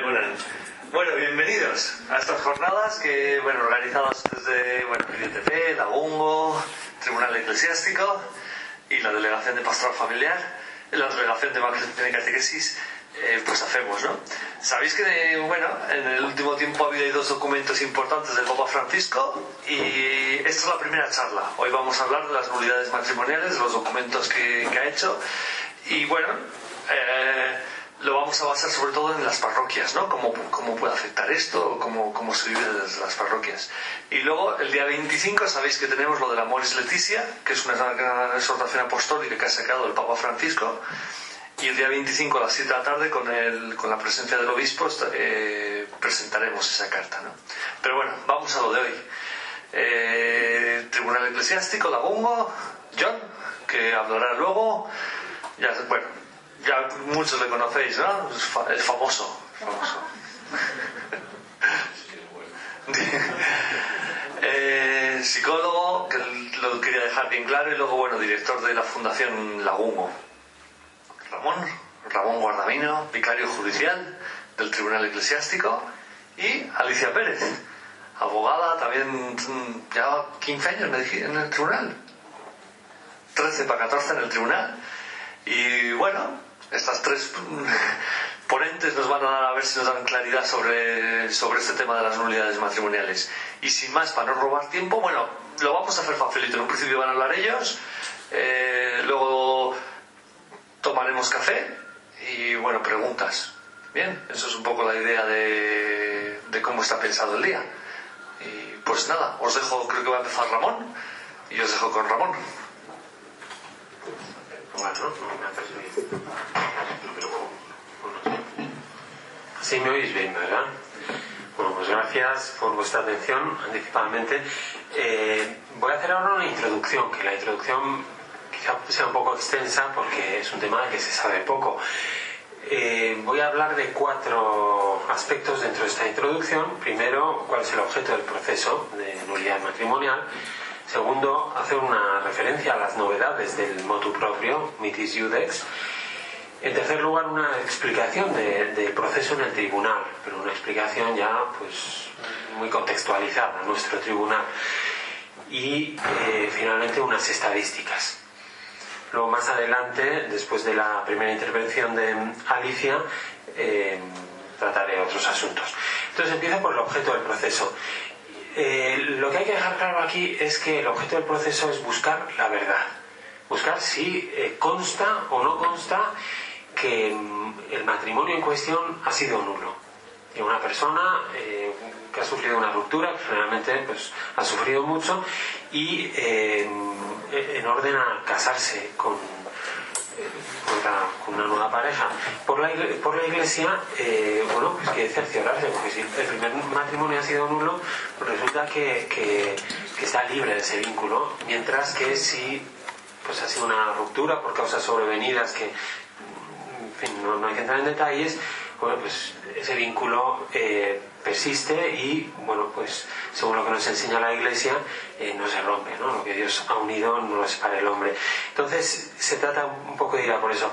Egunon. Bueno, bienvenidos a estas jornadas que, bueno, organizadas desde, bueno, IDTP, Lagungo, Tribunal Eclesiástico y la Delegación de Pastoral Familiar, la Delegación de Evangelización y Catequesis, eh, pues hacemos, ¿no? Sabéis que, bueno, en el último tiempo ha habido dos documentos importantes del Papa Francisco y esta es la primera charla. Hoy vamos a hablar de las nulidades matrimoniales, de los documentos que, que ha hecho y, bueno, eh, lo vamos a basar sobre todo en las parroquias, ¿no? Cómo, cómo puede afectar esto, cómo, cómo se vive desde las parroquias. Y luego, el día 25, sabéis que tenemos lo de la Moris Leticia, que es una, exhortación apostólica que ha sacado el Papa Francisco. Y el día 25 a las 7 de la tarde, con, el, con la presencia del obispo, eh, presentaremos esa carta, ¿no? Pero bueno, vamos a lo de hoy. Eh, Tribunal Eclesiástico, Lagungo, John, que hablará luego. Ya, bueno, ya muchos le conocéis, ¿no? Es, fa es famoso. famoso. eh, psicólogo, que lo quería dejar bien claro, y luego, bueno, director de la Fundación Lagumo. Ramón, Ramón Guardamino, vicario judicial del Tribunal Eclesiástico, y Alicia Pérez, abogada, también ya 15 años en el tribunal, 13 para 14 en el tribunal. Y bueno, estas tres ponentes nos van a dar a ver si nos dan claridad sobre, sobre este tema de las nulidades matrimoniales. Y sin más, para no robar tiempo, bueno, lo vamos a hacer facilito. En un principio van a hablar ellos, eh, luego tomaremos café y bueno, preguntas. Bien, eso es un poco la idea de, de cómo está pensado el día. Y pues nada, os dejo, creo que va a empezar Ramón, y os dejo con Ramón. Bueno, Sí, me oís bien, ¿verdad? Bueno, pues gracias por vuestra atención anticipadamente. Eh, voy a hacer ahora una introducción, que la introducción quizá sea un poco extensa porque es un tema que se sabe poco. Eh, voy a hablar de cuatro aspectos dentro de esta introducción. Primero, cuál es el objeto del proceso de nulidad matrimonial. Segundo, hacer una referencia a las novedades del motu proprio, mitis judex. En tercer lugar, una explicación del de proceso en el tribunal, pero una explicación ya pues muy contextualizada, nuestro tribunal. Y eh, finalmente unas estadísticas. Luego más adelante, después de la primera intervención de Alicia, eh, trataré otros asuntos. Entonces empiezo por el objeto del proceso. Eh, lo que hay que dejar claro aquí es que el objeto del proceso es buscar la verdad. Buscar si eh, consta o no consta que mm, el matrimonio en cuestión ha sido nulo. Que una persona eh, que ha sufrido una ruptura, que generalmente pues, ha sufrido mucho, y en orden a casarse con, con una nueva pareja. Por la, por la iglesia, eh, bueno, pues que cerciorarse, porque si el primer matrimonio ha sido nulo, pues resulta que, que, está libre de ese vínculo, mientras que si pues ha sido una ruptura por causas sobrevenidas que, en fin, no, no hay que entrar en detalles, bueno, pues ese vínculo eh, persiste y, bueno, pues según lo que nos enseña la Iglesia, eh, no se rompe, ¿no? Lo que Dios ha unido no lo separa el hombre. Entonces, se trata un poco de ir a por eso.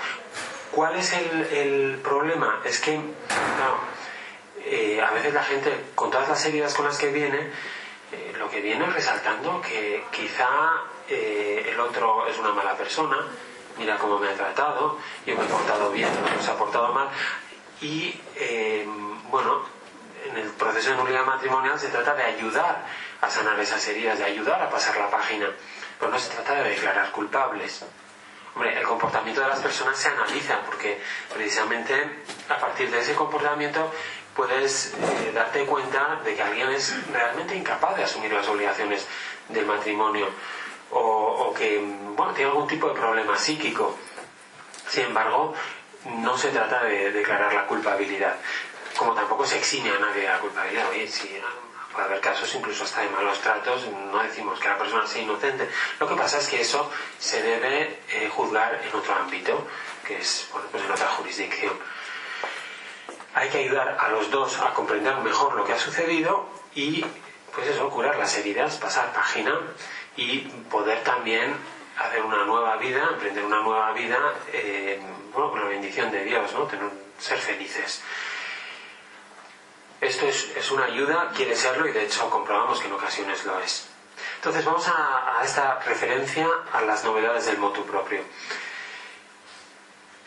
¿Cuál es el, el problema? Es que, claro, eh, a veces la gente, con todas las heridas con las que viene, lo que viene es resaltando que quizá el otro es una mala persona, mira cómo me ha tratado, yo me he portado bien, no se ha portado mal, y eh, bueno, en el proceso de nulidad matrimonial se trata de ayudar a sanar esas heridas, de ayudar a pasar la página, pero no se trata de declarar culpables. Hombre, el comportamiento de las personas se analiza porque precisamente a partir de ese comportamiento puedes eh, darte cuenta de que alguien es realmente incapaz de asumir las obligaciones del matrimonio o, o que bueno, tiene algún tipo de problema psíquico. Sin embargo, no se trata de declarar la culpabilidad, como tampoco se exime a nadie de la culpabilidad. Oye, si puede haber casos incluso hasta de malos tratos, no decimos que la persona sea inocente. Lo que pasa es que eso se debe eh, juzgar en otro ámbito, que es bueno, pues en otra jurisdicción. Hay que ayudar a los dos a comprender mejor lo que ha sucedido y, pues eso, curar las heridas, pasar página y poder también hacer una nueva vida, emprender una nueva vida, eh, bueno, con la bendición de Dios, ¿no? Tener, ser felices. Es, es una ayuda, quiere serlo y de hecho comprobamos que en ocasiones lo es. Entonces vamos a, esta referencia a las novedades del motu propio.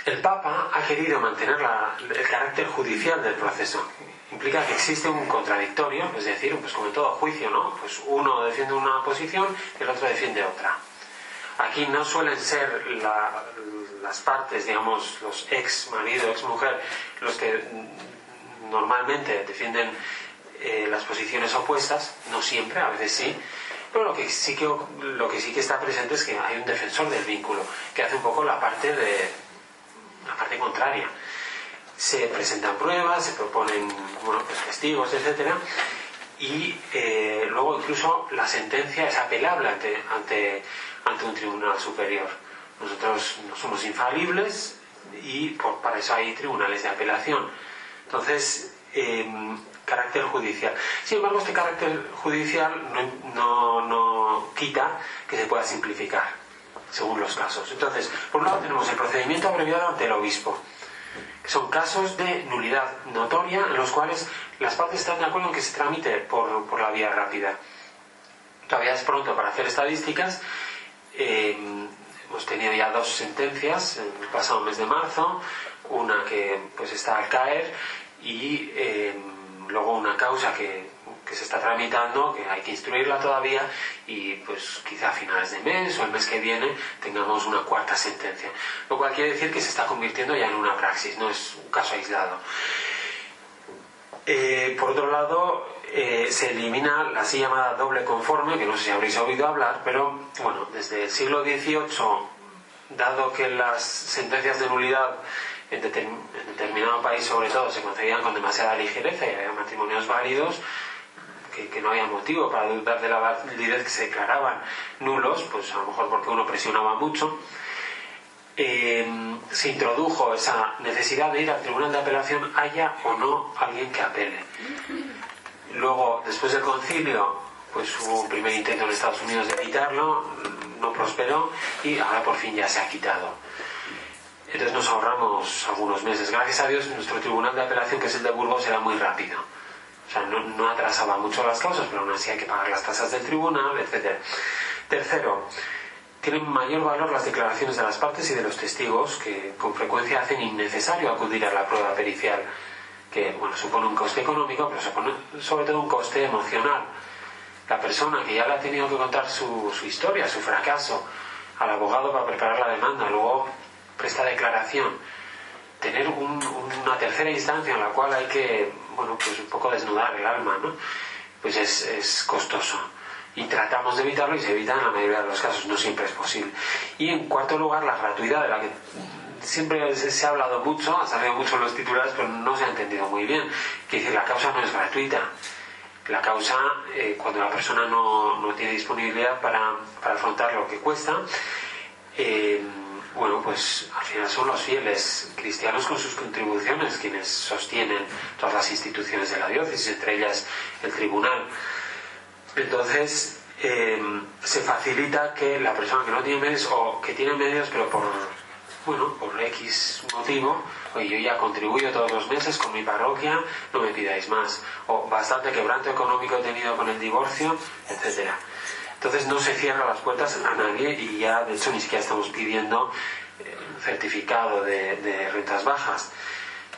El Papa ha querido mantener el carácter judicial del proceso. Implica que existe un contradictorio, es decir, pues como en todo juicio, ¿no? Pues uno defiende una posición y el otro defiende otra. Aquí no suelen ser la- las partes, digamos, los ex marido, ex mujer, los que normalmente defienden eh, las posiciones opuestas, no siempre, a veces sí, pero lo que, sí que, lo que sí que está presente es que hay un defensor del vínculo, que hace un poco la parte de la parte contraria. Se presentan pruebas, se proponen bueno, pues testigos, etcétera, y eh, luego incluso la sentencia es apelable ante, ante, ante un tribunal superior. Nosotros no somos infalibles y por, para eso hay tribunales de apelación. Entonces, em, carácter judicial. Sin embargo, este carácter judicial no, no, no quita que se pueda simplificar según los casos. Entonces, por un lado tenemos el procedimiento abreviado ante el obispo, son casos de nulidad notoria en los cuales las partes están de acuerdo en que se tramite por, por la vía rápida. Todavía es pronto para hacer estadísticas. Eh, hemos tenido ya dos sentencias en el pasado mes de marzo, una que pues está al caer y eh, luego una causa que, que se está tramitando, que hay que instruirla todavía y pues quizá a finales de mes o el mes que viene tengamos una cuarta sentencia. Lo cual quiere decir que se está convirtiendo ya en una praxis, no es un caso aislado. Eh, por otro lado, eh, se elimina la así llamada doble conforme, que no sé si habréis oído hablar, pero bueno, desde el siglo XVIII, dado que las sentencias de nulidad en, determ- en determinado país, sobre todo, se concedían con demasiada ligereza y había matrimonios válidos, que, no había motivo para dudar de la validez que se declaraban nulos, pues a lo mejor porque uno presionaba mucho, eh, se introdujo esa necesidad de ir al tribunal de apelación, haya o no alguien que apele. Luego, después del concilio, pues hubo un primer intento en Estados Unidos de quitarlo, no prosperó y ahora por fin ya se ha quitado. Entonces nos ahorramos algunos meses. Gracias a Dios, nuestro tribunal de apelación, que es el de Burgos, era muy rápido. O sea, no, no atrasaba mucho las causas, pero aún así hay que pagar las tasas del tribunal, etc. Tercero, tienen mayor valor las declaraciones de las partes y de los testigos, que con frecuencia hacen innecesario acudir a la prueba pericial, que bueno, supone un coste económico, pero supone sobre todo un coste emocional. La persona que ya le ha tenido que contar su, su historia, su fracaso, al abogado para preparar la demanda, luego presta declaración, tener un- una tercera instancia en la cual hay que, bueno, pues un poco desnudar el alma, ¿no? Pues es, es costoso. Y tratamos de evitarlo y se evita en la mayoría de los casos, no siempre es posible. Y en cuarto lugar, la gratuidad, de la que siempre se, ha hablado mucho, ha salido mucho en los titulares, pero no se ha entendido muy bien. Quiere decir, la causa no es gratuita. La causa, eh, cuando la persona no, no tiene disponibilidad para, para afrontar lo que cuesta, eh, bueno, pues al final son los fieles cristianos con sus contribuciones quienes sostienen todas las instituciones de la diócesis, entre ellas el tribunal. Entonces, eh, se facilita que la persona que no tiene medios o que tiene medios pero por, bueno, por X motivo, oye, yo ya contribuyo todos los meses con mi parroquia, no me pidáis más. O bastante quebranto económico he tenido con el divorcio, etcétera. Entonces no se cierran las puertas a nadie y ya de hecho ni siquiera estamos pidiendo eh, certificado de, rentas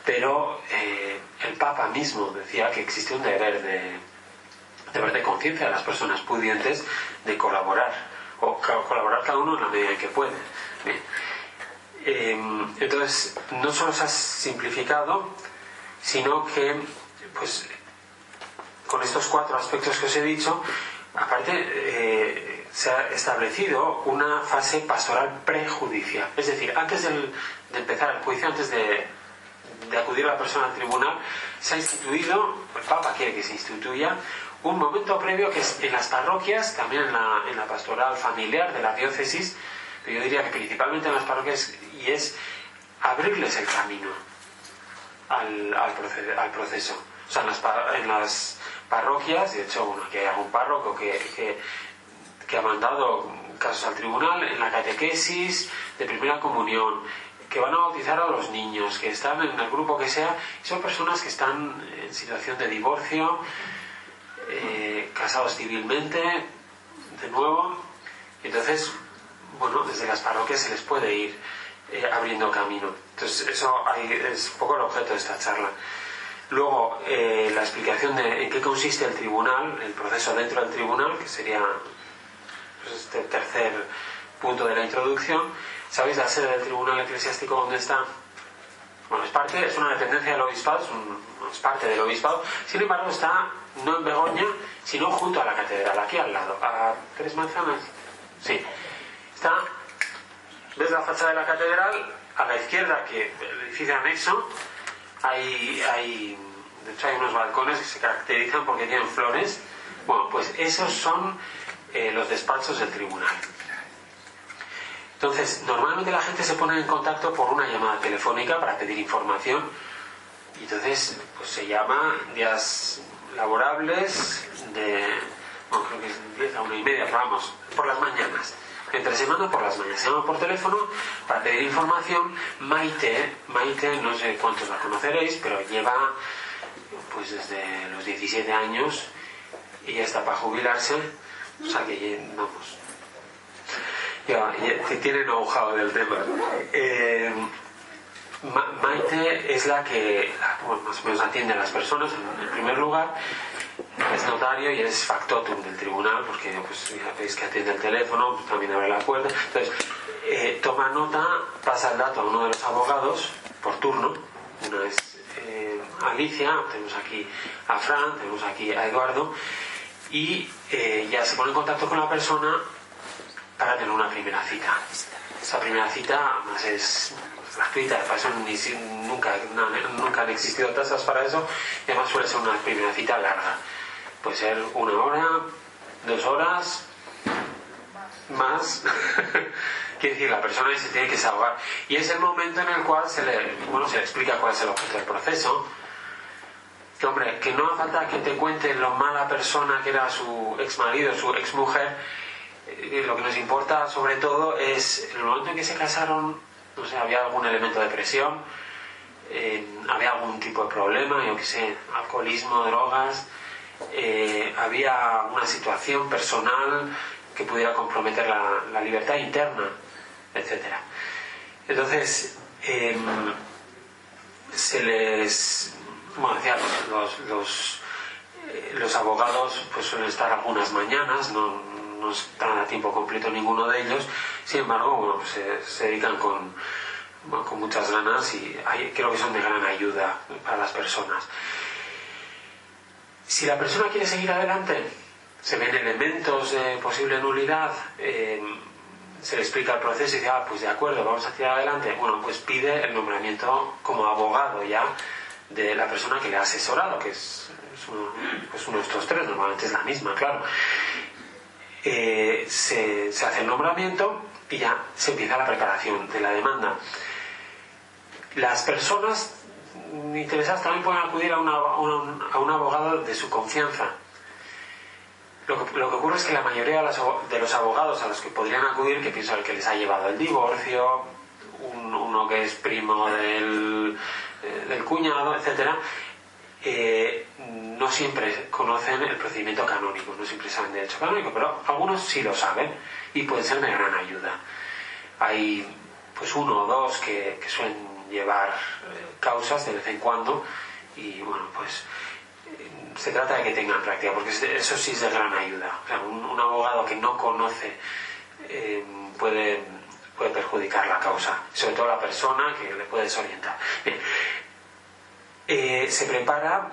Pero eh, el Papa mismo decía que existe un deber de, deber de conciencia de las personas pudientes de colaborar, o colaborar cada uno en la medida en que puede. Eh, entonces, no solo se ha simplificado, sino que, pues, con estos cuatro aspectos que os he dicho, aparte eh, se ha establecido una fase pastoral prejudicial. Es decir, antes de empezar el juicio, antes de, de acudir la persona al tribunal, se ha instituido, el Papa quiere que se instituya, un momento previo que es en las parroquias, también en la, en la pastoral familiar de la diócesis, yo diría que principalmente en las parroquias, y es abrirles el camino al, al, al proceso. O sea, en las, en las parroquias, de hecho, bueno, que hay algún párroco que, que, ha mandado casos al tribunal, en la catequesis de primera comunión, que van a bautizar a los niños, que están en el grupo que sea, son personas que están en situación de divorcio, eh, casados civilmente, de nuevo. Entonces, bueno, desde las parroquias se les puede ir eh, abriendo camino. Entonces, eso es un poco el objeto de esta charla. Luego, eh, la explicación de en qué consiste el tribunal, el proceso dentro del tribunal, que sería pues, este tercer punto de la introducción. ¿Sabéis la sede del tribunal eclesiástico dónde está? Bueno, es parte, es una dependencia del obispado, es, parte del obispado. Sin embargo, está no en Begoña, sino junto a la catedral, aquí al lado, a tres manzanas. Sí. Está, ves la fachada de la catedral, a la izquierda, que el edificio anexo, hay, hay, de hecho hay unos balcones que se caracterizan porque tienen flores. Bueno, pues esos son eh, los despachos del tribunal. Entonces, normalmente la gente se pone en contacto por una llamada telefónica para pedir información. Y entonces, pues se llama días laborables de, bueno, creo que es 10 a una y media, vamos, por las mañanas. Entre semana por las mañanas. Se llama por teléfono para pedir información. Maite, Maite, no sé cuántos la conoceréis, pero lleva pues desde los 17 años y ya está para jubilarse. O sea que, vamos, ya, tiene know-how del tema. Eh, Maite es la que más o menos atiende a las personas en, primer lugar. Es notario y es factotum del tribunal, porque pues, ya veis que atiende el teléfono, pues, también abre la puerta. Entonces, eh, toma nota, pasa el dato a uno de los abogados por turno. Una es eh, Alicia, tenemos aquí a Fran, tenemos aquí a Eduardo, y ya se pone en contacto con la persona para tener una primera cita. Esa primera cita además es gratuita, para eso nunca, nunca han existido tasas para eso, y además suele ser una primera cita larga. Puede ser una hora, dos horas, más. Quiere decir, la persona se tiene que salvar. Y es el momento en el cual se le, bueno, se le explica cuál es el objeto del proceso. Que, hombre, que no hace falta que te cuente lo mala persona que era su ex marido, su ex mujer, eh, lo que nos importa sobre todo es el momento en que se casaron, no sé, había algún elemento de presión, eh, había algún tipo de problema, yo qué sé, alcoholismo, drogas, eh, había una situación personal que pudiera comprometer la, libertad interna, etc. Entonces, em, se les, como decía, los, los, los, abogados pues suelen estar algunas mañanas, no, no están a tiempo completo ninguno de ellos, sin embargo, pues, se, dedican con, con muchas ganas y creo que son de gran ayuda para las personas. Si la persona quiere seguir adelante, se ven elementos de posible nulidad, eh, se le explica el proceso y dice, ah, pues de acuerdo, vamos a tirar adelante. Bueno, pues pide el nombramiento como abogado ya de la persona que le ha asesorado, que es, pues uno de estos tres, normalmente es la misma, claro. Eh, se, hace el nombramiento y ya se empieza la preparación de la demanda. Las personas interesadas también pueden acudir a, un abogado de su confianza. Lo que, ocurre es que la mayoría de, los abogados a los que podrían acudir, que piensan que les ha llevado el divorcio, uno que es primo del, eh, cuñado, etcétera, eh, no siempre conocen el procedimiento canónico, no siempre saben derecho canónico, pero algunos sí lo saben y pueden ser de gran ayuda. Hay pues uno o dos que, suelen llevar eh, causas de vez en cuando y bueno, pues eh, se trata de que tengan práctica, porque eso sí es de gran ayuda. un, abogado que no conoce puede, puede perjudicar la causa, sobre todo la persona que le puede desorientar. Eh, se prepara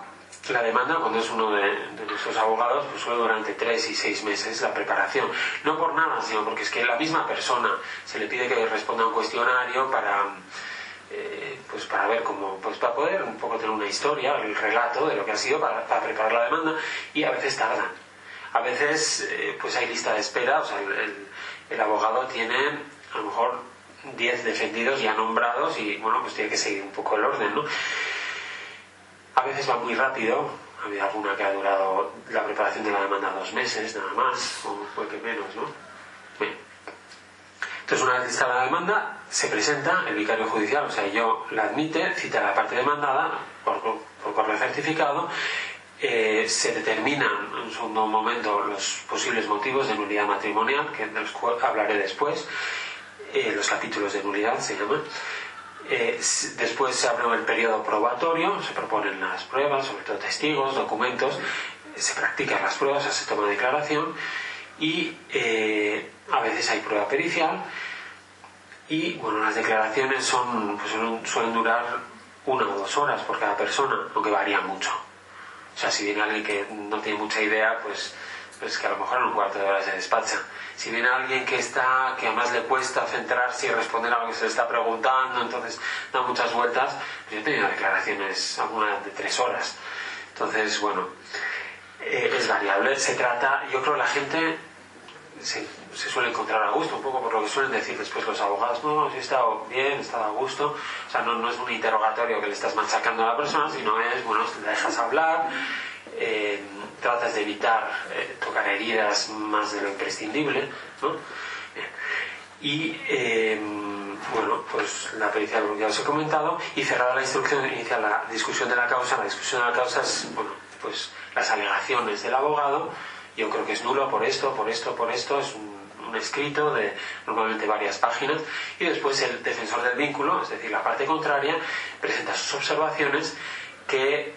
la demanda cuando es uno de, nuestros abogados, pues suele durante tres y seis meses la preparación. No por nada, sino porque es que la misma persona se le pide que responda a un cuestionario para, eh, pues para ver cómo, pues para poder un poco tener una historia, el relato de lo que ha sido para, preparar la demanda y a veces tardan. A veces eh, pues hay lista de espera, o sea, el, el abogado tiene a lo mejor 10 defendidos ya nombrados y bueno, pues tiene que seguir un poco el orden, ¿no? A veces va muy rápido, ha habido alguna que ha durado la preparación de la demanda dos meses, nada más, o puede que menos, ¿no? Entonces, una vez listada la demanda, se presenta el vicario judicial, o sea, yo la admite, cita la parte demandada por, por correo certificado, eh, se determinan en un segundo momento los posibles motivos de nulidad matrimonial, que de los cuales hablaré después, eh, los capítulos de nulidad se llaman. Eh, después se abre el periodo probatorio, se proponen las pruebas, sobre todo testigos, documentos, se practican las pruebas, se toma declaración y a veces hay prueba pericial y bueno, las declaraciones son, pues, suelen durar una o dos horas por cada persona, aunque varía mucho. O sea, si viene alguien que no tiene mucha idea, pues, pues que a lo mejor en un cuarto de hora se despacha. Si viene alguien que está, que además le cuesta centrarse y responder a lo que se le está preguntando, entonces da muchas vueltas, pues yo he tenido declaraciones, algunas de tres horas. Entonces, bueno, eh, es variable. Se trata, yo creo que la gente se, suele encontrar a gusto, un poco por lo que suelen decir después los abogados, no, si he estado bien, he estado a gusto, o sea, no, no es un interrogatorio que le estás machacando a la persona, sino es, bueno, te dejas hablar, eh, tratas de evitar eh, tocar heridas más de lo imprescindible, ¿no? Y, em, bueno, pues la pericia ya os he comentado, y cerrada la instrucción, inicia la discusión de la causa, la discusión de la causa es, bueno, pues las alegaciones del abogado, yo creo que es nulo por esto, por esto, por esto, es un, escrito de normalmente varias páginas. Y después el defensor del vínculo, es decir, la parte contraria, presenta sus observaciones que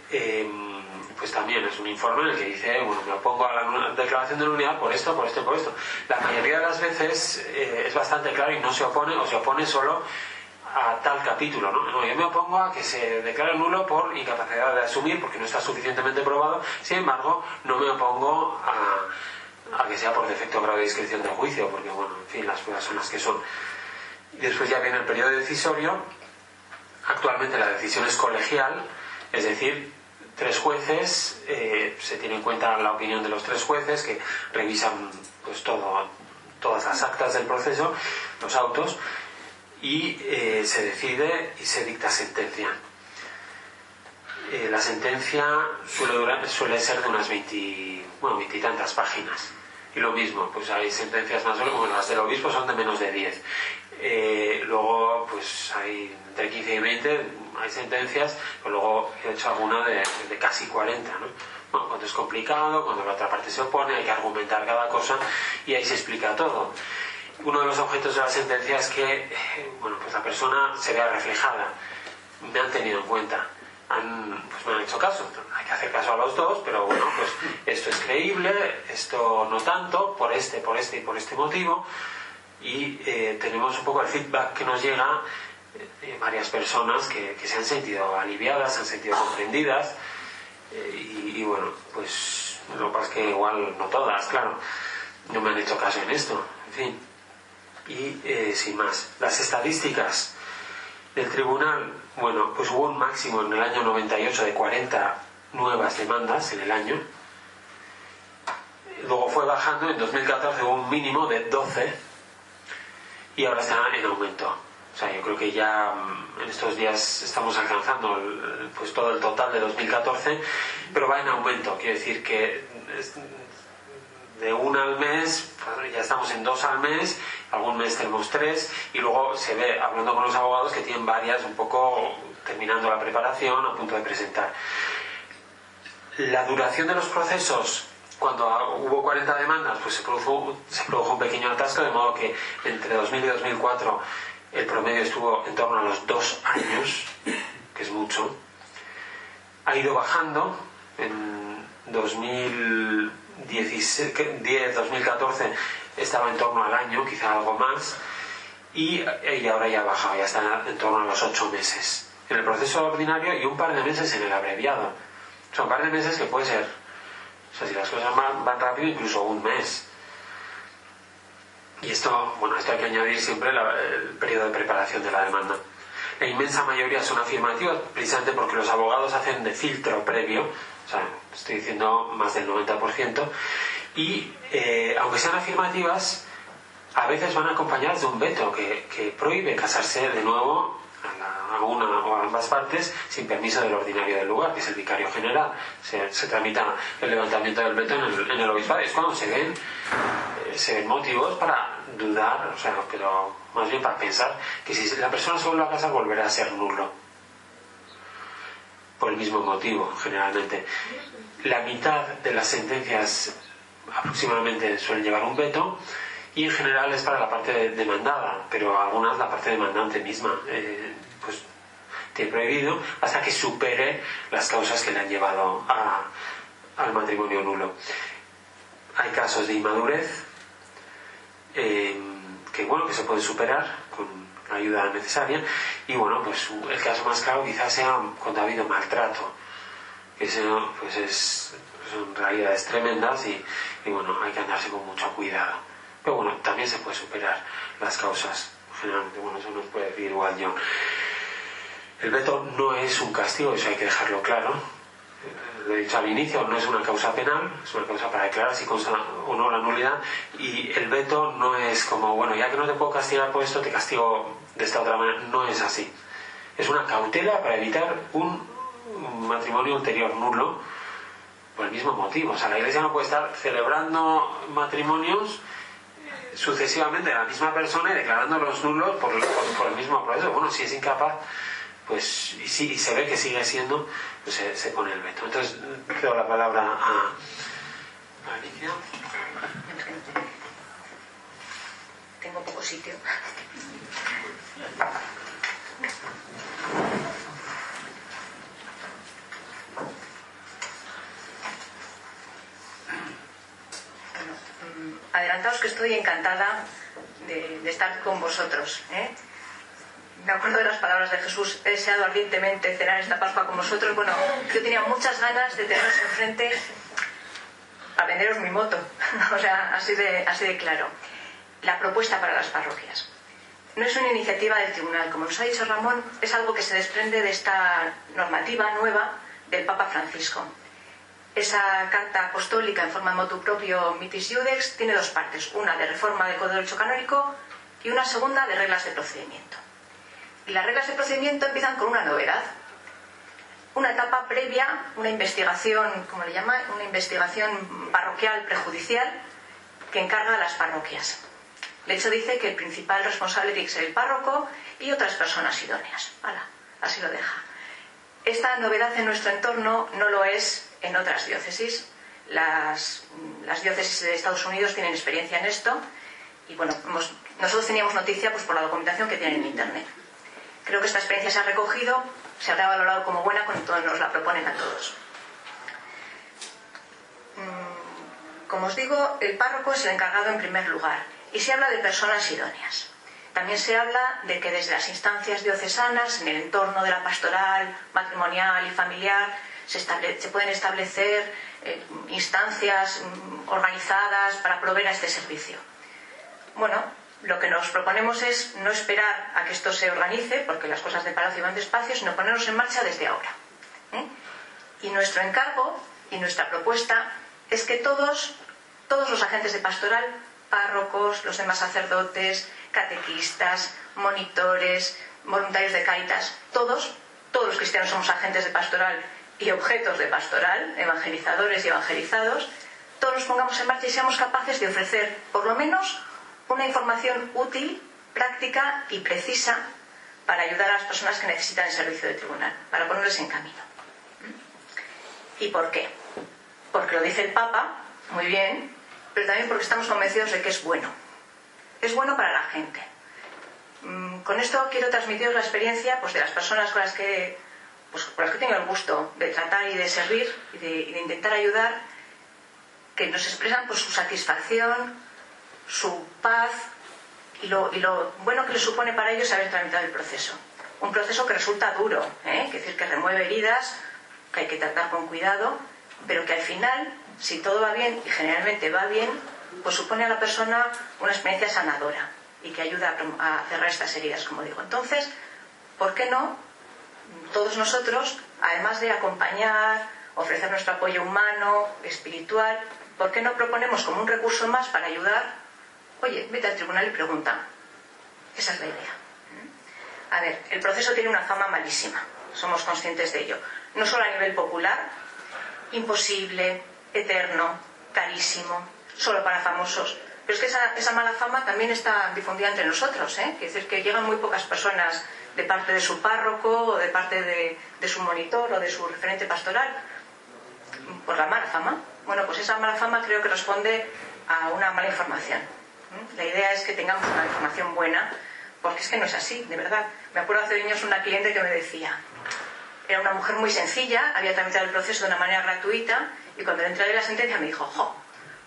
pues también es un informe en el que dice, bueno, me opongo a la declaración de nulidad por esto, por esto, por esto. La mayoría de las veces eh, es bastante claro y no se opone o se opone solo a tal capítulo. ¿no? yo me opongo a que se declare nulo por incapacidad de asumir porque no está suficientemente probado. Sin embargo, no me opongo a, a que sea por defecto grado de discreción del juicio, porque, bueno, en fin, las pruebas son las que son. Después ya viene el periodo decisorio. Actualmente la decisión es colegial, es decir, tres jueces, eh, se tiene en cuenta la opinión de los tres jueces que revisan pues todo, todas las actas del proceso, los autos, y eh, se decide y se dicta sentencia. Eh, la sentencia suele, suele ser de unas 20, bueno, tantas páginas. Y lo mismo, pues hay sentencias más bueno, las del obispo son de menos de 10. Eh, luego, pues hay entre 15 y 20, hay sentencias, pero luego he hecho alguna de, de casi 40, ¿no? Bueno, cuando es complicado, cuando la otra parte se opone, hay que argumentar cada cosa y ahí se explica todo uno de los objetos de la sentencia es que bueno, pues la persona se vea reflejada. Me han tenido en cuenta, han, pues me han hecho caso. Hay que hacer caso a los dos, pero bueno, pues esto es creíble, esto no tanto, por este, por este y por este motivo. Y eh, tenemos un poco el feedback que nos llega de varias personas que, se han sentido aliviadas, se han sentido comprendidas. Eh, y, y, bueno, pues lo que pasa es que igual no todas, claro, no me han hecho caso en esto. En fin y eh, sin más. Las estadísticas del tribunal, bueno, pues hubo un máximo en el año 98 de 40 nuevas demandas en el año. Luego fue bajando, en 2014 hubo un mínimo de 12 y ahora está en aumento. O sea, yo creo que ya mm, en estos días estamos alcanzando pues todo el total de 2014, pero va en aumento. Quiere decir que de una al mes, ya estamos en dos al mes, algún mes tenemos tres, y luego se ve, hablando con los abogados, que tienen varias un poco terminando la preparación, a punto de presentar. La duración de los procesos, cuando hubo 40 demandas, pues se produjo, se produjo un pequeño atasco, de modo que entre 2000 y 2004 el promedio estuvo en torno a los dos años, que es mucho. Ha ido bajando en 2000 10, 2014 estaba en torno al año, quizá algo más, y, ahora ya ha bajado, ya está en torno a los 8 meses en el proceso ordinario y un par de meses en el abreviado. Son un par de meses que puede ser, o sea, si las cosas van, van rápido, incluso un mes. Y esto, bueno, esto hay que añadir siempre el periodo de preparación de la demanda. La inmensa mayoría son afirmativas, precisamente porque los abogados hacen de filtro previo o sea, estoy diciendo más del 90%, y eh, aunque sean afirmativas, a veces van acompañadas de un veto que, prohíbe casarse de nuevo a, una o ambas partes sin permiso del ordinario del lugar, que es el vicario general. Se, tramita el levantamiento del veto en el, en el obispado. Es cuando se ven, eh, se ven motivos para dudar, o sea, pero más bien para pensar que si la persona se vuelve a casar volverá a ser nulo. Por el mismo motivo, generalmente. La mitad de las sentencias aproximadamente suelen llevar un veto y en general es para la parte demandada, pero algunas la parte demandante misma. Eh, pues tiene prohibido hasta que supere las causas que le han llevado al matrimonio nulo. Hay casos de inmadurez eh, que bueno que se pueden superar con la ayuda necesaria y bueno pues el caso más claro quizás sea cuando ha habido maltrato que pues es, son realidades tremendas y, y bueno hay que andarse con mucho cuidado pero bueno también se puede superar las causas generalmente bueno eso nos puede decir igual yo el veto no es un castigo, eso hay que dejarlo claro. Lo he dicho al inicio, no es una causa penal, es una causa para declarar si consta o no la nulidad. Y el veto no es como, bueno, ya que no te puedo castigar por esto, te castigo de esta otra manera. No es así. Es una cautela para evitar un matrimonio ulterior nulo por el mismo motivo. O sea, la Iglesia no puede estar celebrando matrimonios sucesivamente la misma persona y declarándolos nulos por, el mismo proceso. Bueno, si es incapaz pues y se ve que sigue siendo, pues se, pone el veto. Entonces, creo la palabra a, Alicia. Tengo poco sitio. Mm, adelantaos que estoy encantada de, de estar con vosotros. ¿eh? me acuerdo de las palabras de Jesús, he deseado ardientemente cenar esta Pascua con vosotros. Bueno, yo tenía muchas ganas de teneros enfrente a venderos mi moto. o sea, así de, así de claro. La propuesta para las parroquias. No es una iniciativa del tribunal, como nos ha dicho Ramón, es algo que se desprende de esta normativa nueva del Papa Francisco. Esa carta apostólica en forma de motu propio Mitis Iudex tiene dos partes, una de reforma del Código Canónico y una segunda de reglas de procedimiento. Y las reglas de procedimiento empiezan con una novedad. Una etapa previa, una investigación, como le llama, una investigación parroquial prejudicial que encarga a las parroquias. De hecho, dice que el principal responsable tiene que ser el párroco y otras personas idóneas. así lo deja. Esta novedad en nuestro entorno no lo es en otras diócesis. Las, las diócesis de Estados Unidos tienen experiencia en esto y bueno, nosotros teníamos noticia pues, por la documentación que tienen en Internet. Creo que esta experiencia se ha recogido, se habrá valorado como buena cuando nos la proponen a todos. Mm, como os digo, el párroco es el encargado en primer lugar y se habla de personas idóneas. También se habla de que desde las instancias diocesanas, en el entorno de la pastoral, matrimonial y familiar, se, pueden establecer eh, instancias mm, organizadas para proveer a este servicio. Bueno, lo que nos proponemos es no esperar a que esto se organice, porque las cosas de Palacio van despacio, sino ponernos en marcha desde ahora. ¿eh? Y nuestro encargo y nuestra propuesta es que todos, todos los agentes de pastoral, párrocos, los demás sacerdotes, catequistas, monitores, voluntarios de Caritas, todos, todos los cristianos somos agentes de pastoral y objetos de pastoral, evangelizadores y evangelizados, todos nos pongamos en marcha y seamos capaces de ofrecer por lo menos una información útil, práctica y precisa para ayudar a las personas que necesitan el servicio de tribunal, para ponerles en camino. ¿Y por qué? Porque lo dice el Papa, muy bien, pero también porque estamos convencidos de que es bueno. Es bueno para la gente. Mm, con esto quiero transmitiros la experiencia pues, de las personas con las que, pues, con las que tengo el gusto de tratar y de servir y de, intentar ayudar, que nos expresan pues, su satisfacción, su paz y lo, bueno que le supone para ellos haber tramitado el proceso. Un proceso que resulta duro, ¿eh? que decir que remueve heridas, que hay que tratar con cuidado, pero que al final, si todo va bien, y generalmente va bien, pues supone a la persona una experiencia sanadora y que ayuda a cerrar estas heridas, como digo. Entonces, ¿por qué no? Todos nosotros, además de acompañar, ofrecer nuestro apoyo humano, espiritual, ¿por qué no proponemos como un recurso más para ayudar Oye, vete al tribunal y pregunta. Esa es la idea. A ver, el proceso tiene una fama malísima, somos conscientes de ello. No solo a nivel popular, imposible, eterno, carísimo, solo para famosos, Pero es que esa, mala fama también está difundida entre nosotros, ¿eh? Es decir, que llegan muy pocas personas de parte de su párroco o de parte de, de su monitor o de su referente pastoral por la mala fama. Bueno, pues esa mala fama creo que responde a una mala información. La idea es que tengamos una información buena, porque es que no es así, de verdad. Me acuerdo hace años una cliente que me decía, era una mujer muy sencilla, había tramitado el proceso de una manera gratuita, y cuando le entregué la sentencia me dijo, jo,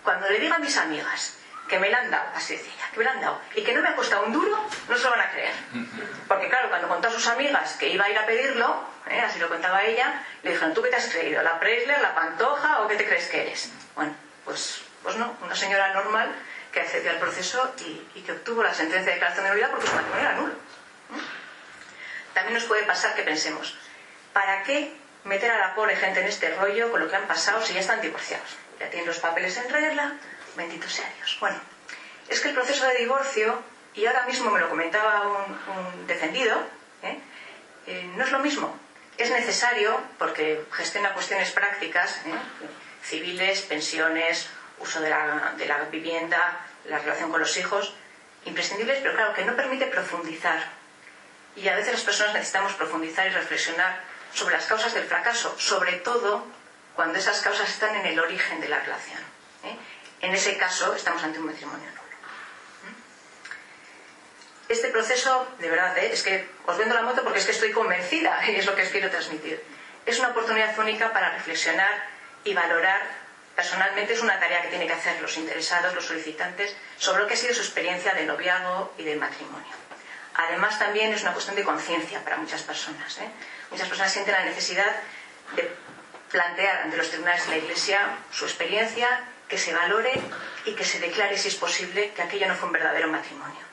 cuando le diga a mis amigas que me la han dado, así decía, que me la han dado, y que no me ha costado un duro, no se lo van a creer. Porque claro, cuando contó a sus amigas que iba a ir a pedirlo, ¿eh? así lo contaba ella, le dijeron, ¿tú qué te has creído? ¿La Presler, la Pantoja o qué te crees que eres? Bueno, pues, pues no, una señora normal que accedió al proceso y, que obtuvo la sentencia de declaración de nulidad porque su matrimonio era nulo. También nos puede pasar que pensemos, ¿para qué meter a la pobre gente en este rollo con lo que han pasado si ya están divorciados? Ya tienen los papeles en regla, bendito sea Dios. Bueno, es que el proceso de divorcio, y ahora mismo me lo comentaba un, defendido, ¿eh? Eh, no es lo mismo. Es necesario porque gestiona cuestiones prácticas, ¿eh? civiles, pensiones, uso de la, vivienda, la relación con los hijos, imprescindibles, pero claro, que no permite profundizar. Y a veces las personas necesitamos profundizar y reflexionar sobre las causas del fracaso, sobre todo cuando esas causas están en el origen de la relación. En ese caso estamos ante un matrimonio nulo. ¿eh? Este proceso, de verdad, ¿eh? es que os vendo la moto porque es que estoy convencida y es lo que os quiero transmitir. Es una oportunidad única para reflexionar y valorar Personalmente es una tarea que tienen que hacer los interesados, los solicitantes, sobre lo que ha sido su experiencia de noviazgo y de matrimonio. Además, también es una cuestión de conciencia para muchas personas. ¿eh? Muchas personas sienten la necesidad de plantear ante los tribunales de la Iglesia su experiencia, que se valore y que se declare, si es posible, que aquello no fue un verdadero matrimonio.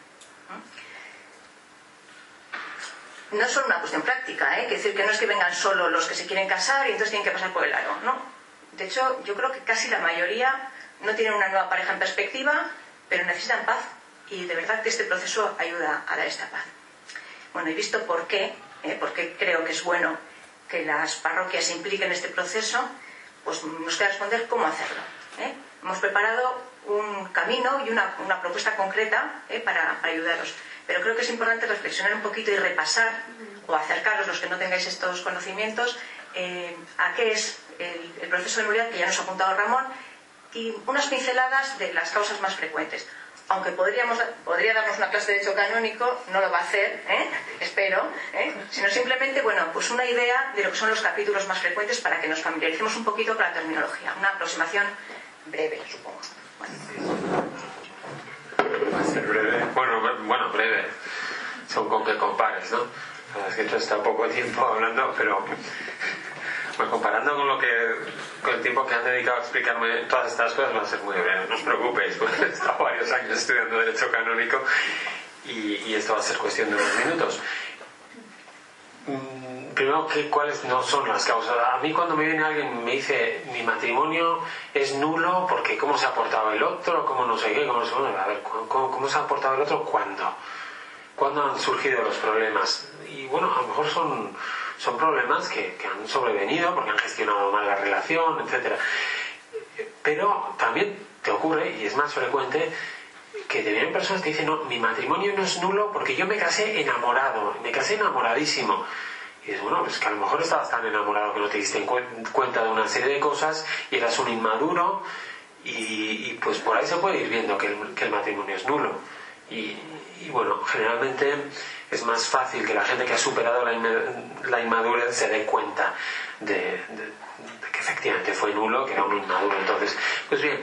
No es solo una cuestión práctica, ¿eh? que decir que no es que vengan solo los que se quieren casar y entonces tienen que pasar por el aro, no. De hecho, yo creo que casi la mayoría no tienen una nueva pareja en perspectiva, pero necesitan paz. Y de verdad que este proceso ayuda a dar esta paz. Bueno, he visto por qué, ¿eh? porque creo que es bueno que las parroquias se impliquen en este proceso, pues nos queda responder cómo hacerlo. ¿Eh? Hemos preparado un camino y una, propuesta concreta ¿eh? para, para, ayudaros. Pero creo que es importante reflexionar un poquito y repasar, o acercaros los que no tengáis estos conocimientos, a qué es el, proceso de nulidad que ya nos ha apuntado Ramón y unas pinceladas de las causas más frecuentes. Aunque podríamos, podría darnos una clase de derecho canónico, no lo va a hacer, ¿eh? espero, ¿eh? sino simplemente, bueno, pues una idea de lo que son los capítulos más frecuentes para que nos familiaricemos un poquito con la terminología. Una aproximación breve, supongo. breve. Bueno, bueno, breve. Son con que compares, ¿no? Es que esto está poco tiempo hablando, pero pues comparando con lo que con el tiempo que han dedicado a explicarme todas estas cosas va a ser muy breve, no os preocupéis, porque he estado varios años estudiando Derecho Canónico y, esto va a ser cuestión de unos minutos. Primero, ¿cuáles no son las causas? A mí cuando me viene alguien y me dice mi matrimonio es nulo porque cómo se ha portado el otro, cómo no sé qué, cómo no sé qué, a ver, ¿cómo, cómo se ha portado el otro? ¿Cuándo? ¿Cuándo han surgido los problemas? Y bueno, a lo mejor son son problemas que, han sobrevenido porque han gestionado mal la relación, etc. Pero también te ocurre, y es más frecuente, que te vienen personas que dicen, no, mi matrimonio no es nulo porque yo me casé enamorado, me casé enamoradísimo. Y dices, bueno, es que a lo mejor estabas tan enamorado que no te diste cuenta de una serie de cosas y eras un inmaduro y, pues por ahí se puede ir viendo que el, matrimonio es nulo. y, bueno, generalmente es más fácil que la gente que ha superado la, inmadurez se dé cuenta de, que efectivamente fue nulo, que era un inmaduro. Entonces, pues bien,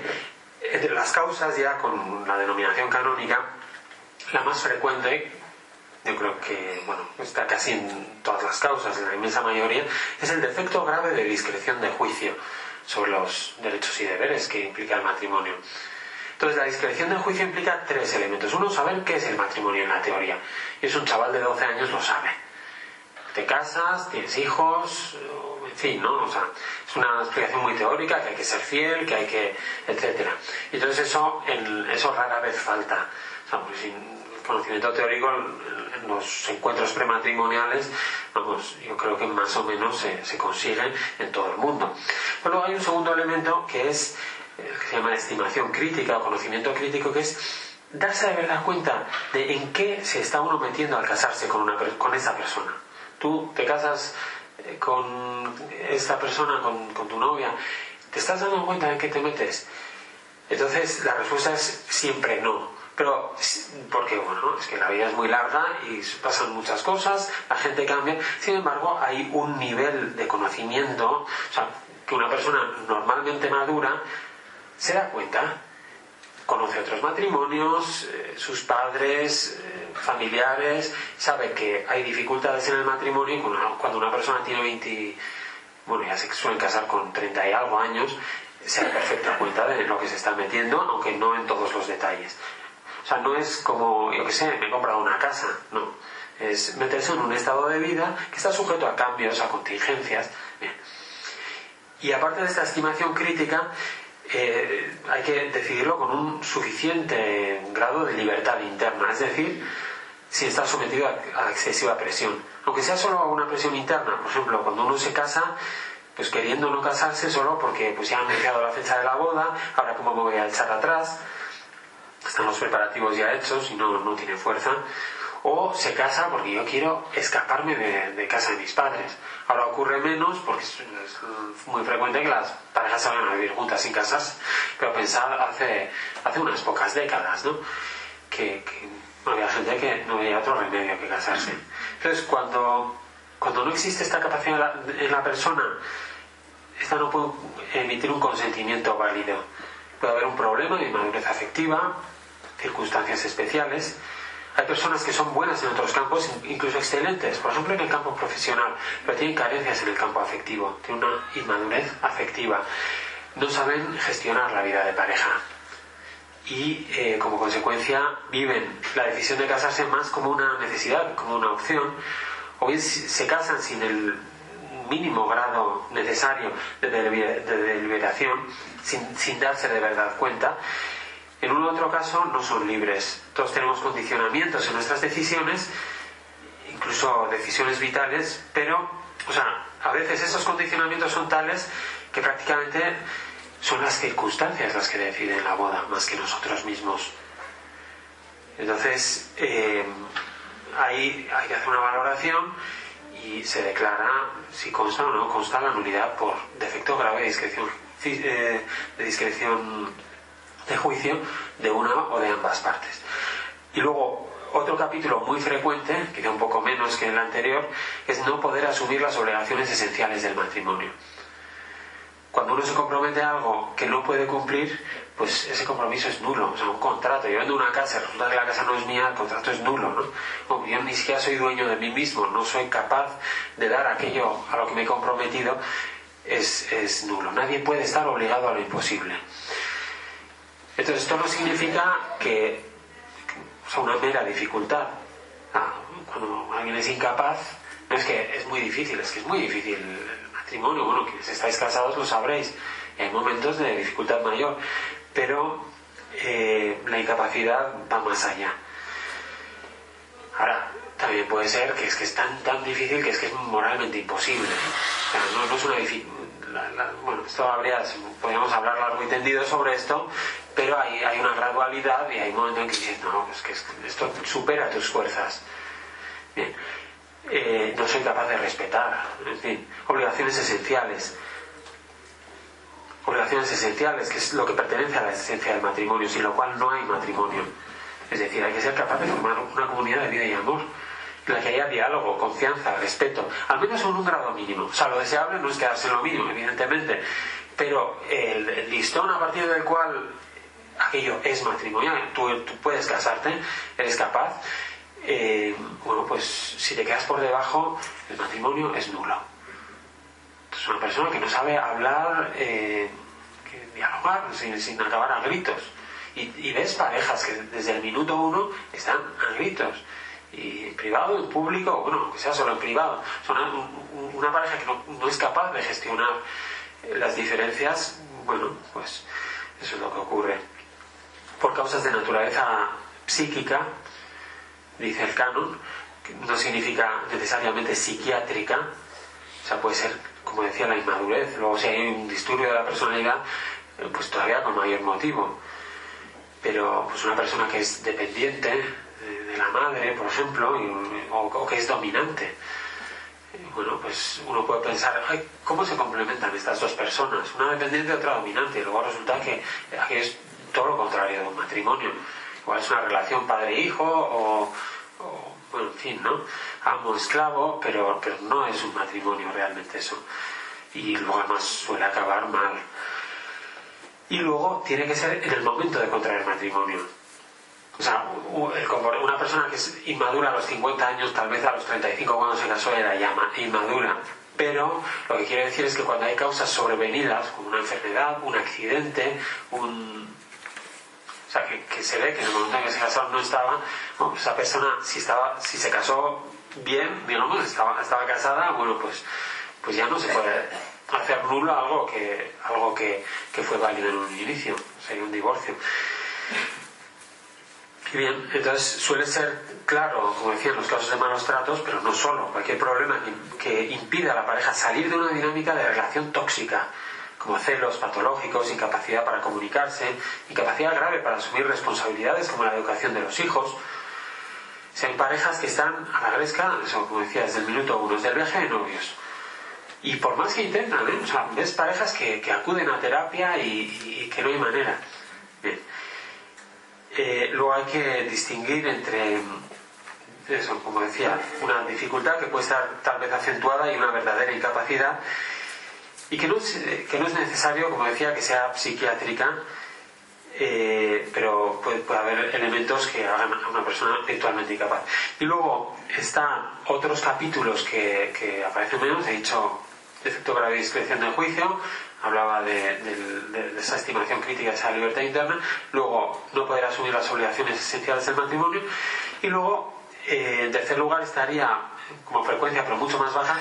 entre las causas ya con la denominación canónica, la más frecuente, yo creo que bueno, está casi en todas las causas, en la inmensa mayoría, es el defecto grave de discreción de juicio sobre los derechos y deberes que implica el matrimonio. Entonces, la discreción del juicio implica tres elementos. Uno, saber qué es el matrimonio en la teoría. Y es un chaval de 12 años lo sabe. Te casas, tienes hijos, en fin, ¿no? O sea, es una explicación muy teórica, que hay que ser fiel, que hay que... etcétera. Y entonces eso, en, eso rara vez falta. O sea, pues sin conocimiento teórico los encuentros prematrimoniales, vamos, yo creo que más o menos se, se consigue en todo el mundo. Pero hay un segundo elemento que es el que se llama estimación crítica o conocimiento crítico, que es darse de verdad cuenta de en qué se está uno metiendo al casarse con, una, con esa persona. Tú te casas eh, con esta persona, con, con tu novia, ¿te estás dando cuenta de en qué te metes? Entonces la respuesta es siempre no. Pero, porque bueno, es que la vida es muy larga y pasan muchas cosas, la gente cambia. Sin embargo, hay un nivel de conocimiento, o sea, que una persona normalmente madura se da cuenta, conoce otros matrimonios, eh, sus padres, eh, familiares, sabe que hay dificultades en el matrimonio cuando una persona tiene 20, bueno, ya se suelen casar con 30 y algo años, se da perfecta cuenta de lo que se está metiendo, aunque no en todos los detalles. O sea, no es como, yo qué sé, me he comprado una casa, no. Es meterse en un estado de vida que está sujeto a cambios, a contingencias. Y aparte de esta estimación crítica, eh, hay que decidirlo con un suficiente grado de libertad interna, es decir, si está sometido a, excesiva presión. Aunque sea solo a una presión interna, por ejemplo, cuando uno se casa, pues queriendo no casarse solo porque pues ya han iniciado la fecha de la boda, ahora cómo me voy a echar atrás, están los preparativos ya hechos y no, no tiene fuerza, o se casa porque yo quiero escaparme de, casa de mis padres. Ahora ocurre menos porque es, muy frecuente que las parejas salgan a vivir juntas sin casas, pero pensar hace, hace unas pocas décadas, ¿no? Que, no había gente que no había otro remedio que casarse. Entonces, cuando, cuando no existe esta capacidad en la persona, esta no puede emitir un consentimiento válido. Puede haber un problema de inmadurez afectiva, circunstancias especiales. Hay personas que son buenas en otros campos, incluso excelentes, por ejemplo en el campo profesional, pero tienen carencias en el campo afectivo, tienen una inmadurez afectiva, no saben gestionar la vida de pareja. Y eh, como consecuencia viven la decisión de casarse más como una necesidad, como una opción, o bien se casan sin el mínimo grado necesario de, deliberación, sin, sin darse de verdad cuenta, en un otro caso no son libres. Todos tenemos condicionamientos en nuestras decisiones, incluso decisiones vitales, pero, o sea, a veces esos condicionamientos son tales que prácticamente son las circunstancias las que deciden la boda, más que nosotros mismos. Entonces, eh, ahí hay que hacer una valoración y se declara si consta o no consta la nulidad por defecto grave de discreción, eh, de discreción de juicio de una o de ambas partes. Y luego, otro capítulo muy frecuente, quizá un poco menos que el anterior, es no poder asumir las obligaciones esenciales del matrimonio. Cuando uno se compromete a algo que no puede cumplir, pues ese compromiso es nulo. O sea, un contrato, yo vendo una casa, resulta que la casa no es mía, el contrato es nulo, ¿no? yo ni siquiera soy dueño de mí mismo, no soy capaz de dar aquello a lo que me he comprometido, es, es nulo. Nadie puede estar obligado a lo imposible. Entonces, esto no significa que, sea, una mera dificultad. Ah, cuando alguien es incapaz, no es que es muy difícil, es que es muy difícil el matrimonio. Bueno, quienes estáis casados lo sabréis. hay momentos de dificultad mayor, pero eh, la incapacidad va más allá. Ahora, también puede ser que es que es tan, tan difícil que es que es moralmente imposible. No, es una dificultad bueno, esto habría, podríamos hablar largo y tendido sobre esto, pero hay, hay una gradualidad y hay un momento en que dices, no, es que esto supera tus fuerzas. Bien. Eh, no soy capaz de respetar, en fin, obligaciones esenciales. Obligaciones esenciales, que es lo que pertenece a la esencia del matrimonio, sin lo cual no hay matrimonio. Es decir, hay que ser capaz de formar una comunidad de vida y amor la que haya diálogo, confianza, respeto, al menos en un grado mínimo. O sea, lo deseable no es quedarse en lo mínimo, evidentemente, pero el, listón a partir del cual aquello es matrimonial, tú, puedes casarte, eres capaz, eh, bueno, pues si te quedas por debajo, el matrimonio es nulo. Es una persona que no sabe hablar, eh, dialogar sin, sin, acabar a gritos. Y, y ves parejas que desde el minuto uno están a gritos y en privado, en público, bueno, que sea solo en privado. Son una, pareja que no, es capaz de gestionar las diferencias, bueno, pues eso es lo que ocurre. Por causas de naturaleza psíquica, dice el canon, que no significa necesariamente psiquiátrica, o sea, puede ser, como decía, la inmadurez, luego si hay un disturbio de la personalidad, eh, pues todavía con mayor motivo. Pero pues una persona que es dependiente de, la madre, por ejemplo, o, que es dominante, bueno, pues uno puede pensar, ¿cómo se complementan estas dos personas? Una dependiente otra dominante. Y luego resulta que aquí es todo lo contrario de un matrimonio. Igual es una relación padre-hijo o, bueno, en fin, ¿no? Amo esclavo, pero, pero no es un matrimonio realmente eso. Y luego además suele acabar mal. Y luego tiene que ser en el momento de contraer matrimonio. O sea, una persona que es inmadura a los 50 años, tal vez a los 35 cuando se casó era ya inmadura. Pero lo que quiere decir es que cuando hay causas sobrevenidas, como una enfermedad, un accidente, un, o sea, que, se ve que en el momento en que se casaron no estaba, bueno, esa persona, si, estaba, si se casó bien, digamos, estaba, estaba casada, bueno, pues, pues ya no se puede hacer nulo algo que, algo que, que fue válido en un inicio, sería un divorcio. Y bien, entonces suele ser claro, como decía, en los casos de malos tratos, pero no solo, cualquier problema que impida a la pareja salir de una dinámica de relación tóxica, como celos patológicos, incapacidad para comunicarse, incapacidad grave para asumir responsabilidades como la educación de los hijos. Si hay parejas que están a la gresca, eso como decía, desde el minuto uno, desde el viaje de novios. Y por más que intentan, ¿eh? o sea, ves parejas que, acuden a terapia y, que no hay manera. Bien. Eh, luego hay que distinguir entre, eso, como decía, una dificultad que puede estar tal vez acentuada y una verdadera incapacidad y que no es, que no es necesario, como decía, que sea psiquiátrica, eh, pero puede, haber elementos que hagan a una persona virtualmente incapaz. Y luego están otros capítulos que, que aparecen menos, he dicho defecto grave de discreción del juicio, hablaba de, esa estimación crítica esa libertad interna, luego no poder asumir las obligaciones esenciales del matrimonio, y luego, eh, en tercer lugar, estaría como frecuencia, pero mucho más baja,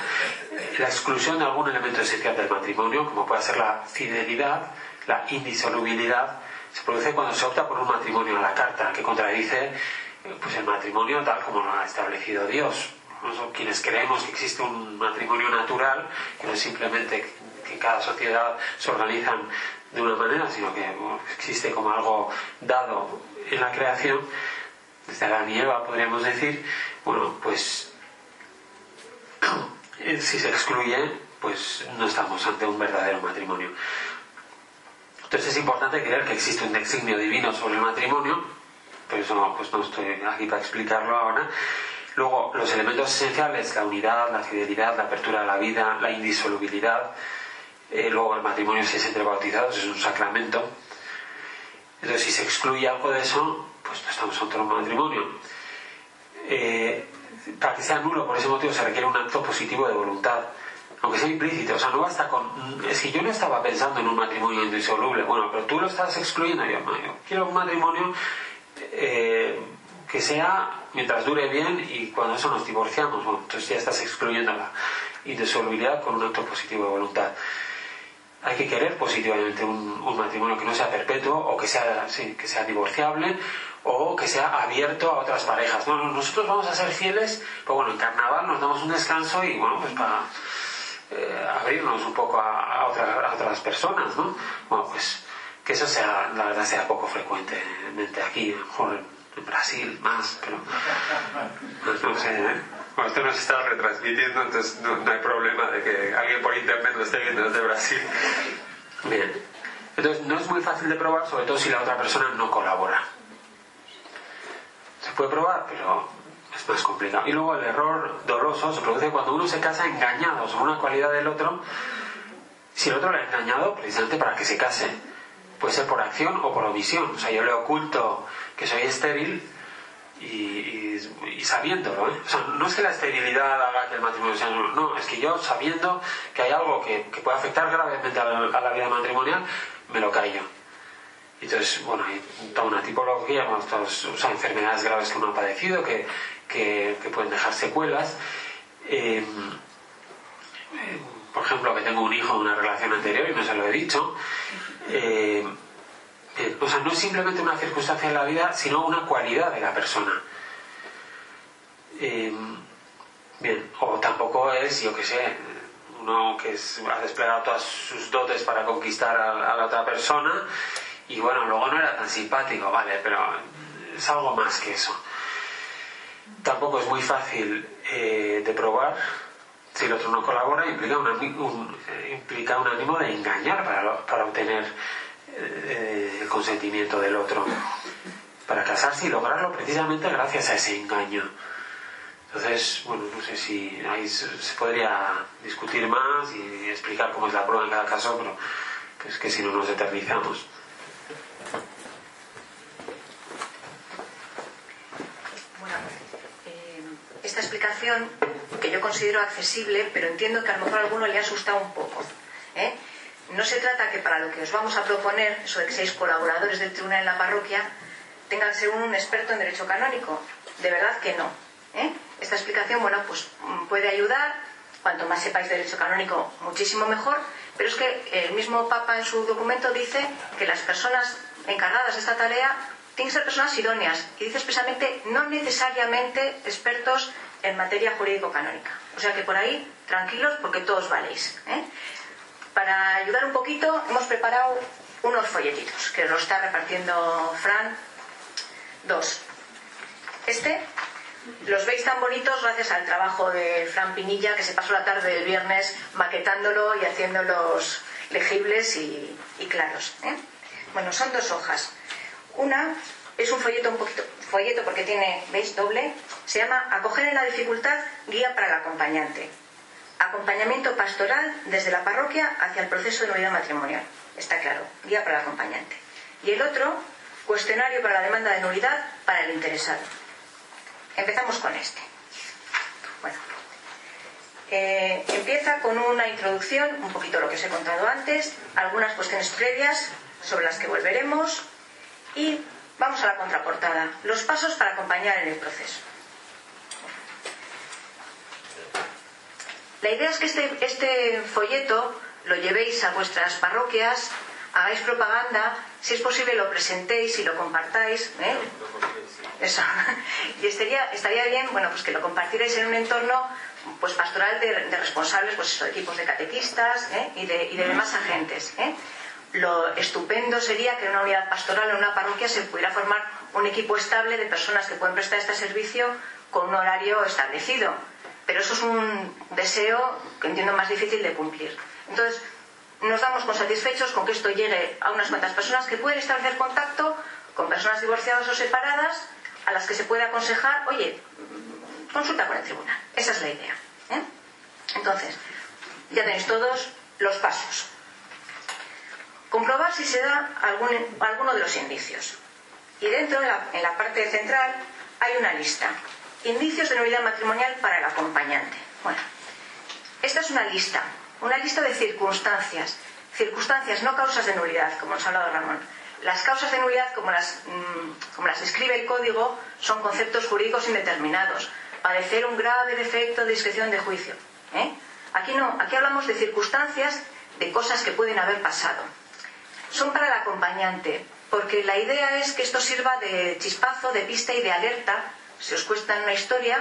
la exclusión de algún elemento esencial del matrimonio, como puede ser la fidelidad, la indisolubilidad, se produce cuando se opta por un matrimonio a la carta, que contradice pues, el matrimonio tal como lo ha establecido Dios. Nosotros, quienes creemos que existe un matrimonio natural, que no es simplemente que cada sociedad se organizan de una manera, sino que existe como algo dado en la creación, desde Adán y Eva podríamos decir, bueno, pues si se excluye, pues no estamos ante un verdadero matrimonio. Entonces es importante creer que existe un designio divino sobre el matrimonio, pero eso pues no estoy aquí para explicarlo ahora. Luego, los elementos esenciales, la unidad, la fidelidad, la apertura a la vida, la indisolubilidad. Eh, luego, el matrimonio, si es entre bautizados, es un sacramento. Entonces, si se excluye algo de eso, pues no estamos ante un matrimonio. Eh, para que sea nulo por ese motivo se requiere un acto positivo de voluntad aunque sea implícito, o sea, no basta con... Es que yo no estaba pensando en un matrimonio indisoluble, bueno, pero tú lo estás excluyendo, yo, yo quiero un matrimonio eh, que sea mientras dure bien y cuando eso nos divorciamos, bueno, entonces ya estás excluyendo la indisolubilidad con un acto positivo de voluntad. Hay que querer positivamente un, matrimonio que no sea perpetuo o que sea, que sea divorciable o que sea abierto a otras parejas. Bueno, nosotros vamos a ser fieles, pero bueno, en carnaval nos damos un descanso y bueno, pues para eh, abrirnos un poco a, otras, personas, ¿no? Bueno, pues que eso sea, la verdad, sea poco frecuente aquí, mejor en Brasil más, pero no sé, ¿eh? Bueno, esto nos está retransmitiendo, entonces no, hay problema de que alguien por internet lo esté viendo desde Brasil. Bien. Entonces no es muy fácil de probar, sobre todo si la otra persona no colabora. Se puede probar, pero es más complicado. Y luego el error doloso se produce cuando uno se casa engañado sobre una cualidad del otro. Si el otro le ha engañado, precisamente para que se case, puede ser por acción o por omisión. O sea, yo le oculto que soy estéril y, sabiéndolo. ¿eh? O sea, no es que la esterilidad haga que el matrimonio sea no, es que yo sabiendo que hay algo que, puede afectar gravemente a la, vida matrimonial, me lo callo. Entonces, bueno, hay toda una tipología, o sea, enfermedades graves que uno ha padecido, que, que, pueden dejar secuelas. Em, por ejemplo, que tengo un hijo de una relación anterior y no se lo he dicho. Em, eh, o sea, no es simplemente una circunstancia en la vida, sino una cualidad de la persona. Em, bien, o tampoco es, yo qué sé, uno que ha desplegado todas sus dotes para conquistar a, la otra persona y bueno, luego no era tan simpático, vale, pero es algo más que eso. Tampoco es muy fácil eh, de probar. Si el otro no colabora, implica un, implica un ánimo de engañar para obtener eh, el consentimiento del otro. Para casarse y lograrlo precisamente gracias a ese engaño. Entonces, bueno, no sé si ahí se, podría discutir más y explicar cómo es la prueba en cada caso, pero es que si no nos eternizamos. Bueno, eh, esta explicación que yo considero accesible, pero entiendo que a lo mejor a alguno le ha asustado un poco. No se trata que para lo que os vamos a proponer, eso de que seáis colaboradores del tribunal en la parroquia, tenga que ser un experto en derecho canónico. De verdad que no. ¿eh? Esta explicación, bueno, pues mm, puede ayudar, cuanto más sepáis derecho canónico, muchísimo mejor, pero es que el mismo Papa en su documento dice que las personas encargadas de esta tarea tienen que ser personas idóneas, y dice expresamente no necesariamente expertos en materia jurídico-canónica. O sea que por ahí, tranquilos, porque todos valéis. ¿eh? Para ayudar un poquito, hemos preparado unos folletitos que los está repartiendo Fran. Dos. Este los veis tan bonitos gracias al trabajo de Fran Pinilla, que se pasó la tarde del viernes maquetándolo y haciéndolos legibles y, claros. ¿eh? Bueno, son dos hojas. Una es un folleto un poquito, folleto porque tiene, ¿veis? Doble. Se llama Acoger en la dificultad, guía para el acompañante. Acompañamiento pastoral desde la parroquia hacia el proceso de unidad matrimonial. Está claro, guía para el acompañante. Y el otro, cuestionario para la demanda de nulidad para el interesado. Empezamos con este. Bueno, eh, empieza con una introducción, un poquito lo que os he contado antes, algunas cuestiones previas sobre las que volveremos y vamos a la contraportada, los pasos para acompañar en el proceso. La idea es que este, este folleto lo llevéis a vuestras parroquias, hagáis propaganda, si es posible lo presentéis y lo compartáis. ¿eh? Eso. Y estaría, bien, bueno, pues que lo compartierais en un entorno pues pastoral de, responsables, pues eso, equipos de catequistas ¿eh? y, de, de, demás agentes. ¿eh? Lo estupendo sería que en una unidad pastoral, en una parroquia, se pudiera formar un equipo estable de personas que pueden prestar este servicio con un horario establecido. Pero eso es un deseo que entiendo más difícil de cumplir. Entonces, nos damos con satisfechos con que esto llegue a unas cuantas personas que pueden establecer contacto con personas divorciadas o separadas a las que se puede aconsejar, oye, consulta con el tribunal. Esa es la idea. ¿eh? Entonces, ya tenéis todos los pasos. Comprobar si se da alguno de los indicios. Y dentro, en la parte central, hay una lista. Indicios de nulidad matrimonial para el acompañante. Bueno, esta es una lista una lista de circunstancias. Circunstancias, no causas de nulidad, como nos ha hablado Ramón. Las causas de nulidad, como las, mm, como las describe el código, son conceptos jurídicos indeterminados. Padecer un grave defecto de discreción de juicio. ¿eh? Aquí no, aquí hablamos de circunstancias, de cosas que pueden haber pasado. Son para el acompañante, porque la idea es que esto sirva de chispazo, de pista y de alerta. Si os cuesta una historia,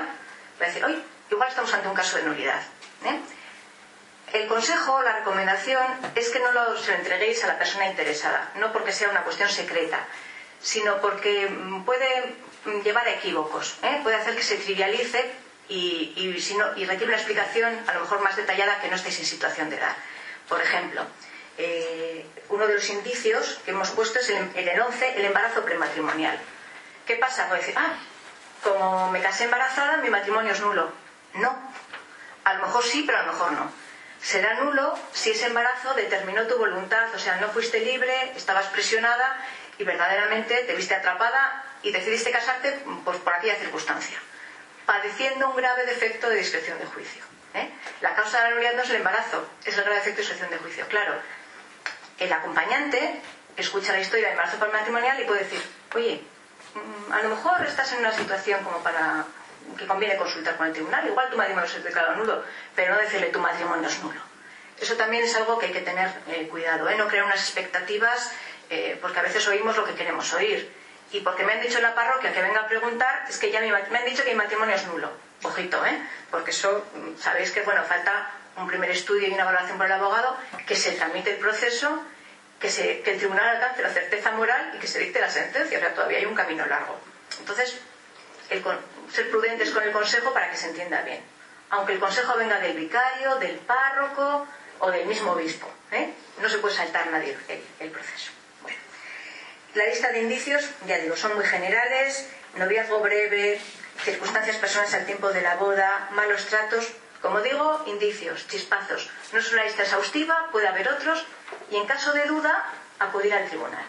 va a decir, hoy igual estamos ante un caso de nulidad. ¿eh? El consejo, la recomendación es que no lo, se lo entreguéis a la persona interesada, no porque sea una cuestión secreta, sino porque mm, puede mm, llevar a equívocos, ¿eh? puede hacer que se trivialice y, requiere una explicación a lo mejor más detallada que no estéis en situación de dar. Por ejemplo, eh, uno de los indicios que hemos puesto es el, el 11, el embarazo prematrimonial. ¿Qué pasa? Puede decir, ah, como me casé embarazada, mi matrimonio es nulo. No. A lo mejor sí, pero a lo mejor no será nulo si ese embarazo determinó tu voluntad, o sea, no fuiste libre, estabas presionada y verdaderamente te viste atrapada y decidiste casarte pues, por aquella circunstancia, padeciendo un grave defecto de discreción de juicio. ¿eh? La causa de la nulidad no es el embarazo, es el grave defecto de discreción de juicio. Claro, el acompañante escucha la historia del embarazo matrimonial y puede decir, oye, a lo mejor estás en una situación como para que conviene consultar con el tribunal. Igual tu matrimonio se declara nulo, pero no decirle tu matrimonio es nulo. Eso también es algo que hay que tener eh, cuidado, ¿eh? no crear unas expectativas, eh, porque a veces oímos lo que queremos oír. Y porque me han dicho en la parroquia que venga a preguntar, es que ya me han dicho que mi matrimonio es nulo. Ojito, ¿eh? Porque eso, mm, sabéis que, bueno, falta un primer estudio y una evaluación por el abogado, que se tramite el proceso, que, se, que el tribunal alcance la certeza moral y que se dicte la sentencia. O sea, todavía hay un camino largo. Entonces, el, ser prudentes con el consejo para que se entienda bien. Aunque el consejo venga del vicario, del párroco o del mismo obispo. ¿eh? No se puede saltar nadie el, proceso. Bueno. La lista de indicios, ya digo, son muy generales. Noviazgo breve, circunstancias personales al tiempo de la boda, malos tratos. Como digo, indicios, chispazos. No es una lista exhaustiva, puede haber otros. Y en caso de duda, acudir al tribunal.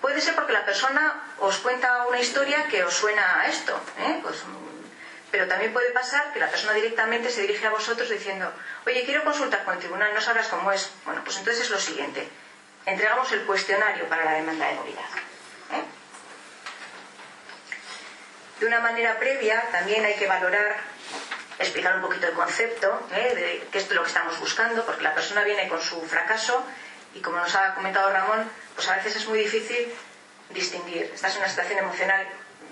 Puede ser porque la persona os cuenta una historia que os suena a esto, ¿eh? pues, pero también puede pasar que la persona directamente se dirige a vosotros diciendo, oye, quiero consultar con el tribunal, no sabrás cómo es. Bueno, pues entonces es lo siguiente, entregamos el cuestionario para la demanda de nulidad. ¿eh? De una manera previa también hay que valorar, explicar un poquito el concepto ¿eh? de qué es lo que estamos buscando, porque la persona viene con su fracaso y como nos ha comentado Ramón, pues a veces es muy difícil distinguir. Estás en una situación emocional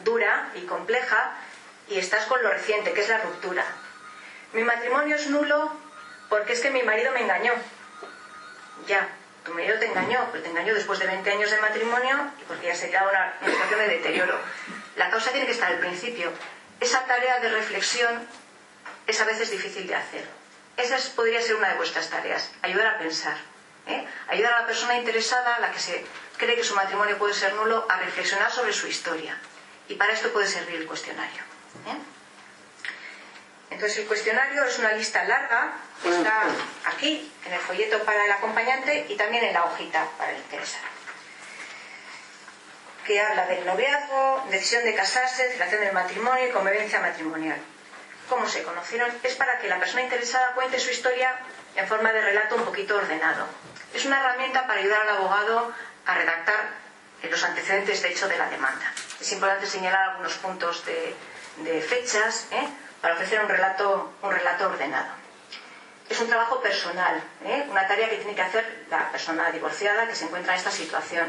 dura y compleja y estás con lo reciente, que es la ruptura. Mi matrimonio es nulo porque es que mi marido me engañó. Ya, tu marido te engañó, pero te engañó después de 20 años de matrimonio y porque ya se una, una situación de deterioro. La causa tiene que estar al principio. Esa tarea de reflexión es a veces difícil de hacer. Esa podría ser una de vuestras tareas, ayudar a pensar. ¿eh? Ayudar a la persona interesada, a la que se cree que su matrimonio puede ser nulo, a reflexionar sobre su historia. Y para esto puede servir el cuestionario. ¿eh? Entonces el cuestionario es una lista larga, está aquí, en el folleto para el acompañante y también en la hojita para el interesado. Que habla del noviazgo, decisión de casarse, relación del matrimonio y convivencia matrimonial. ¿Cómo se conocieron? Es para que la persona interesada cuente su historia en forma de relato un poquito ordenado. Es una herramienta para ayudar al abogado a redactar los antecedentes de hecho de la demanda. Es importante señalar algunos puntos de, fechas ¿eh? para ofrecer un relato, un relato ordenado. Es un trabajo personal, ¿eh? una tarea que tiene que hacer la persona divorciada que se encuentra en esta situación.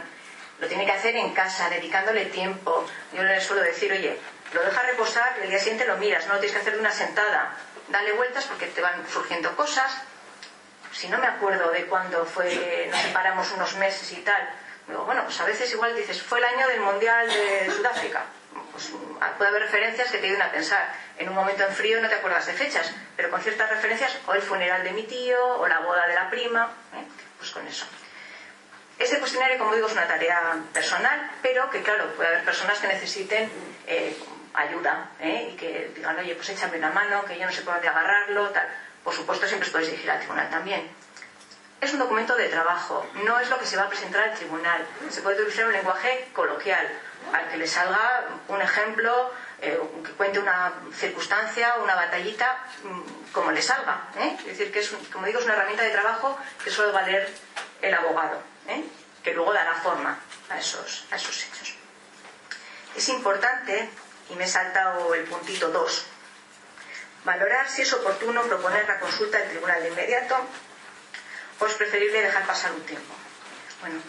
Lo tiene que hacer en casa, dedicándole tiempo. Yo le suelo decir, oye, lo dejas reposar y el día siguiente lo miras, no lo tienes que hacer de una sentada. Dale vueltas porque te van surgiendo cosas, si no me acuerdo de cuándo fue nos separamos unos meses y tal, bueno, pues a veces igual dices, fue el año del Mundial de Sudáfrica. Pues puede haber referencias que te ayuden a pensar. En un momento en frío no te acuerdas de fechas, pero con ciertas referencias, o el funeral de mi tío, o la boda de la prima, ¿eh? pues con eso. Ese cuestionario, como digo, es una tarea personal, pero que, claro, puede haber personas que necesiten eh, ayuda ¿eh? y que digan, oye, pues échame una mano, que yo no sé por dónde agarrarlo, tal. Por supuesto, siempre os podéis dirigir al tribunal también. Es un documento de trabajo, no es lo que se va a presentar al tribunal. Se puede utilizar un lenguaje coloquial, al que le salga un ejemplo, eh, que cuente una circunstancia, una batallita, mm, como le salga. ¿eh? Es decir, que es, como digo, es una herramienta de trabajo que suele valer el abogado, ¿eh? que luego dará forma a esos, a esos hechos. Es importante, y me he saltado el puntito 2, Valorar si es oportuno proponer la consulta al tribunal de inmediato o es preferible dejar pasar un tiempo. Bueno,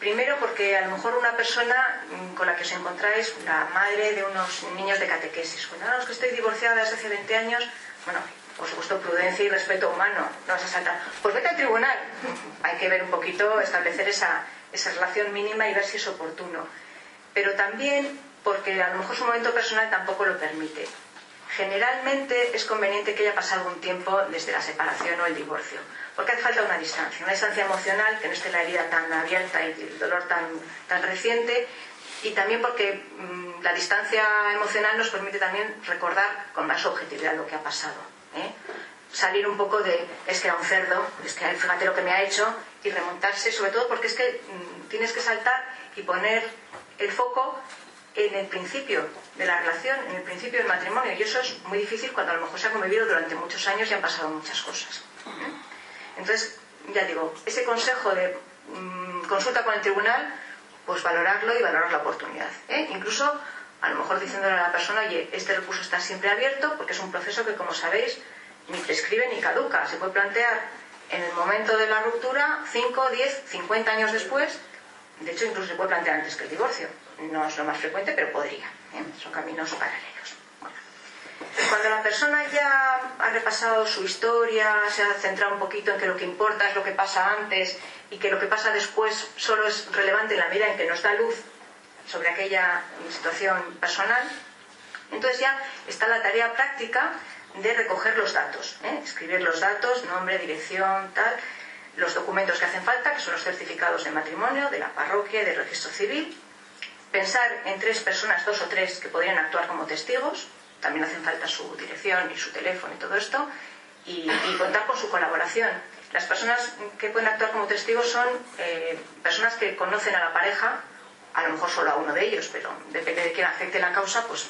primero porque a lo mejor una persona mm, con la que os encontráis, la madre de unos niños de catequesis, bueno, no, que estoy divorciada desde hace 20 años, bueno, por supuesto prudencia y respeto humano, no vas a saltar. Pues vete al tribunal. Hay que ver un poquito, establecer esa, esa relación mínima y ver si es oportuno. Pero también porque a lo mejor su momento personal tampoco lo permite generalmente es conveniente que haya pasado un tiempo desde la separación o el divorcio, porque hace falta una distancia, una distancia emocional, que no esté la herida tan abierta y el dolor tan, tan reciente, y también porque mm, la distancia emocional nos permite también recordar con más objetividad lo que ha pasado. ¿eh? Salir un poco de, es que era un cerdo, es que fíjate lo que me ha hecho, y remontarse, sobre todo porque es que mm, tienes que saltar y poner el foco en el principio de la relación, en el principio del matrimonio. Y eso es muy difícil cuando a lo mejor se ha convivido durante muchos años y han pasado muchas cosas. Entonces, ya digo, ese consejo de mm, consulta con el tribunal, pues valorarlo y valorar la oportunidad. ¿eh? Incluso, a lo mejor diciéndole a la persona, oye, este recurso está siempre abierto, porque es un proceso que, como sabéis, ni prescribe ni caduca. Se puede plantear en el momento de la ruptura, 5, 10, 50 años después, de hecho, incluso se puede plantear antes que el divorcio. No es lo más frecuente, pero podría. ¿eh? Son caminos paralelos. Cuando la persona ya ha repasado su historia, se ha centrado un poquito en que lo que importa es lo que pasa antes y que lo que pasa después solo es relevante en la medida en que nos da luz sobre aquella situación personal, entonces ya está la tarea práctica de recoger los datos, ¿eh? escribir los datos, nombre, dirección, tal, los documentos que hacen falta, que son los certificados de matrimonio, de la parroquia, del registro civil, pensar en tres personas, dos o tres, que podrían actuar como testigos, también hacen falta su dirección y su teléfono y todo esto, y, contar con su colaboración. Las personas que pueden actuar como testigos son eh, personas que conocen a la pareja, a lo mejor solo a uno de ellos, pero depende de quién afecte la causa, pues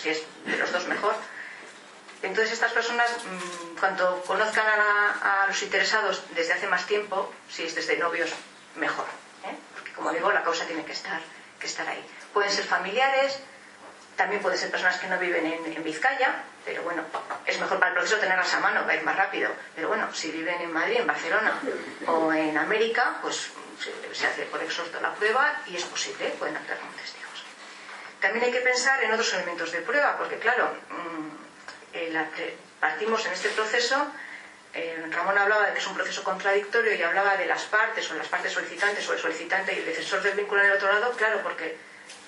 si es de los dos mejor. Entonces estas personas, mm, cuando conozcan a, los interesados desde hace más tiempo, si es desde novios, mejor. ¿eh? Porque como digo, la causa tiene que estar, que estar ahí. Pueden ser familiares, también pueden ser personas que no viven en, Vizcaya, pero bueno, es mejor para el proceso tenerlas a mano, va a ir más rápido. Pero bueno, si viven en Madrid, en Barcelona o en América, pues se, hace por exhorto la prueba y es posible, pueden actuar como testigos. También hay que pensar en otros elementos de prueba, porque claro, mm, partimos en este proceso, eh, Ramón hablaba de que es un proceso contradictorio y hablaba de las partes o las partes solicitantes o el solicitante y el defensor del vínculo en el otro lado, claro, porque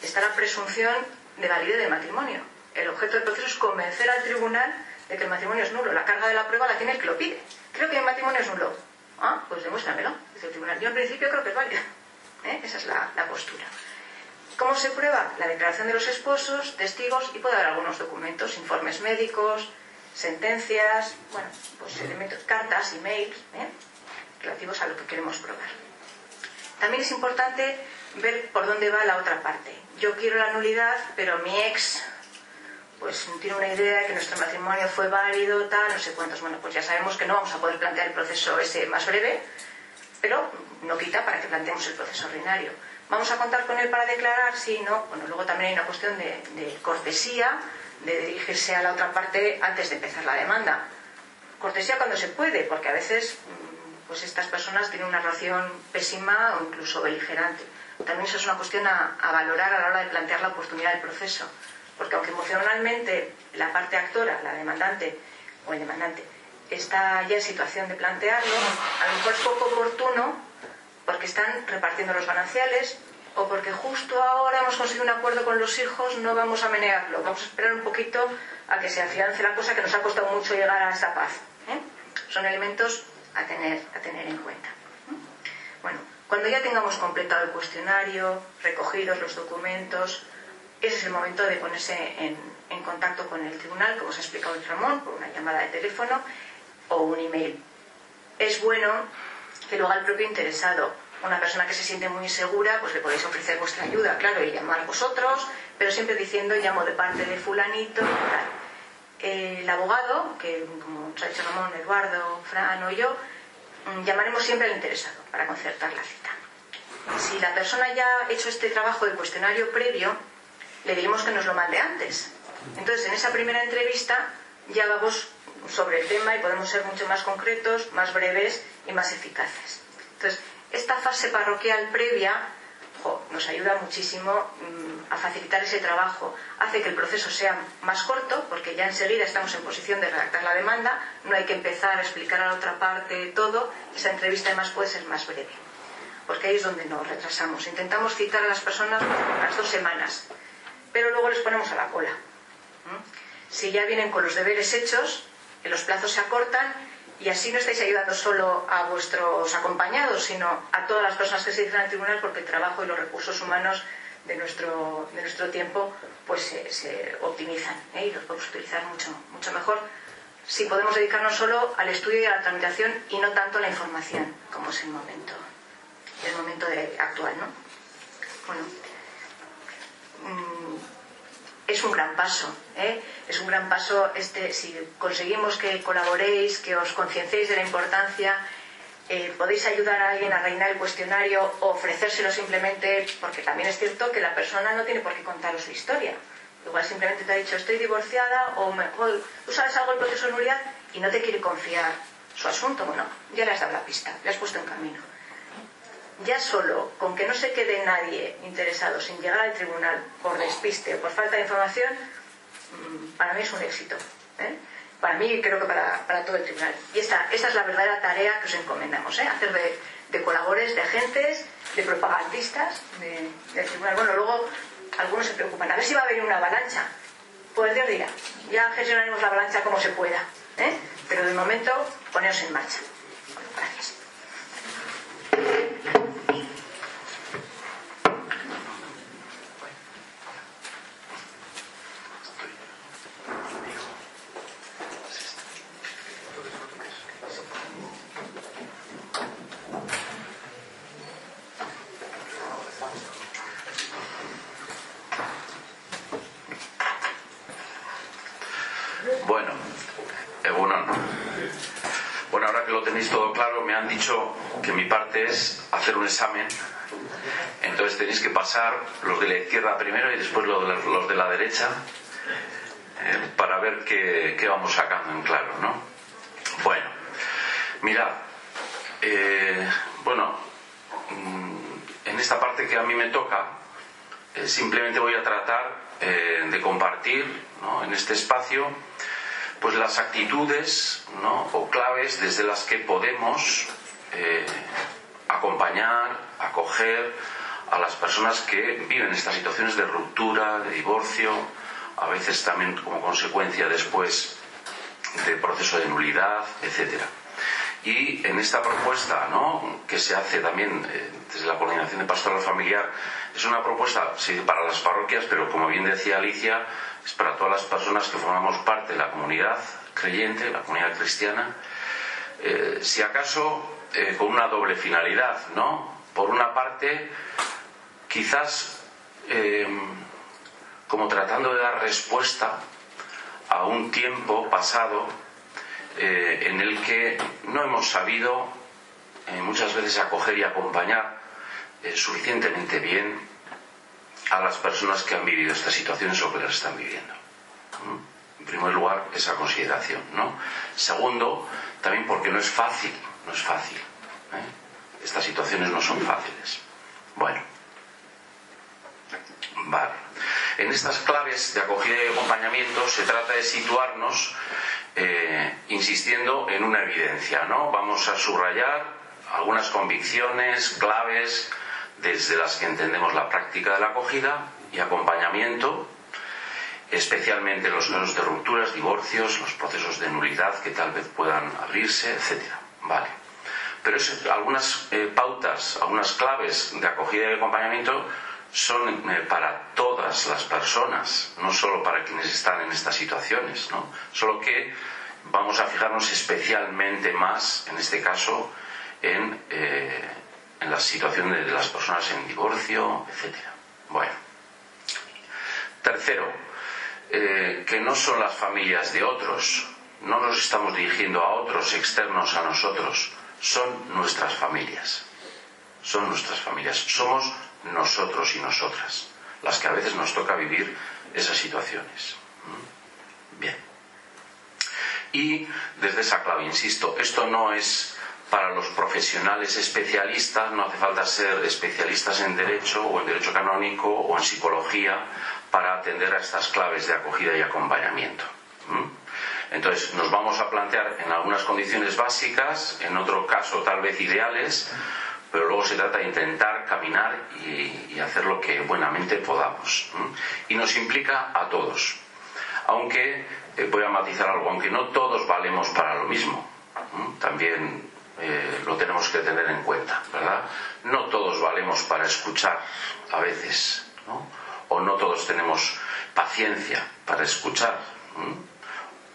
está la presunción de validez del matrimonio. El objeto del proceso es convencer al tribunal de que el matrimonio es nulo. La carga de la prueba la tiene el que lo pide. Creo que el matrimonio es nulo. Ah, pues demuéstramelo, dice el tribunal. Yo en principio creo que es válido. ¿Eh? Esa es la, la postura. ¿Cómo se prueba? La declaración de los esposos, testigos y puede haber algunos documentos, informes médicos, sentencias, bueno, pues elementos, cartas, emails, ¿eh? relativos a lo que queremos probar. También es importante ver por dónde va la otra parte. Yo quiero la nulidad, pero mi ex pues tiene una idea de que nuestro matrimonio fue válido, tal, no sé cuántos. Bueno, pues ya sabemos que no vamos a poder plantear el proceso ese más breve, pero no quita para que planteemos el proceso ordinario. ¿Vamos a contar con él para declarar? Sí, no. Bueno, luego también hay una cuestión de, cortesía, de dirigirse a la otra parte antes de empezar la demanda. Cortesía cuando se puede, porque a veces mm, pues estas personas tienen una relación pésima o incluso beligerante. También eso es una cuestión a, valorar a la hora de plantear la oportunidad del proceso. Porque aunque emocionalmente la parte actora, la demandante o el demandante, está ya en situación de plantearlo, a lo mejor es poco oportuno porque están repartiendo los gananciales o porque justo ahora hemos conseguido un acuerdo con los hijos, no vamos a menearlo, vamos a esperar un poquito a que se afiance la cosa que nos ha costado mucho llegar a esta paz. ¿eh? Son elementos a tener, a tener en cuenta. ¿eh? Bueno, cuando ya tengamos completado el cuestionario, recogidos los documentos, ese es el momento de ponerse en, en contacto con el tribunal, como os ha explicado el Ramón, por una llamada de teléfono o un email. Es bueno que luego al propio interesado. Una persona que se siente muy insegura, pues le podéis ofrecer vuestra ayuda, claro, y llamar vosotros, pero siempre diciendo llamo de parte de fulanito El abogado, que como os ha dicho Ramón, Eduardo, Fran o yo, llamaremos siempre al interesado para concertar la cita. Si la persona ya ha hecho este trabajo de cuestionario previo, le diremos que nos lo mande antes. Entonces, en esa primera entrevista ya vamos sobre el tema y podemos ser mucho más concretos, más breves y más eficaces. Entonces, esta fase parroquial previa nos ayuda muchísimo mm, a facilitar ese trabajo. Hace que el proceso sea más corto, porque ya enseguida estamos en posición de redactar la demanda, no hay que empezar a explicar a la otra parte todo, esa entrevista además puede ser más breve, porque ahí es donde nos retrasamos. Intentamos citar a las personas las dos semanas, pero luego les ponemos a la cola. Si ya vienen con los deberes hechos, los plazos se acortan y así no estáis ayudando solo a vuestros acompañados, sino a todas las personas que se dicen al tribunal porque el trabajo y los recursos humanos de nuestro, de nuestro tiempo pues se, optimizan ¿eh? y los podemos utilizar mucho, mucho mejor si podemos dedicarnos solo al estudio y a la tramitación y no tanto a la información, como es el momento, el momento actual. ¿no? Bueno, mm, es un gran paso. ¿eh? Es un gran paso este, si conseguimos que colaboréis, que os concienciéis de la importancia, eh, podéis ayudar a alguien a reinar el cuestionario o ofrecérselo simplemente, porque también es cierto que la persona no tiene por qué contaros su historia. Igual simplemente te ha dicho estoy divorciada o, tú sabes algo del proceso de nulidad y no te quiere confiar su asunto. Bueno, ya le has dado la pista, le has puesto en camino ya solo con que no se quede nadie interesado sin llegar al tribunal por despiste o por falta de información, mm, para mí es un éxito. ¿eh? Para mí y creo que para, para, todo el tribunal. Y esta, es la verdadera tarea que os encomendamos, ¿eh? hacer de, de colaboradores, de agentes, de propagandistas de, del tribunal. Bueno, luego algunos se preocupan, a ver si va a haber una avalancha. Pues Dios dirá, ya gestionaremos la avalancha como se pueda. ¿eh? Pero de momento, poneos en marcha. gracias. que mi parte es hacer un examen. Entonces tenéis que pasar los de la izquierda primero y después los de la, eh, para ver qué, vamos sacando en claro, ¿no? Bueno, mirad, eh, bueno, mm, en esta parte que a mí me toca, eh, simplemente voy a tratar de compartir en este espacio pues las actitudes o claves desde las que podemos acompañar, acoger a las personas que viven estas situaciones de ruptura, de divorcio, a veces también como consecuencia después de proceso de nulidad, etcétera. Y en esta propuesta, ¿no? que se hace también eh, desde la coordinación de pastoral familiar, es una propuesta sí, para las parroquias, pero como bien decía Alicia, es para todas las personas que formamos parte de la comunidad creyente, la comunidad cristiana. Eh, si acaso eh, con una doble finalidad, ¿no? Por una parte, quizás eh, como tratando de dar respuesta a un tiempo pasado eh, en el que no hemos sabido muchas veces acoger y acompañar suficientemente bien a las personas que han vivido estas situaciones o que las están viviendo. En primer lugar, esa consideración. ¿no? Segundo, también porque no es fácil no es fácil. ¿eh? Estas situaciones no son fáciles. Bueno. Vale. En estas claves de acogida y acompañamiento se trata de situarnos eh, insistiendo en una evidencia, ¿no? Vamos a subrayar algunas convicciones, claves desde las que entendemos la práctica de la acogida y acompañamiento, especialmente los casos de rupturas, divorcios, los procesos de nulidad que tal vez puedan abrirse, etcétera. Vale. Pero algunas eh, pautas, algunas claves de acogida y acompañamiento son eh, para todas las personas, no solo para quienes están en estas situaciones, ¿no? Solo que vamos a fijarnos especialmente más, en este caso, en, eh, en la situación de, las personas en divorcio, etc. Bueno. Tercero, que no son las familias de otros, no nos estamos dirigiendo a otros externos a nosotros, son nuestras familias. Son nuestras familias. Somos nosotros y nosotras las que a veces nos toca vivir esas situaciones. ¿Mm? Bien. Y desde esa clave, insisto, esto no es para los profesionales especialistas, no hace falta ser especialistas en derecho o en derecho canónico o en psicología para atender a estas claves de acogida y acompañamiento. ¿Mm? Entonces, nos vamos a plantear en algunas condiciones básicas, en otro caso tal vez ideales, pero luego se trata de intentar caminar y, hacer lo que buenamente podamos. Y nos implica a todos. Aunque, eh, voy a matizar algo, aunque no todos valemos para lo mismo, también eh, lo tenemos que tener en cuenta, ¿verdad? No todos valemos para escuchar a veces, ¿no? o no todos tenemos paciencia para escuchar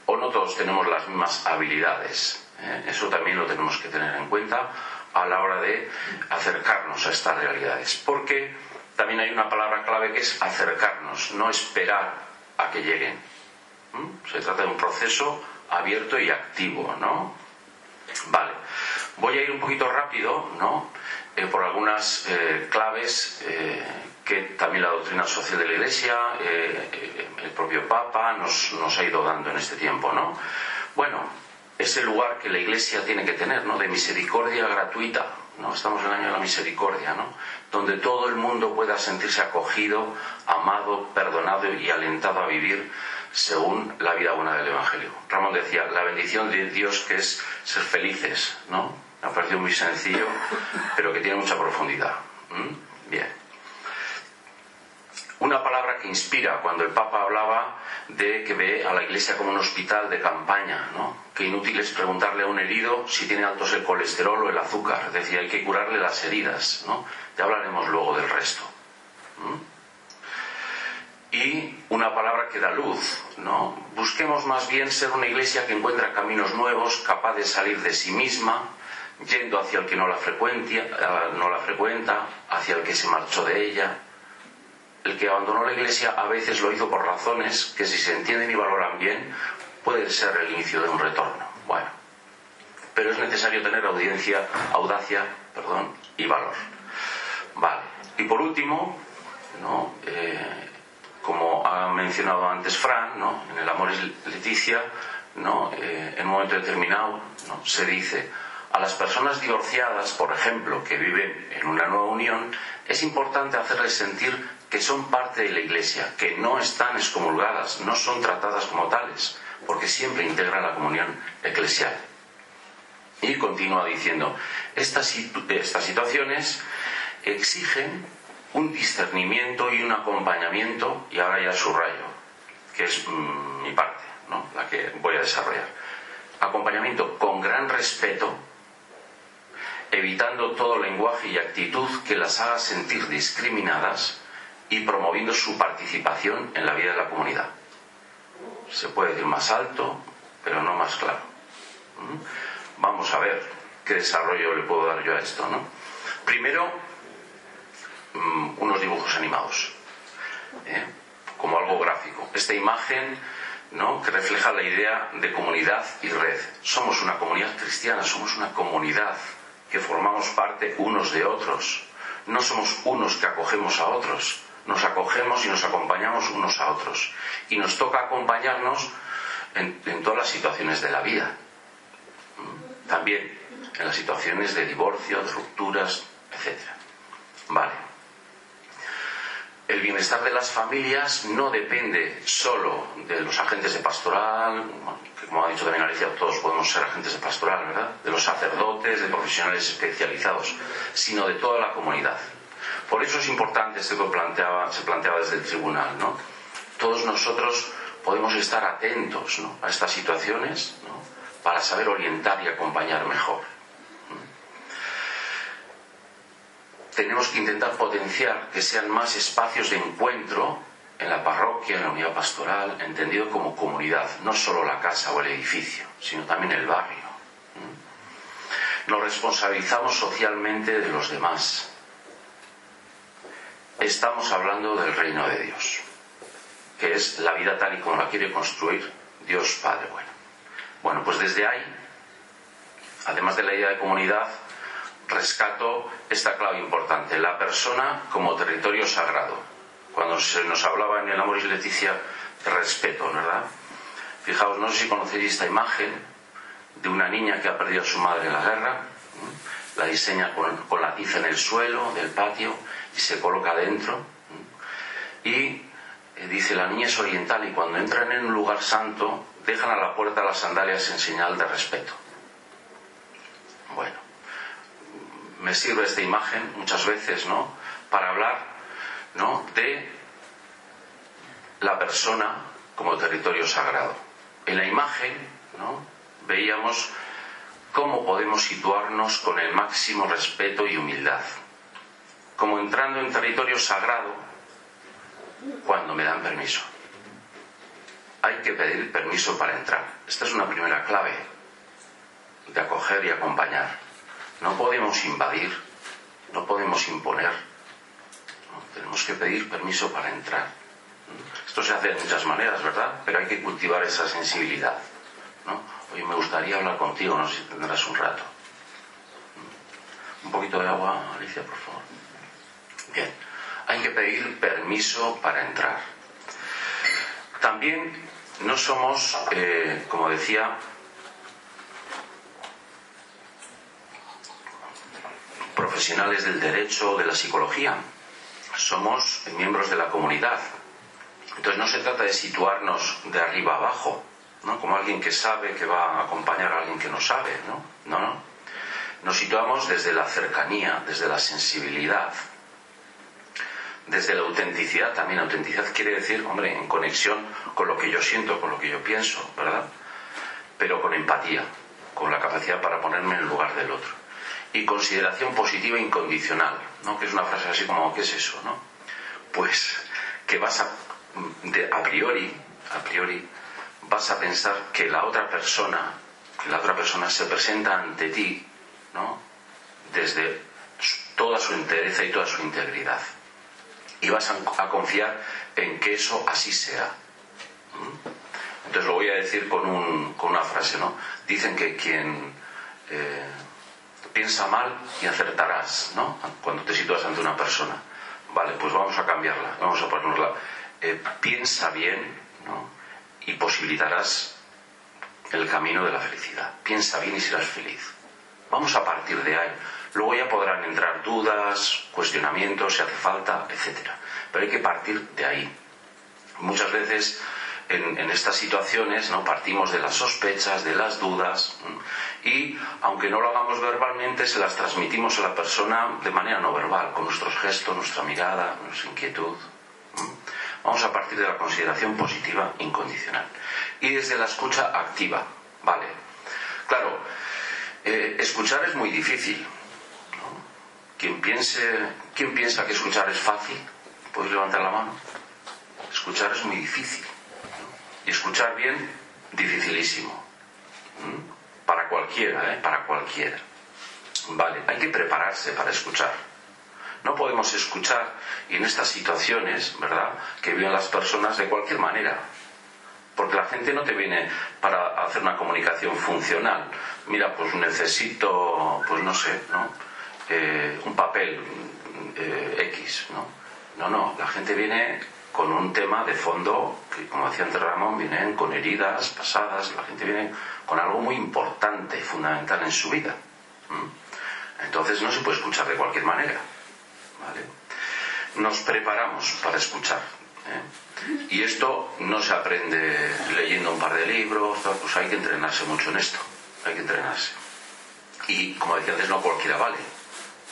o no todos tenemos las mismas habilidades. ¿eh? Eso también lo tenemos que tener en cuenta a la hora de acercarnos a estas realidades. Porque también hay una palabra clave que es acercarnos, no esperar a que lleguen. Se trata de un proceso abierto y activo, ¿no? Vale. Voy a ir un poquito rápido, ¿no? Eh, por algunas eh, claves que también la doctrina social de la Iglesia, eh, eh, el propio Papa nos, nos, ha ido dando en este tiempo, ¿no? Bueno, es el lugar que la Iglesia tiene que tener, ¿no? De misericordia gratuita, ¿no? Estamos en el año de la misericordia, ¿no? Donde todo el mundo pueda sentirse acogido, amado, perdonado y alentado a vivir según la vida buena del Evangelio. Ramón decía, la bendición de Dios que es ser felices, ¿no? Me ha parecido muy sencillo, pero que tiene mucha profundidad. Bien. Una palabra que inspira cuando el Papa hablaba de que ve a la Iglesia como un hospital de campaña, ¿no? Que inútil es preguntarle a un herido si tiene altos el colesterol o el azúcar. Decía, hay que curarle las heridas, ¿no? Ya hablaremos luego del resto. Y una palabra que da luz, ¿no? Busquemos más bien ser una iglesia que encuentra caminos nuevos, capaz de salir de sí misma, yendo hacia el que no la, no la frecuenta, hacia el que se marchó de ella, el que abandonó la iglesia a veces lo hizo por razones que si se entienden y valoran bien puede ser el inicio de un retorno. Bueno, pero es necesario tener audiencia, audacia, perdón, y valor. Vale. Y por último, ¿no? Eh, como ha mencionado antes Fran, ¿no? en el amor es Leticia, ¿no? Eh, en un momento determinado ¿no? se dice a las personas divorciadas, por ejemplo, que viven en una nueva unión, es importante hacerles sentir que son parte de la Iglesia, que no están excomulgadas, no son tratadas como tales, porque siempre integran la comunión eclesial. Y continúa diciendo, estas, estas situaciones exigen un discernimiento y un acompañamiento, y ahora ya subrayo, que es mm, mi parte, ¿no? la que voy a desarrollar. Acompañamiento con gran respeto, evitando todo lenguaje y actitud que las haga sentir discriminadas y promoviendo su participación en la vida de la comunidad. Se puede decir más alto, pero no más claro. ¿Mm? Vamos a ver qué desarrollo le puedo dar yo a esto. ¿no? Primero, mm, unos dibujos animados, ¿eh? como algo gráfico. Esta imagen ¿no? que refleja la idea de comunidad y red. Somos una comunidad cristiana, somos una comunidad que formamos parte unos de otros. No somos unos que acogemos a otros, nos acogemos y nos acompañamos unos a otros. Y nos toca acompañarnos en, todas las situaciones de la vida. También en las situaciones de divorcio, de rupturas, etc. Vale. El bienestar de las familias no depende solo de los agentes de pastoral, que como ha dicho también Alicia, todos podemos ser agentes de pastoral, ¿verdad? De los sacerdotes, de profesionales especializados, sino de toda la comunidad. Por eso es importante esto que se planteaba desde el tribunal, ¿no? Todos nosotros podemos estar atentos a estas situaciones para saber orientar y acompañar mejor. Tenemos que intentar potenciar que sean más espacios de encuentro en la parroquia, en la unidad pastoral, entendido como comunidad, no solo la casa o el edificio, sino también el barrio. Nos responsabilizamos socialmente de los demás, estamos hablando del reino de Dios, que es la vida tal y como la quiere construir Dios Padre bueno. Bueno, pues desde ahí, además de la idea de comunidad, rescato esta clave importante, la persona como territorio sagrado. Cuando se nos hablaba en el Amor y Leticia respeto, ¿verdad? Fijaos, no sé si conocéis esta imagen de una niña que ha perdido a su madre en la guerra, la diseña con, con la tiza en el suelo del patio y se coloca dentro. Y eh, dice, la niña es oriental y cuando entran en un lugar santo dejan a la puerta las sandalias en señal de respeto. Bueno, me sirve esta imagen muchas veces, ¿no? Para hablar, ¿no? De la persona como territorio sagrado. En la imagen, ¿no? Veíamos cómo podemos situarnos con el máximo respeto y humildad como entrando en territorio sagrado cuando me dan permiso. Hay que pedir permiso para entrar. Esta es una primera clave de acoger y acompañar. No podemos invadir, no podemos imponer. Tenemos que pedir permiso para entrar. Esto se hace de muchas maneras, ¿verdad? Pero hay que cultivar esa sensibilidad. ¿no? Oye, me gustaría hablar contigo, no sé si tendrás un rato. Un poquito de agua, Alicia, por favor. Bien, hay que pedir permiso para entrar. También no somos, eh, como decía, profesionales del derecho o de la psicología. Somos miembros de la comunidad. Entonces no se trata de situarnos de arriba abajo, ¿no? Como alguien que sabe que va a acompañar a alguien que no sabe, ¿no? No, no. Nos situamos desde la cercanía, desde la sensibilidad, desde la autenticidad también. Autenticidad quiere decir, hombre, en conexión con lo que yo siento, con lo que yo pienso, ¿verdad? Pero con empatía, con la capacidad para ponerme en lugar del otro. Y consideración positiva incondicional, ¿no? Que es una frase así como, ¿qué es eso, no? Pues que vas a, a priori, a priori, vas a pensar que la otra persona, que la otra persona se presenta ante ti, ¿no? Desde toda su entereza y toda su integridad y vas a, confiar en que eso así sea. ¿Mm? Entonces lo voy a decir con, una frase, ¿no? Dicen que quien eh, piensa mal y acertarás, ¿no? Cuando te sitúas ante una persona. Vale, pues vamos a cambiarla, vamos a ponerla. Eh, piensa bien, ¿no? Y posibilitarás el camino de la felicidad. Piensa bien y serás feliz. Vamos a partir de ahí. Luego ya podrán entrar dudas, cuestionamientos, si hace falta, etc. Pero hay que partir de ahí. Muchas veces en, estas situaciones no partimos de las sospechas, de las dudas y aunque no lo hagamos verbalmente se las transmitimos a la persona de manera no verbal, con nuestros gestos, nuestra mirada, nuestra inquietud. Vamos a partir de la consideración positiva incondicional y desde la escucha activa, vale. Claro, eh, escuchar es muy difícil, quien, piense, quien piensa que escuchar es fácil, puedes levantar la mano. Escuchar es muy difícil. Y escuchar bien, dificilísimo. ¿Mm? Para cualquiera, ¿eh? Para cualquiera. Vale, hay que prepararse para escuchar. No podemos escuchar y en estas situaciones, ¿verdad?, que viven las personas de cualquier manera. Porque la gente no te viene para hacer una comunicación funcional. Mira, pues necesito, pues no sé, ¿no? Eh, un papel eh, X, ¿no? No, no, la gente viene con un tema de fondo que, como decía antes Ramón, vienen con heridas pasadas, la gente viene con algo muy importante, fundamental en su vida. Entonces no se puede escuchar de cualquier manera. ¿vale? Nos preparamos para escuchar. ¿eh? Y esto no se aprende leyendo un par de libros, pues hay que entrenarse mucho en esto, hay que entrenarse. Y como decía antes, no cualquiera vale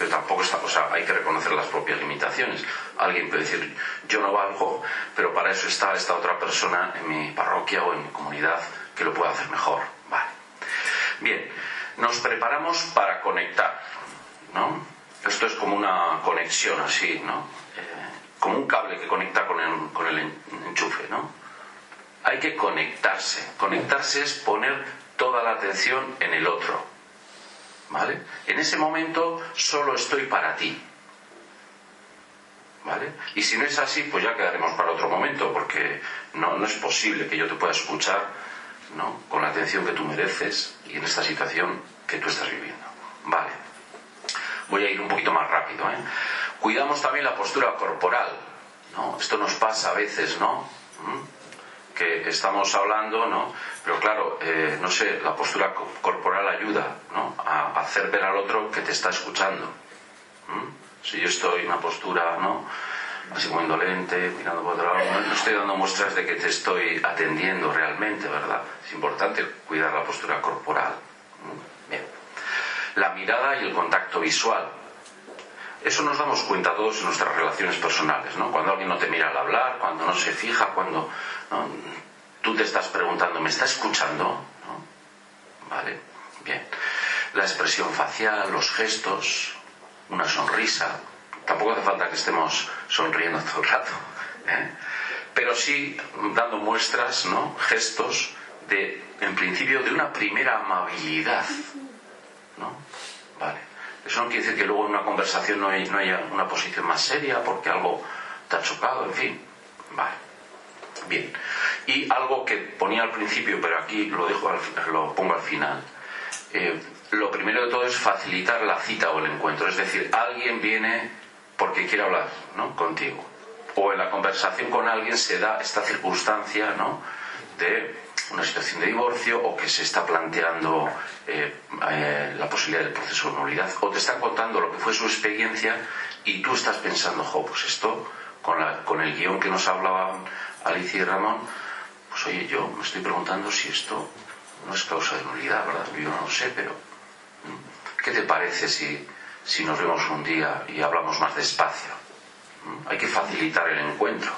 tampoco está, o sea, hay que reconocer las propias limitaciones. Alguien puede decir, yo no valgo, pero para eso está esta otra persona en mi parroquia o en mi comunidad que lo puede hacer mejor. Vale. Bien, nos preparamos para conectar, ¿no? Esto es como una conexión así, ¿no? Eh, como un cable que conecta con el, con el enchufe, ¿no? Hay que conectarse. Conectarse es poner toda la atención en el otro ¿Vale? En ese momento solo estoy para ti. ¿Vale? Y si no es así, pues ya quedaremos para otro momento, porque no, no es posible que yo te pueda escuchar ¿no? con la atención que tú mereces y en esta situación que tú estás viviendo. Vale. Voy a ir un poquito más rápido. ¿eh? Cuidamos también la postura corporal. ¿no? Esto nos pasa a veces, ¿no? ¿Mm? que estamos hablando, ¿no? Pero claro, eh, no sé, la postura corporal ayuda, ¿no? A hacer ver al otro que te está escuchando. Si yo estoy en una postura, ¿no? Así como indolente, mirando por otro lado, no, estoy dando muestras de que te estoy atendiendo realmente, ¿verdad? Es importante cuidar la postura corporal. Bien. La mirada y el contacto visual. Eso nos damos cuenta todos en nuestras relaciones personales, ¿no? Cuando alguien no te mira al hablar, cuando no se fija, cuando Tú te estás preguntando, ¿me está escuchando? ¿Vale? Bien. La expresión facial, los gestos, una sonrisa. Tampoco hace falta que estemos sonriendo todo el rato. ¿eh? Pero sí dando muestras, ¿no? Gestos de, en principio, de una primera amabilidad. ¿No? Vale. Eso no quiere decir que luego en una conversación no, no haya una posición más seria porque algo te ha chocado, en fin. Vale. Bien. Y algo que ponía al principio, pero aquí lo, dejo lo pongo al final. Eh, lo primero de todo es facilitar la cita o el encuentro. Es decir, alguien viene porque quiere hablar ¿no? contigo. O en la conversación con alguien se da esta circunstancia ¿no? de una situación de divorcio o que se está planteando eh, eh, la posibilidad del proceso de nulidad o te está contando lo que fue su experiencia y tú estás pensando, jo, pues esto con, la, con el guion que nos hablaban Alicia y Ramón, pues oye, yo me estoy preguntando si esto no es causa de nulidad, ¿verdad? Yo no lo sé, pero ¿qué te parece si, si nos vemos un día y hablamos más despacio? Hay que facilitar el encuentro,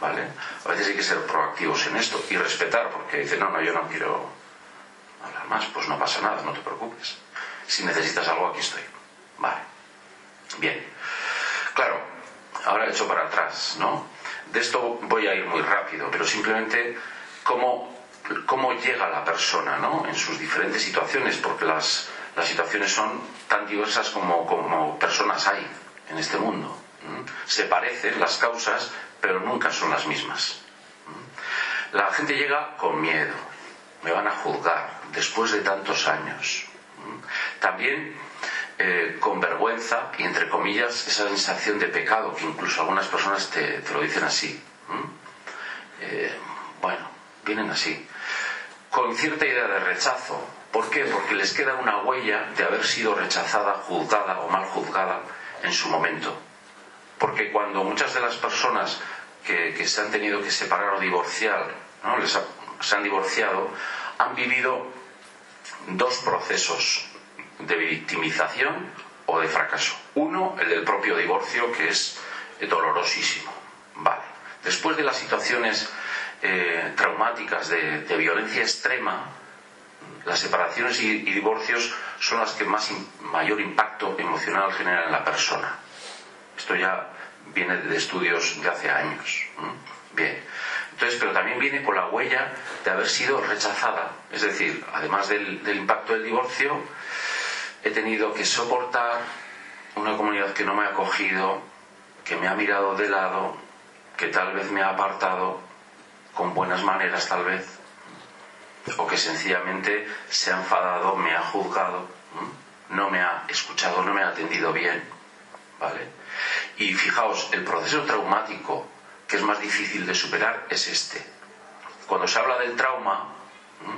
¿vale? A veces hay que ser proactivos en esto y respetar, porque dice, no, no, yo no quiero hablar más, pues no pasa nada, no te preocupes. Si necesitas algo, aquí estoy. Vale. Bien. Claro, ahora he hecho para atrás, ¿no? De esto voy a ir muy rápido, pero simplemente cómo, cómo llega la persona, ¿no? En sus diferentes situaciones, porque las, las situaciones son tan diversas como, como personas hay en este mundo. Se parecen las causas, pero nunca son las mismas. La gente llega con miedo, me van a juzgar después de tantos años. También eh, con vergüenza y entre comillas esa sensación de pecado que incluso algunas personas te, lo dicen así. Eh, bueno, vienen así. Con cierta idea de rechazo. ¿Por qué? Porque les queda una huella de haber sido rechazada, juzgada o mal juzgada en su momento. Porque cuando muchas de las personas que, se han tenido que separar o divorciar, ¿no? Les se han divorciado, han vivido dos procesos de victimización o de fracaso. Uno, el del propio divorcio, que es dolorosísimo. Vale. Después de las situaciones eh, traumáticas de, violencia extrema, las separaciones y, divorcios son las que más mayor impacto emocional generan en la persona. Esto ya viene de estudios de hace años. Bien. Entonces, pero también viene con la huella de haber sido rechazada. Es decir, además del, del impacto del divorcio, he tenido que soportar una comunidad que no me ha acogido, que me ha mirado de lado, que tal vez me ha apartado con buenas maneras tal vez, o que sencillamente se ha enfadado, me ha juzgado, no me ha escuchado, no me ha atendido bien, ¿vale? Y fijaos, el proceso traumático que es más difícil de superar es este. Cuando se habla del trauma,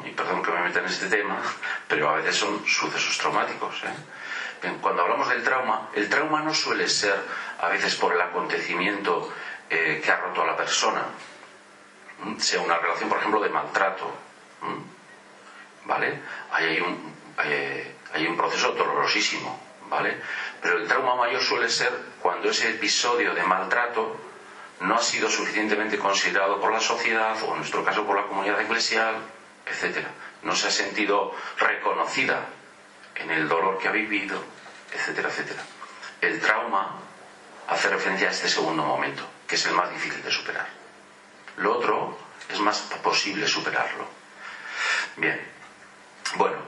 y perdón que me meta en este tema, pero a veces son sucesos traumáticos. ¿eh? cuando hablamos del trauma, el trauma no suele ser a veces por el acontecimiento eh, que ha roto a la persona, sea una relación, por ejemplo, de maltrato. Ahí hay un, hay, un proceso dolorosísimo. Pero el trauma mayor suele ser cuando ese episodio de maltrato no ha sido suficientemente considerado por la sociedad o en nuestro caso por la comunidad eclesial etcétera. No se ha sentido reconocida en el dolor que ha vivido, etcétera, etcétera. El trauma hace referencia a este segundo momento, que es el más difícil de superar. Lo otro es más posible superarlo. Bien, bueno,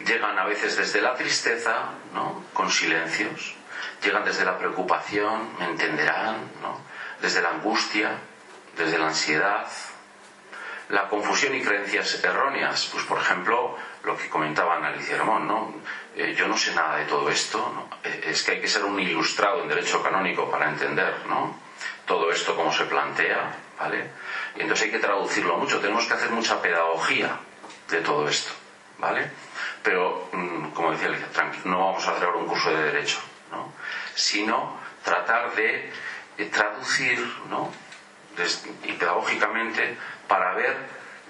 llegan a veces desde la tristeza, ¿no? Con silencios, llegan desde la preocupación, me entenderán, ¿no? Desde la angustia, desde la ansiedad, la confusión y creencias erróneas, pues por ejemplo, lo que comentaba Alicia Ramón, ¿no? Eh, yo no sé nada de todo esto, eh, es que hay que ser un ilustrado en derecho canónico para entender, ¿no? Todo esto como se plantea, ¿vale? Y entonces hay que traducirlo mucho, tenemos que hacer mucha pedagogía de todo esto, ¿vale? Pero, mm, como decía Alicia, no vamos a hacer ahora un curso de derecho, ¿no? Sino tratar de traducir, ¿no? y pedagógicamente para ver,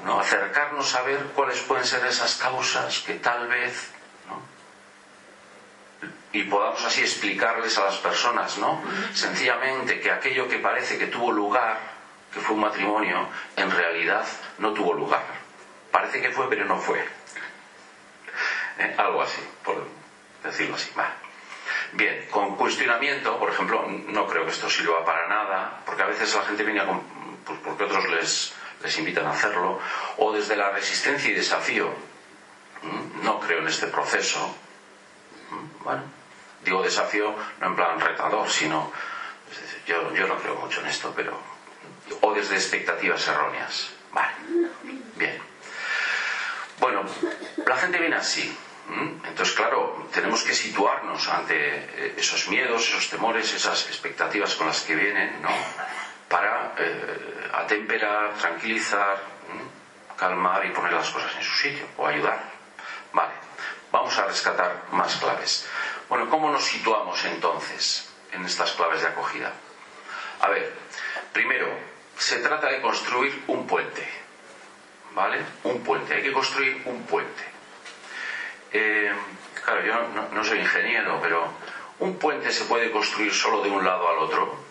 ¿no? acercarnos a ver cuáles pueden ser esas causas que tal vez y podamos así explicarles a las personas, ¿no? Sencillamente que aquello que parece que tuvo lugar, que fue un matrimonio, en realidad no tuvo lugar. Parece que fue, pero no fue. ¿Eh? Algo así, por decirlo así. Bien, con cuestionamiento, por ejemplo, no creo que esto sirva para nada, porque a veces la gente viene a, pues porque otros les, les invitan a hacerlo, o desde la resistencia y desafío. ¿Mm? No creo en este proceso. ¿Mm? Bueno, digo desafío no en plan retador, sino yo, yo no creo mucho en esto, pero o desde expectativas erróneas. Vale, bien. Bueno, la gente viene así. Entonces, claro, tenemos que situarnos ante eh, esos miedos, esos temores, esas expectativas con las que vienen, ¿no? Para eh, atemperar, tranquilizar, calmar y poner las cosas en su sitio o ayudar. Vale, vamos a rescatar más claves. Bueno, ¿cómo nos situamos entonces en estas claves de acogida? A ver, primero, se trata de construir un puente. ¿Vale? Un puente. Hay que construir un puente. Eh, claro, yo no, soy ingeniero, pero ¿un puente se puede construir solo de un lado al otro?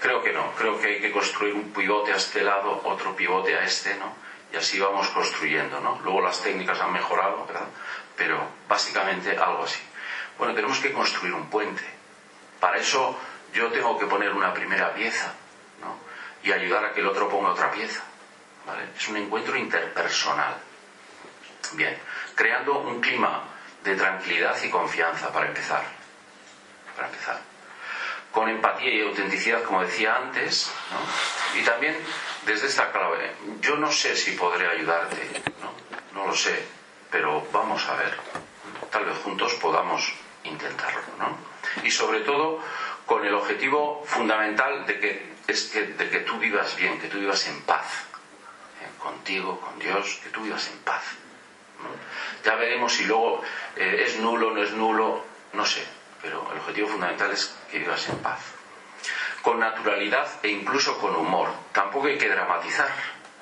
Creo que no. Creo que hay que construir un pivote a este lado, otro pivote a este, ¿no? Y así vamos construyendo, ¿no? Luego las técnicas han mejorado, ¿verdad? Pero básicamente algo así. Bueno, tenemos que construir un puente. Para eso yo tengo que poner una primera pieza ¿no? y ayudar a que el otro ponga otra pieza. ¿vale? Es un encuentro interpersonal. Bien, creando un clima de tranquilidad y confianza para empezar. Para empezar. Con empatía y autenticidad, como decía antes, ¿no? y también desde esta clave. Yo no sé si podré ayudarte, ¿no? no lo sé, pero vamos a ver. Tal vez juntos podamos intentarlo. ¿no? Y sobre todo con el objetivo fundamental de que, es que, de que tú vivas bien, que tú vivas en paz, ¿eh? contigo, con Dios, que tú vivas en paz. Ya veremos si luego eh, es nulo, no es nulo, no sé, pero el objetivo fundamental es que vivas en paz. Con naturalidad e incluso con humor. Tampoco hay que dramatizar,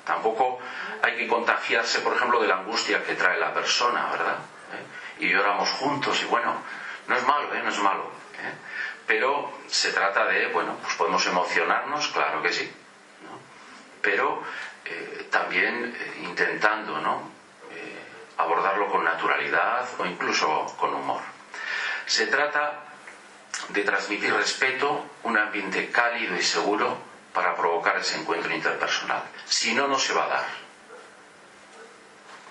tampoco hay que contagiarse, por ejemplo, de la angustia que trae la persona, ¿verdad? ¿Eh? Y lloramos juntos y bueno, no es malo, ¿eh? No es malo. ¿eh? Pero se trata de, bueno, pues podemos emocionarnos, claro que sí, pero eh, también intentando, ¿no? Abordarlo con naturalidad o incluso con humor. Se trata de transmitir respeto, un ambiente cálido y seguro para provocar ese encuentro interpersonal. Si no, no se va a dar.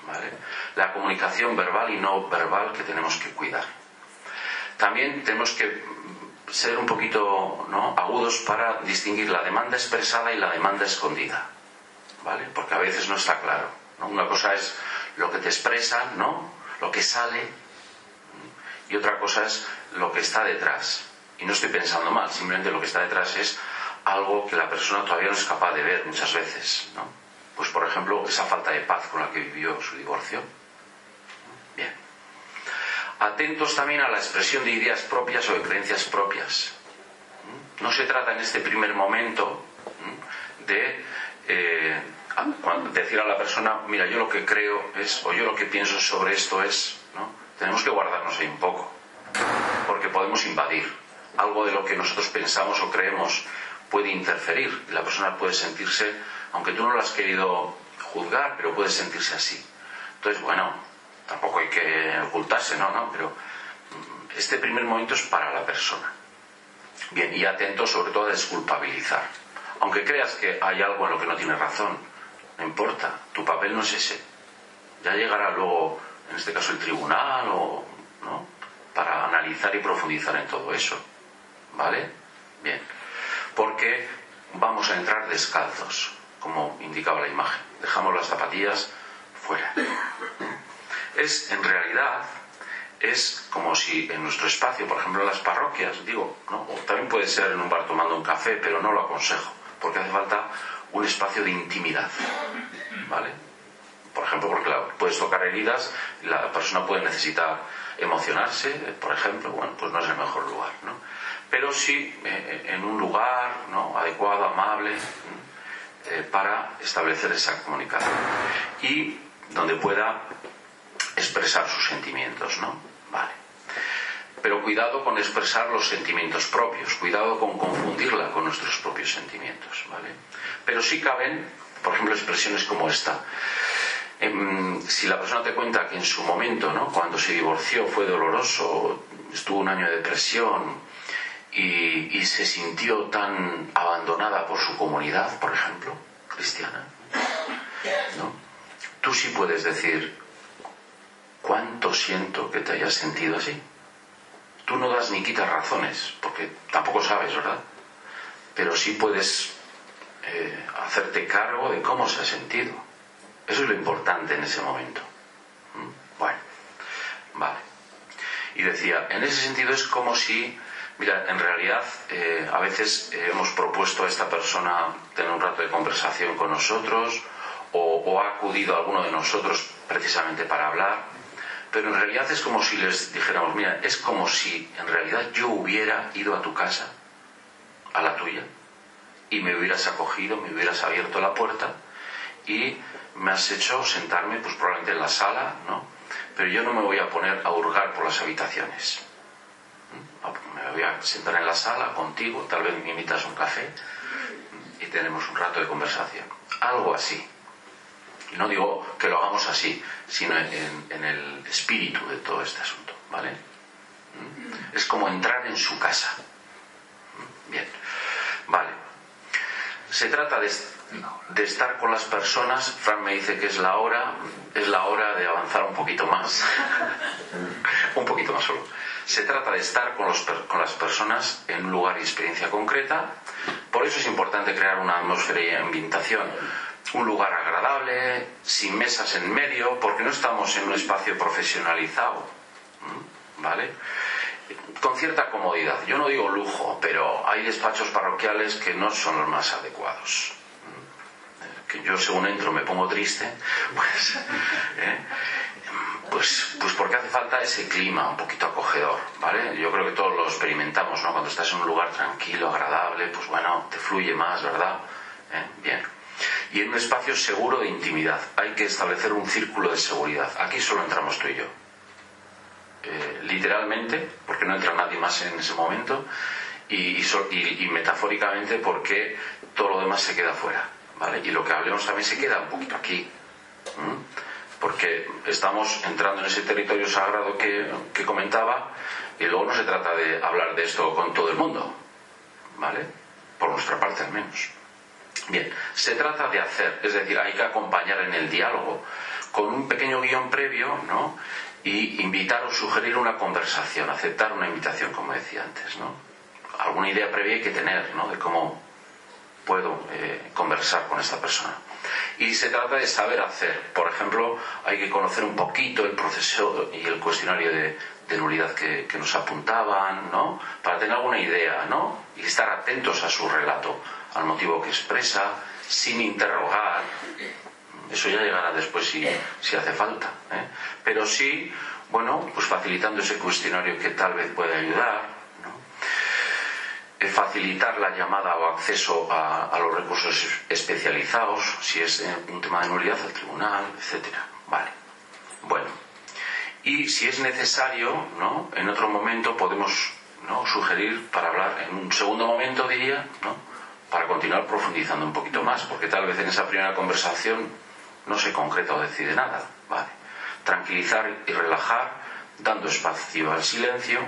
¿Vale? La comunicación verbal y no verbal que tenemos que cuidar. También tenemos que ser un poquito ¿no? agudos para distinguir la demanda expresada y la demanda escondida. ¿Vale? Porque a veces no está claro. Una cosa es lo que te expresan, ¿no? Lo que sale. Y otra cosa es lo que está detrás. Y no estoy pensando mal, simplemente lo que está detrás es algo que la persona todavía no es capaz de ver muchas veces, ¿no? Pues por ejemplo, esa falta de paz con la que vivió su divorcio. Bien atentos también a la expresión de ideas propias o de creencias propias. No se trata en este primer momento de eh, decir a la persona, mira, yo lo que creo es, o yo lo que pienso sobre esto es. Tenemos que guardarnos ahí un poco, porque podemos invadir. Algo de lo que nosotros pensamos o creemos puede interferir. La persona puede sentirse, aunque tú no lo has querido juzgar, pero puede sentirse así. Entonces, bueno, tampoco hay que ocultarse, no, no, pero mm, este primer momento es para la persona. Bien, y atento sobre todo a desculpabilizar. Aunque creas que hay algo en lo que no tienes razón, no importa, tu papel no es ese. Ya llegará luego, en este caso, el tribunal o, ¿no? Para analizar y profundizar en todo eso. ¿Vale? Bien. Porque vamos a entrar descalzos, como indicaba la imagen. Dejamos las zapatillas fuera es en realidad es como si en nuestro espacio, por ejemplo en las parroquias, digo, ¿no? o también puede ser en un bar tomando un café, pero no lo aconsejo, porque hace falta un espacio de intimidad, ¿vale? Por ejemplo, porque puedes tocar heridas, la persona puede necesitar emocionarse, por ejemplo, bueno, pues no es el mejor lugar, ¿no? Pero sí eh, en un lugar ¿no? adecuado, amable, eh, para establecer esa comunicación y donde pueda expresar sus sentimientos, ¿no? Vale. Pero cuidado con expresar los sentimientos propios, cuidado con confundirla con nuestros propios sentimientos, ¿vale? Pero sí caben, por ejemplo, expresiones como esta. Em, si la persona te cuenta que en su momento, ¿no? cuando se divorció, fue doloroso, estuvo un año de depresión y, se sintió tan abandonada por su comunidad, por ejemplo, cristiana, ¿no? Tú sí puedes decir, cuánto siento que te hayas sentido así. Tú no das ni quitas razones, porque tampoco sabes, ¿verdad? Pero sí puedes eh, hacerte cargo de cómo se ha sentido. Eso es lo importante en ese momento. ¿Mm? Bueno, vale. Y decía, en ese sentido es como si, mira, en realidad eh, a veces hemos propuesto a esta persona tener un rato de conversación con nosotros o, o ha acudido a alguno de nosotros precisamente para hablar pero en realidad es como si les dijéramos, mira, es como si en realidad yo hubiera ido a tu casa, a la tuya, y me hubieras acogido, me hubieras abierto la puerta y me has hecho sentarme, pues probablemente en la sala, ¿no? Pero yo no me voy a poner a hurgar por las habitaciones. ¿Mm? Me voy a sentar en la sala contigo, tal vez me invitas a un café y tenemos un rato de conversación. Algo así. Y no digo que lo hagamos así, sino en, en el espíritu de todo este asunto, ¿vale? ¿Mm? Es como entrar en su casa. ¿Mm? Bien, vale. Se trata de, de estar con las personas. Fran me dice que es la hora, es la hora de avanzar un poquito más. un poquito más solo. Se trata de estar con, los, con, las personas en un lugar y experiencia concreta. Por eso es importante crear una atmósfera y ambientación. Un lugar agradable, sin mesas en medio, porque no estamos en un espacio profesionalizado. ¿Vale? Con cierta comodidad. Yo no digo lujo, pero hay despachos parroquiales que no son los más adecuados yo según entro me pongo triste, pues, ¿eh? pues, pues porque hace falta ese clima un poquito acogedor, ¿vale? Yo creo que todos lo experimentamos, ¿no? Cuando estás en un lugar tranquilo, agradable, pues bueno, te fluye más, ¿verdad? ¿Eh? Bien. Y en un espacio seguro de intimidad. Hay que establecer un círculo de seguridad. Aquí solo entramos tú y yo. Eh, literalmente, porque no entra nadie más en ese momento, y, y metafóricamente porque todo lo demás se queda fuera. ¿Vale? Y lo que hablemos también se queda un poquito aquí, porque estamos entrando en ese territorio sagrado que, que, comentaba y luego no se trata de hablar de esto con todo el mundo, ¿vale? Por nuestra parte al menos. Bien, se trata de hacer, es decir, hay que acompañar en el diálogo con un pequeño guion previo, ¿no? Y invitar o sugerir una conversación, aceptar una invitación, como decía antes, ¿no? Alguna idea previa hay que tener, ¿no? De cómo, puedo eh, conversar con esta persona. Y se trata de saber hacer. Por ejemplo, hay que conocer un poquito el proceso y el cuestionario de, de nulidad que, que, nos apuntaban, ¿no? Para tener alguna idea, ¿no? Y estar atentos a su relato, al motivo que expresa, sin interrogar. Eso ya llegará después si, si hace falta. ¿eh? Pero sí, bueno, pues facilitando ese cuestionario que tal vez puede ayudar, facilitar la llamada o acceso a, a, los recursos especializados, si es un tema de nulidad al tribunal, etcétera. Vale. Bueno. Y si es necesario, ¿no? En otro momento podemos ¿no? sugerir para hablar, en un segundo momento diría, ¿no? para continuar profundizando un poquito más, porque tal vez en esa primera conversación no se concreta o decide nada. Vale. Tranquilizar y relajar, dando espacio al silencio,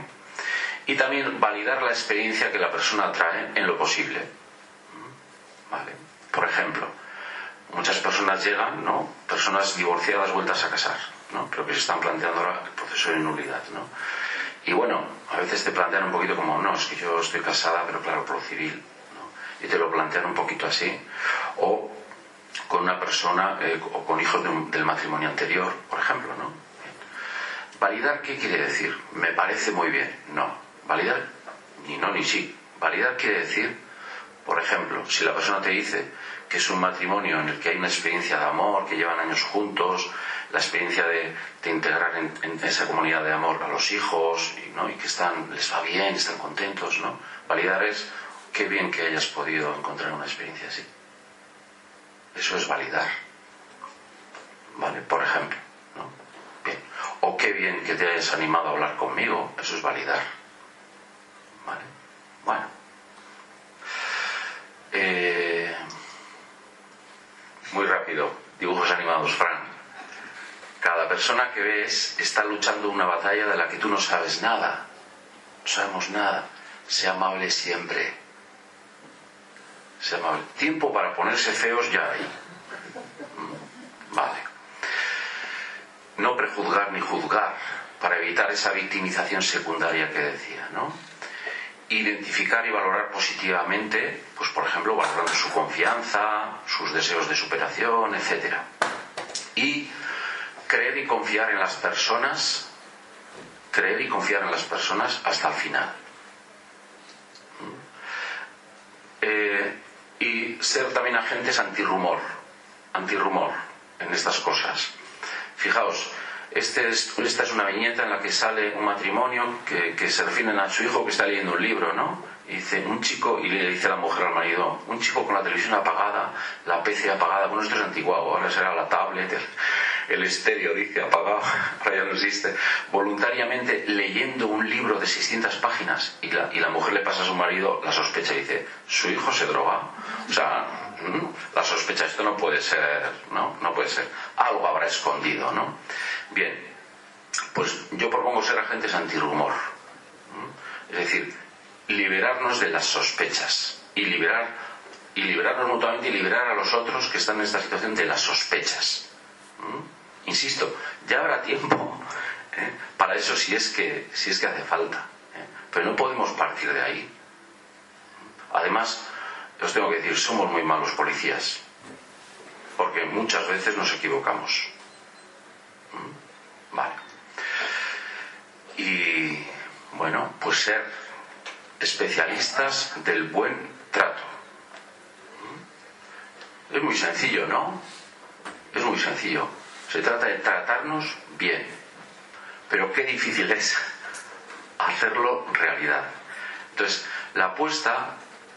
y también validar la experiencia que la persona trae en lo posible. ¿Vale? Por ejemplo, muchas personas llegan, ¿no? Personas divorciadas vueltas a casar, ¿no? Creo que se están planteando ahora el proceso de nulidad, ¿no? Y bueno, a veces te plantean un poquito como, no, es que yo estoy casada, pero claro, por lo civil, ¿no? Y te lo plantean un poquito así. O con una persona eh, o con hijos de un, del matrimonio anterior, por ejemplo, ¿no? Validar, ¿qué quiere decir? Me parece muy bien. No, Validar, ni no ni sí. Validar quiere decir, por ejemplo, si la persona te dice que es un matrimonio en el que hay una experiencia de amor, que llevan años juntos, la experiencia de, integrar en, en, esa comunidad de amor a los hijos, y, ¿no? y que están, les va bien, están contentos, ¿no? Validar es qué bien que hayas podido encontrar una experiencia así. Eso es validar. ¿Vale? Por ejemplo. ¿no? Bien. O qué bien que te hayas animado a hablar conmigo. Eso es validar. ¿Vale? Bueno. Eh, muy rápido, dibujos animados, Fran. Cada persona que ves está luchando una batalla de la que tú no sabes nada. No sabemos nada. Sea amable siempre. Sea amable. Tiempo para ponerse feos ya hay. Vale. No prejuzgar ni juzgar para evitar esa victimización secundaria que decía, ¿no? Identificar y valorar positivamente, pues por ejemplo, valorando su confianza, sus deseos de superación, etc. Y creer y confiar en las personas, creer y confiar en las personas hasta el final. Eh, y ser también agentes antirrumor, antirrumor en estas cosas. Fijaos, Este esta es una viñeta en la que sale un matrimonio que, que se refieren a su hijo que está leyendo un libro, ¿no? Y dice, un chico, y le dice la mujer al marido, un chico con la televisión apagada, la PC apagada, bueno, esto es antiguo, ahora será la tablet, el, estéreo, dice, apagado, ahora ya no existe, voluntariamente leyendo un libro de 600 páginas y la, y la mujer le pasa a su marido la sospecha y dice, su hijo se droga. O sea, la sospecha, esto no puede ser, ¿no? No puede ser. Algo habrá escondido, ¿no? Bien, pues yo propongo ser agentes antirrumor. Es decir, liberarnos de las sospechas y liberar y liberarnos mutuamente y liberar a los otros que están en esta situación de las sospechas. Insisto, ya habrá tiempo ¿eh? para eso si es que si es que hace falta. ¿eh? Pero no podemos partir de ahí. Además, os tengo que decir, somos muy malos policías, porque muchas veces nos equivocamos. ¿Mm? Vale. Y bueno, pues ser especialistas del buen trato. ¿Mm? Es muy sencillo, ¿no? Es muy sencillo. Se trata de tratarnos bien. Pero qué difícil es hacerlo realidad. Entonces, la apuesta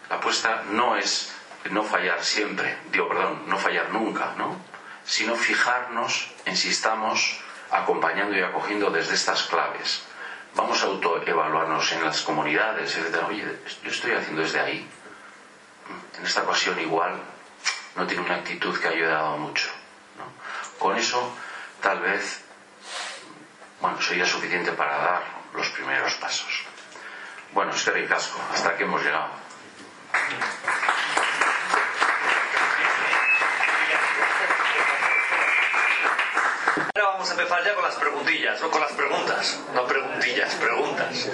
la apuesta no es no fallar siempre, digo, perdón, no fallar nunca, ¿no? Sino fijarnos en si estamos acompañando y acogiendo desde estas claves. Vamos a autoevaluarnos en las comunidades, etc. Oye, yo estoy haciendo desde ahí. En esta ocasión igual no tiene una actitud que ha ayudado mucho. Con eso, tal vez, bueno, sería suficiente para dar los primeros pasos. Bueno, este casco, hasta que hemos llegado. Ahora vamos a empezar ya con las preguntillas, no con las preguntas, no preguntillas, preguntas.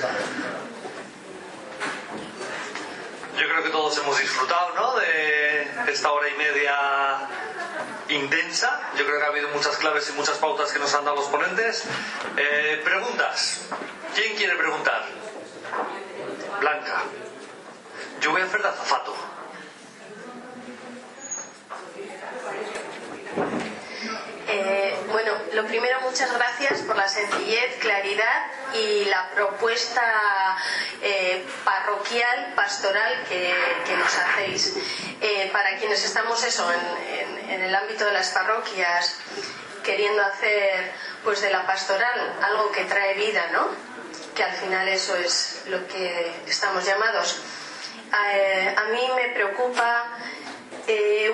Yo creo que todos hemos disfrutado, ¿no? De esta hora y media intensa. Yo creo que ha habido muchas claves y muchas pautas que nos han dado los ponentes. Eh, preguntas. ¿Quién quiere preguntar? Blanca. Yo voy a hacer de azafato. Eh, lo primero, muchas gracias por la sencillez, claridad y la propuesta eh, parroquial, pastoral que, nos hacéis. Eh, para quienes estamos eso en, el ámbito de las parroquias, queriendo hacer pues de la pastoral algo que trae vida, ¿no? Que al final eso es lo que estamos llamados eh, a mí me preocupa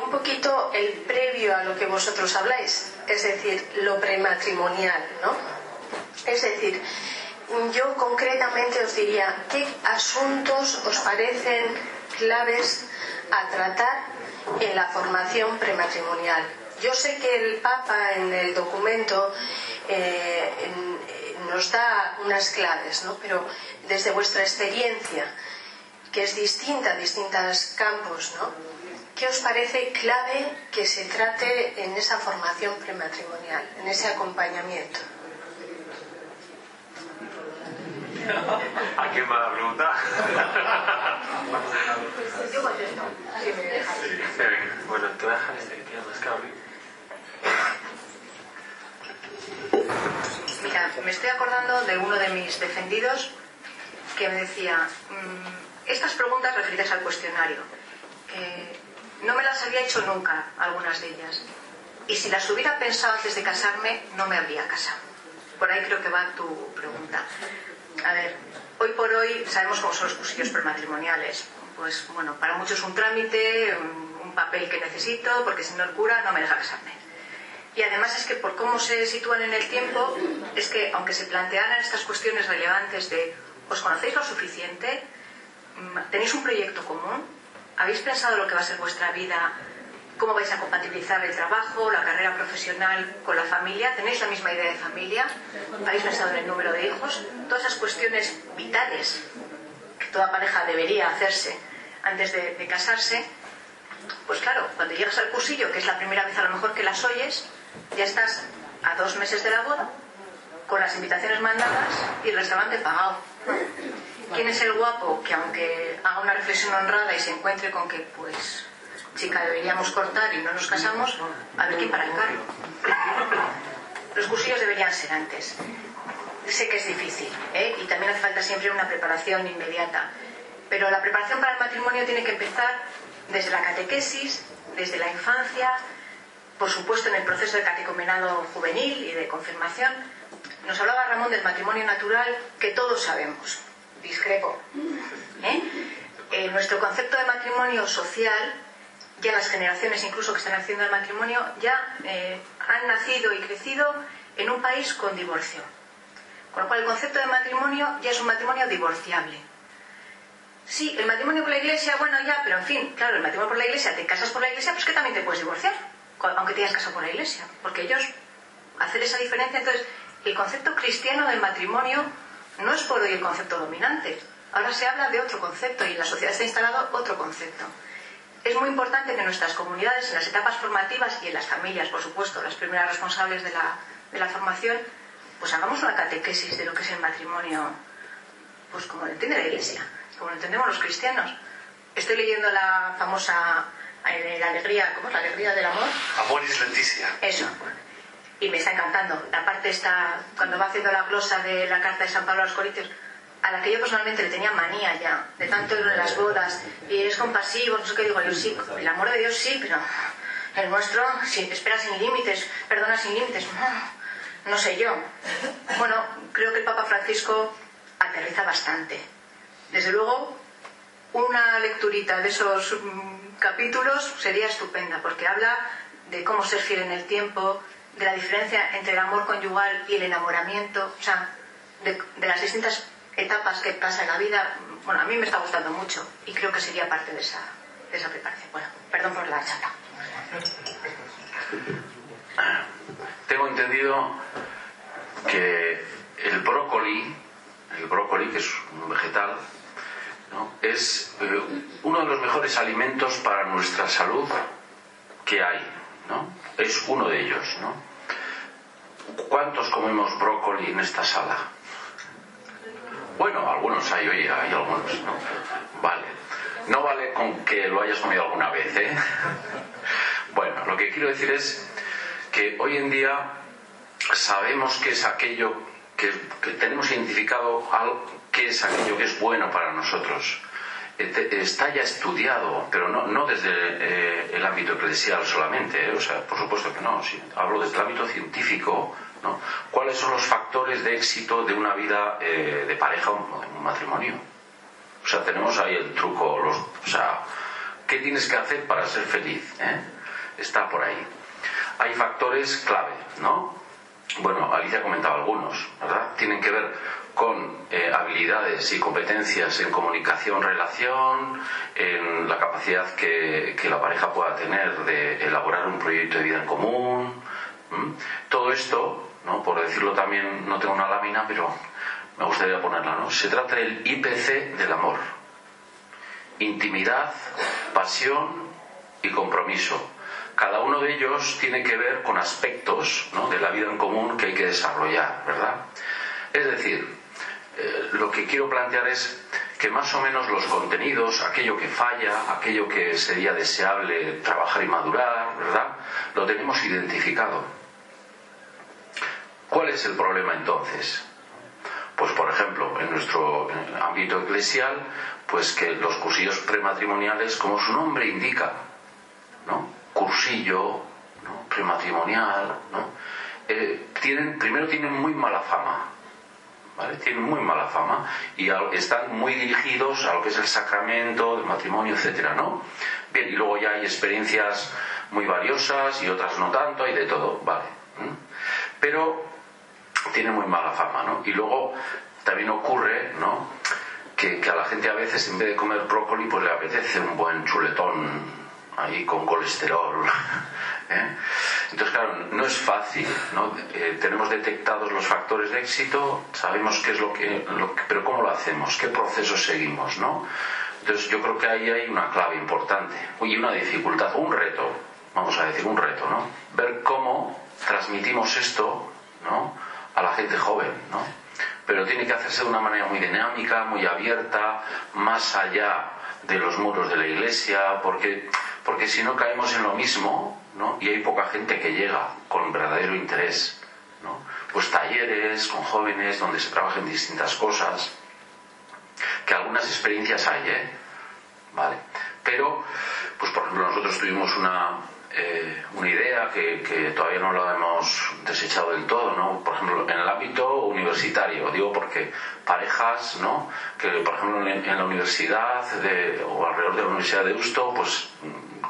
un poquito el previo a lo que vosotros habláis, es decir, lo prematrimonial, ¿no? Es decir, yo concretamente os diría, ¿qué asuntos os parecen claves a tratar en la formación prematrimonial? Yo sé que el Papa en el documento eh, nos da unas claves, ¿no? Pero desde vuestra experiencia, que es distinta en distintos campos, ¿no? ¿Qué os parece clave que se trate en esa formación prematrimonial, en ese acompañamiento? ¿A quién va la pregunta? Yo contesto. Sí, me. Bueno, te voy a dejar este que tiene más cable. Mira, me estoy acordando de uno de mis defendidos que me decía, mmm, estas preguntas referidas al cuestionario, no me las había hecho nunca, algunas de ellas. Y si las hubiera pensado antes de casarme, no me habría casado. Por ahí creo que va tu pregunta. A ver, hoy por hoy sabemos cómo son los cursillos prematrimoniales. Pues bueno, para muchos un trámite, un papel que necesito, porque si no el cura no me deja casarme. Y además es que por cómo se sitúan en el tiempo, es que aunque se plantearan estas cuestiones relevantes de ¿os conocéis lo suficiente? ¿Tenéis un proyecto común? ¿Habéis pensado lo que va a ser vuestra vida? ¿Cómo vais a compatibilizar el trabajo, la carrera profesional con la familia? ¿Tenéis la misma idea de familia? ¿Habéis pensado en el número de hijos? Todas esas cuestiones vitales que toda pareja debería hacerse antes de, de casarse. Pues claro, cuando llegas al cursillo, que es la primera vez a lo mejor que las oyes, ya estás a dos meses de la boda, con las invitaciones mandadas y el restaurante pagado quién es el guapo que aunque haga una reflexión honrada y se encuentre con que pues chica deberíamos cortar y no nos casamos a ver quién para el carro los cursillos deberían ser antes. Sé que es difícil ¿eh? y también hace falta siempre una preparación inmediata, pero la preparación para el matrimonio tiene que empezar desde la catequesis, desde la infancia, por supuesto en el proceso de catecomenado juvenil y de confirmación. Nos hablaba Ramón del matrimonio natural que todos sabemos. Discrepo. ¿eh? Eh, nuestro concepto de matrimonio social, ya las generaciones incluso que están haciendo el matrimonio, ya eh, han nacido y crecido en un país con divorcio. Con lo cual el concepto de matrimonio ya es un matrimonio divorciable. Sí, el matrimonio por la iglesia, bueno, ya, pero en fin, claro, el matrimonio por la iglesia, te casas por la iglesia, pues que también te puedes divorciar, aunque te hayas casado por la iglesia, porque ellos hacer esa diferencia, entonces, el concepto cristiano del matrimonio no es por hoy el concepto dominante. Ahora se habla de otro concepto y en la sociedad está instalado otro concepto. Es muy importante que nuestras comunidades, en las etapas formativas y en las familias, por supuesto, las primeras responsables de la, de la formación, pues hagamos una catequesis de lo que es el matrimonio, pues como lo entiende la Iglesia, como lo entendemos los cristianos. Estoy leyendo la famosa eh, la alegría, ¿cómo es la alegría del amor? Amoris Leticia. Eso. Y me está encantando. La parte está, cuando va haciendo la glosa de la carta de San Pablo a los Corintios, a la que yo personalmente le tenía manía ya, de tanto en las bodas, y es compasivo, no sé qué digo yo, sí, el amor de Dios sí, pero el nuestro, sí, espera sin límites, perdona sin límites, no, no sé yo. Bueno, creo que el Papa Francisco aterriza bastante. Desde luego, una lecturita de esos mm, capítulos sería estupenda, porque habla de cómo ser fiel en el tiempo, de la diferencia entre el amor conyugal y el enamoramiento, o sea, de, de las distintas etapas que pasa en la vida, bueno, a mí me está gustando mucho y creo que sería parte de esa, de esa preparación. Bueno, perdón por la chata. Tengo entendido que el brócoli, el brócoli, que es un vegetal, ¿no? es eh, uno de los mejores alimentos para nuestra salud que hay. ¿no? Es uno de ellos. ¿no? ¿Cuántos comemos brócoli en esta sala? Bueno, algunos hay, oye, hay algunos, ¿no? Vale. No vale con que lo hayas comido alguna vez, ¿eh? Bueno, lo que quiero decir es que hoy en día sabemos que es aquello que, que tenemos identificado qué es aquello que es bueno para nosotros. Está ya estudiado, pero no, no desde eh, el ámbito eclesial solamente, ¿eh? o sea, por supuesto que no, hablo desde el ámbito científico, ¿no? ¿Cuáles son los factores de éxito de una vida eh, de pareja o de un matrimonio? O sea, tenemos ahí el truco, los, o sea, ¿qué tienes que hacer para ser feliz? Eh? Está por ahí. Hay factores clave, ¿no? Bueno, Alicia ha comentado algunos, ¿verdad? Tienen que ver con eh, habilidades y competencias en comunicación, relación, en la capacidad que, que, la pareja pueda tener de elaborar un proyecto de vida en común. ¿m? Todo esto ¿no? por decirlo también, no tengo una lámina, pero me gustaría ponerla, ¿no? Se trata del IPC del amor. Intimidad, pasión y compromiso. Cada uno de ellos tiene que ver con aspectos ¿no? de la vida en común que hay que desarrollar, ¿verdad? Es decir, eh, lo que quiero plantear es que más o menos los contenidos, aquello que falla, aquello que sería deseable trabajar y madurar, ¿verdad? Lo tenemos identificado. ¿Cuál es el problema entonces? Pues por ejemplo, en nuestro ámbito eclesial, pues que los cursillos prematrimoniales, como su nombre indica, ¿no? Cursillo, prematrimonial, ¿no? Eh, tienen, primero tienen muy mala fama, ¿vale? Tienen muy mala fama y están muy dirigidos a lo que es el sacramento, el matrimonio, etcétera, ¿no? Bien, y luego ya hay experiencias muy valiosas y otras no tanto, y de todo, vale. Pero tiene muy mala fama, ¿no? Y luego también ocurre, ¿no? Que, que, a la gente a veces en vez de comer brócoli pues le apetece un buen chuletón ahí con colesterol. ¿Eh? Entonces, claro, no es fácil, ¿no? Eh, tenemos detectados los factores de éxito, sabemos qué es lo que, lo pero ¿cómo lo hacemos? ¿Qué proceso seguimos, no? Entonces yo creo que ahí hay una clave importante y una dificultad, un reto, vamos a decir un reto, ¿no? Ver cómo transmitimos esto, ¿no? a la gente joven, ¿no? Pero tiene que hacerse de una manera muy dinámica, muy abierta, más allá de los muros de la iglesia, porque, porque si no caemos en lo mismo, ¿no? Y hay poca gente que llega con verdadero interés, ¿no? pues talleres con jóvenes donde se trabajen distintas cosas, que algunas experiencias hay, ¿eh? Vale. Pero, pues por ejemplo, nosotros tuvimos una, eh, una idea que, que, todavía no lo hemos desechado del todo, ¿no? Por ejemplo, en el ámbito universitario, digo porque parejas, ¿no? Que por ejemplo en, en la universidad de, o alrededor de la Universidad de Usto, pues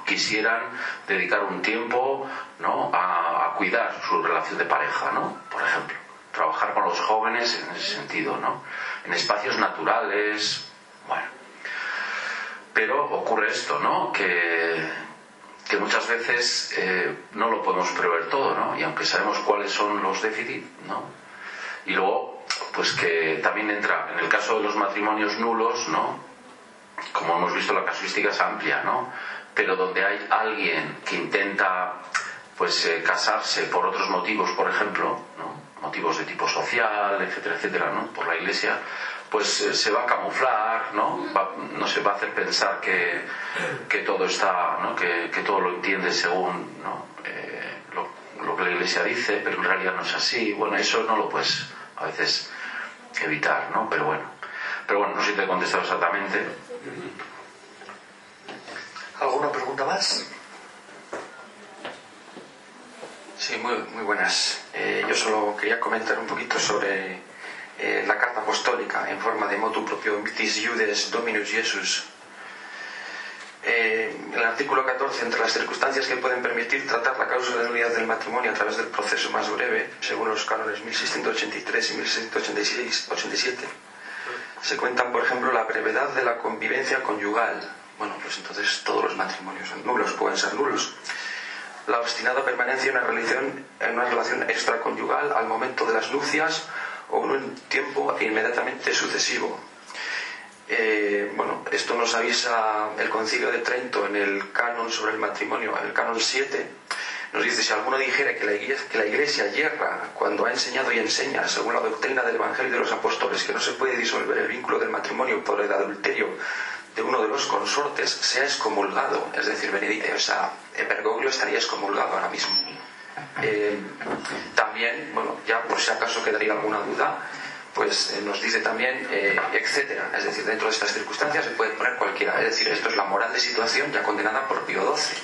quisieran dedicar un tiempo, ¿no? A, a cuidar su relación de pareja, ¿no? Por ejemplo, trabajar con los jóvenes en ese sentido, ¿no? En espacios naturales, bueno. Pero ocurre esto, ¿no? Que, que muchas veces eh, no lo podemos prever todo, ¿no? Y aunque sabemos cuáles son los déficits, ¿no? Y luego, pues que también entra, en el caso de los matrimonios nulos, ¿no? Como hemos visto, la casuística es amplia, ¿no? Pero donde hay alguien que intenta, pues, eh, casarse por otros motivos, por ejemplo, ¿no? Motivos de tipo social, etcétera, etcétera, ¿no? Por la iglesia, pues eh, se va a camuflar, ¿no? Va, no se va a hacer pensar que, que todo está, ¿no? que, que, todo lo entiende según ¿no? eh, lo, lo, que la Iglesia dice, pero en realidad no es así. Bueno, eso no lo puedes a veces evitar, ¿no? Pero bueno, pero bueno, no sé si te he contestado exactamente. ¿Alguna pregunta más? Sí, muy, muy buenas. Eh, yo solo quería comentar un poquito sobre eh, la carta apostólica en forma de motu propio Vitis Judes Dominus Jesus. Eh, el artículo 14, entre las circunstancias que pueden permitir tratar la causa de nulidad del matrimonio a través del proceso más breve, según los cánones 1683 y 1687, se cuentan, por ejemplo, la brevedad de la convivencia conyugal. Bueno, pues entonces todos los matrimonios son nulos, pueden ser nulos. La obstinada permanencia en una relación, en una relación extraconyugal al momento de las nupcias o en un tiempo inmediatamente sucesivo. Eh, bueno, esto nos avisa el Concilio de Trento en el canon sobre el matrimonio, el canon 7. Nos dice, si alguno dijera que la, iglesia, que la Iglesia yerra cuando ha enseñado y enseña, según la doctrina del Evangelio y de los apóstoles, que no se puede disolver el vínculo del matrimonio por el adulterio de uno de los consortes, sea excomulgado, es decir, Benedicto, o sea, Bergoglio estaría excomulgado ahora mismo. Eh, también, bueno, ya por si acaso quedaría alguna duda, pues eh, nos dice también, eh, etcétera. Es decir, dentro de estas circunstancias se puede poner cualquiera. Es decir, esto es la moral de situación ya condenada por Pío XII.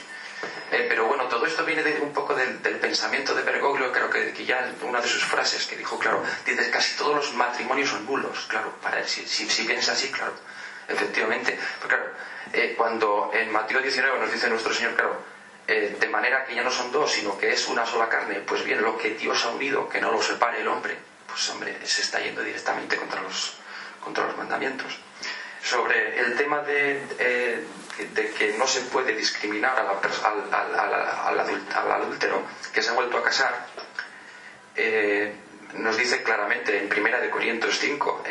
pero bueno, todo esto viene de, un poco del, pensamiento de Bergoglio, creo que, que, ya una de sus frases que dijo, claro, dice casi todos los matrimonios son nulos, claro, para él, si, si, si piensa así, claro, efectivamente. Pero claro, cuando en Mateo 19 nos dice nuestro Señor, claro, eh, de manera que ya no son dos, sino que es una sola carne, pues bien, lo que Dios ha unido, que no lo separe el hombre, pues hombre, se está yendo directamente contra los, contra los mandamientos. Sobre el tema de, eh, de que no se puede discriminar a la, al, al, al, al, adúltero que se ha vuelto a casar, eh, nos dice claramente en Primera de Corintios 5,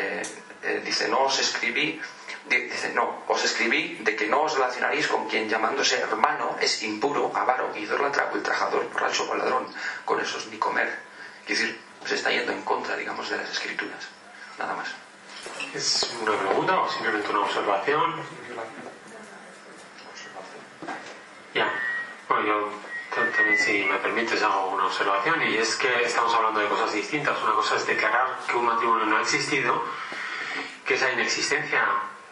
dice, no os escribí dice, no, os escribí de que no os relacionaréis con quien llamándose hermano es impuro, avaro, idólatra, ultrajador, borracho o ladrón. Con esos ni comer. Quiere decir, se está yendo en contra, digamos, de las escrituras. Nada más. ¿Es una pregunta o simplemente una observación? Ya. Bueno, yo también, si me permites, hago una observación y es que estamos hablando de cosas distintas. Una cosa es declarar que un matrimonio no ha existido, que esa inexistencia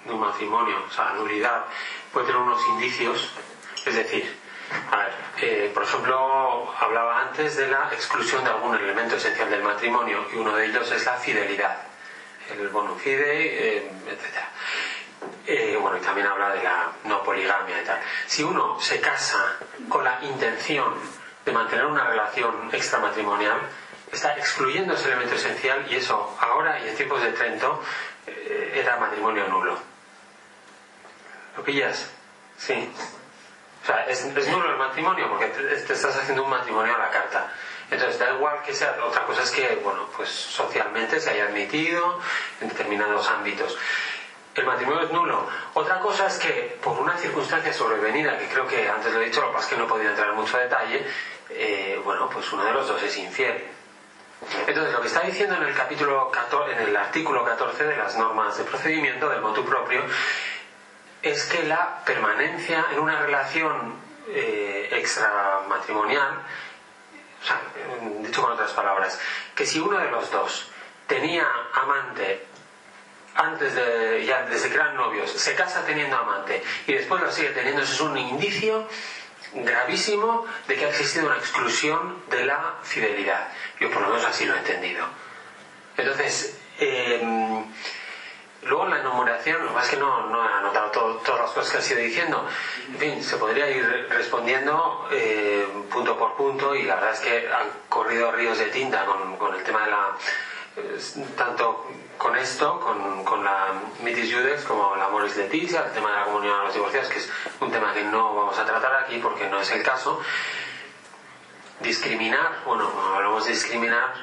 de un matrimonio, o sea, nulidad, puede tener unos indicios, es decir, a ver, eh, por ejemplo, hablaba antes de la exclusión de algún elemento esencial del matrimonio y uno de ellos es la fidelidad, el bonum fide, eh, etc. Eh, bueno, y también habla de la no poligamia y tal. Si uno se casa con la intención de mantener una relación extramatrimonial, está excluyendo ese elemento esencial y eso ahora y en tiempos de Trento era matrimonio nulo. ¿Lo pillas? Sí. O sea, es, nulo el matrimonio porque te, te, estás haciendo un matrimonio a la carta. Entonces, da igual que sea. Otra cosa es que, bueno, pues socialmente se haya admitido en determinados ámbitos. El matrimonio es nulo. Otra cosa es que, por una circunstancia sobrevenida, que creo que antes lo he dicho, lo que pasa es que no he podido entrar en mucho detalle, eh, bueno, pues uno de los dos es infiel. Entonces, lo que está diciendo en el capítulo 14, en el artículo 14 de las normas de procedimiento del motu propio es que la permanencia en una relación eh, extramatrimonial, o sea, dicho con otras palabras, que si uno de los dos tenía amante antes de, ya desde que eran novios, se casa teniendo amante y después lo sigue teniendo, eso es un indicio gravísimo de que ha existido una exclusión de la fidelidad. Yo por lo menos así lo he entendido. Entonces, em, luego la enumeración, lo más que no, no he anotado todas las cosas que has ido diciendo. En fin, se podría ir respondiendo eh, punto por punto y la verdad es que han corrido ríos de tinta con, con el tema de la tanto con esto, con, con la Mitis Judex como la Moris Leticia, el tema de la comunión a los divorciados, que es un tema que no vamos a tratar aquí porque no es el caso. Discriminar, bueno, cuando hablamos de discriminar,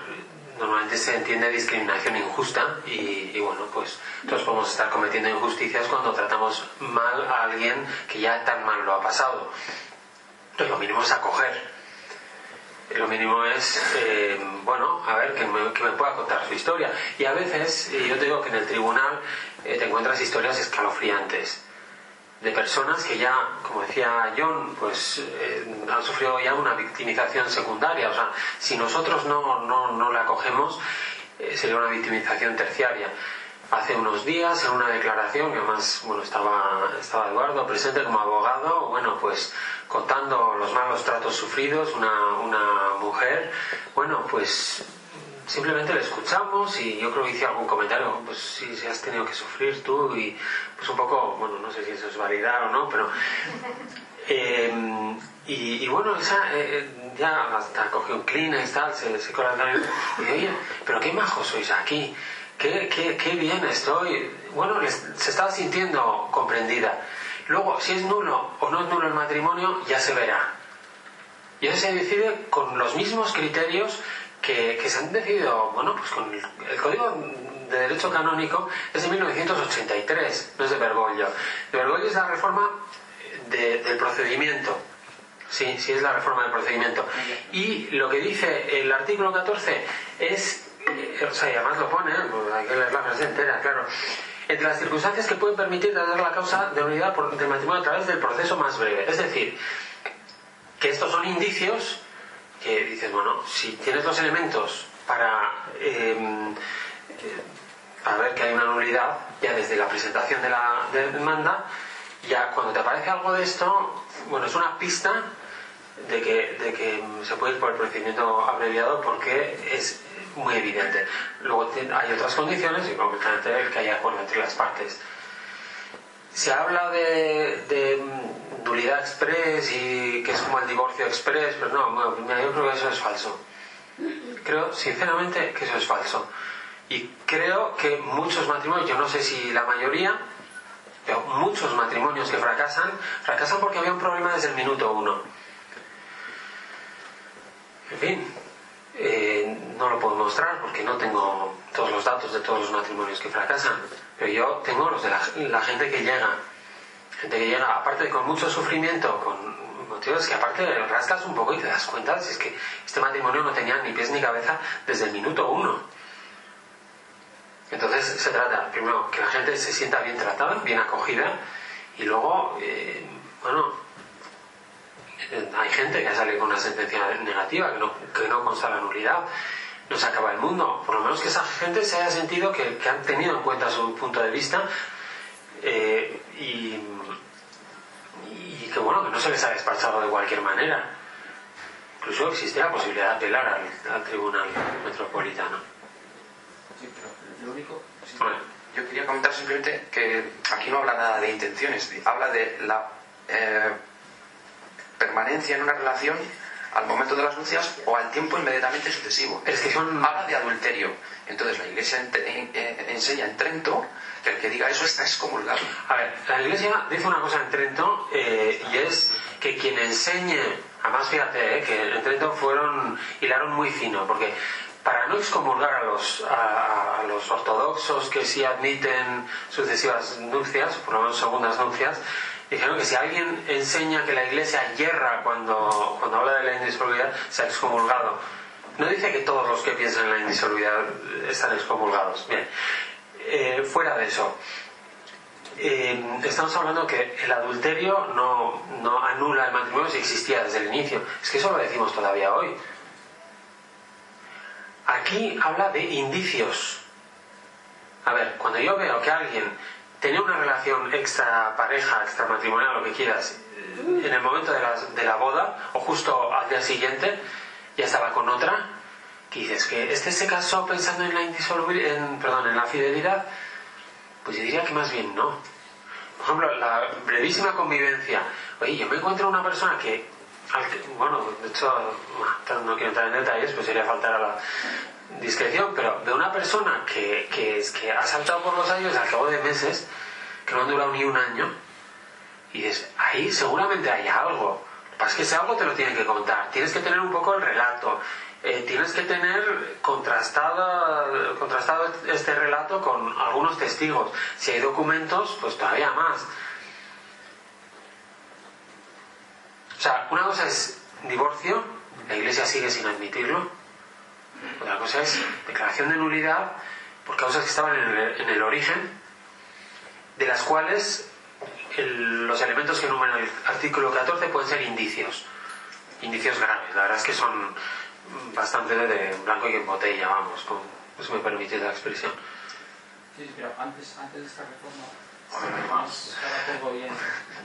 normalmente se entiende discriminación injusta y, bueno, pues todos podemos estar cometiendo injusticias cuando tratamos mal a alguien que ya tan mal lo ha pasado. Entonces lo mínimo es acoger lo mínimo es, eh, bueno, a ver, que me, que me, pueda contar su historia. Y a veces, yo te digo que en el tribunal eh, te encuentras historias escalofriantes de personas que ya, como decía John, pues eh, han sufrido ya una victimización secundaria. O sea, si nosotros no, no, no la acogemos, sería una victimización terciaria hace unos días en una declaración que además bueno estaba estaba Eduardo presente como abogado bueno pues contando los malos tratos sufridos una, una mujer bueno pues simplemente le escuchamos y yo creo que hice algún comentario pues si, si has tenido que sufrir tú y pues un poco bueno no sé si eso es validar o no pero eh, y, y, bueno esa eh, ya hasta cogió un Kleenex tal se, se y oye pero qué majos sois aquí qué, qué, qué bien estoy. Bueno, se estaba sintiendo comprendida. Luego, si es nulo o no es nulo el matrimonio, ya se verá. Y eso se decide con los mismos criterios que, que se han decidido, bueno, pues con el, el, Código de Derecho Canónico es de 1983, no es de Bergoglio. De Bergoglio es la reforma de, del procedimiento. Sí, sí es la reforma del procedimiento. Y lo que dice el artículo 14 es o sea, y además lo pone, pues hay que leer la frase entera, claro. Entre las circunstancias que pueden permitir dar la causa de unidad del matrimonio a través del proceso más breve. Es decir, que estos son indicios que dices, bueno, si tienes los elementos para, eh, ver que hay una nulidad, ya desde la presentación de la demanda, ya cuando te aparece algo de esto, bueno, es una pista de que, de que se puede ir por el procedimiento abreviado porque es muy evidente. Luego hay otras condiciones y concretamente el que haya acuerdo entre las partes. Se habla de nulidad express y que es como el divorcio express, pero no, bueno, yo creo que eso es falso. Creo sinceramente que eso es falso. Y creo que muchos matrimonios, yo no sé si la mayoría, pero muchos matrimonios que fracasan, fracasan porque había un problema desde el minuto uno. En fin, eh, no lo puedo mostrar porque no tengo todos los datos de todos los matrimonios que fracasan, pero yo tengo los de la, la gente que llega, gente que llega, aparte de con mucho sufrimiento, con motivos que aparte rascas un poco y te das cuenta si es que este matrimonio no tenía ni pies ni cabeza desde el minuto uno. Entonces se trata, primero, que la gente se sienta bien tratada, bien acogida, y luego, eh, bueno, hay gente que sale con una sentencia negativa, que no, que no consta la nulidad, no se acaba el mundo. Por lo menos que esa gente se haya sentido que, que han tenido en cuenta su punto de vista eh, y, y, que bueno, que no se les ha despachado de cualquier manera. Incluso existe la posibilidad de apelar al, al Tribunal Metropolitano. Sí, pero lo único... Bueno. Yo quería comentar simplemente que aquí no habla nada de intenciones, habla de la... Eh, permanencia en una relación al momento de las nupcias o al tiempo inmediatamente sucesivo. Es que son... Habla de adulterio. Entonces la Iglesia enseña en Trento que el que diga eso está excomulgado. A ver, la Iglesia dice una cosa en Trento eh, y es que quien enseñe, además fíjate, eh, que en Trento fueron, hilaron muy fino, porque para no excomulgar a los, a, a los ortodoxos que sí admiten sucesivas nupcias, por lo menos segundas nupcias, dijeron que si alguien enseña que la iglesia yerra cuando, cuando habla de la indisolubilidad, se ha excomulgado. No dice que todos los que piensan en la indisolubilidad están excomulgados. Bien, eh, fuera de eso, eh, estamos hablando que el adulterio no, no anula el matrimonio si existía desde el inicio. Es que eso lo decimos todavía hoy. aquí habla de indicios. A ver, cuando yo veo que alguien tenía una relación extra pareja, extra matrimonial, lo que quieras, en el momento de la, de la boda o justo al día siguiente, ya estaba con otra, que dices que este se casó pensando en la indisolubilidad, en, perdón, en la fidelidad, pues yo diría que más bien no. Por ejemplo, la brevísima convivencia. Oye, yo me encuentro una persona que, bueno, de hecho, no quiero entrar en detalles, pues sería faltar a la discreción, pero de una persona que, que, es, que ha saltado por los años al cabo de meses, que no han durado ni un año, y es, ahí seguramente hay algo. Lo que ese algo te lo tienen que contar. Tienes que tener un poco el relato. Eh, tienes que tener contrastado, contrastado este relato con algunos testigos. Si hay documentos, pues todavía más. O sea, una cosa es divorcio, la iglesia sigue sin admitirlo. Otra cosa es declaración de nulidad por causas que estaban en el, en el origen, de las cuales los elementos que enumeran el artículo 14 pueden ser indicios, indicios graves. La verdad es que son bastante de blanco y en botella, vamos, con, eso me permite la expresión. Sí, pero antes, antes de esta reforma,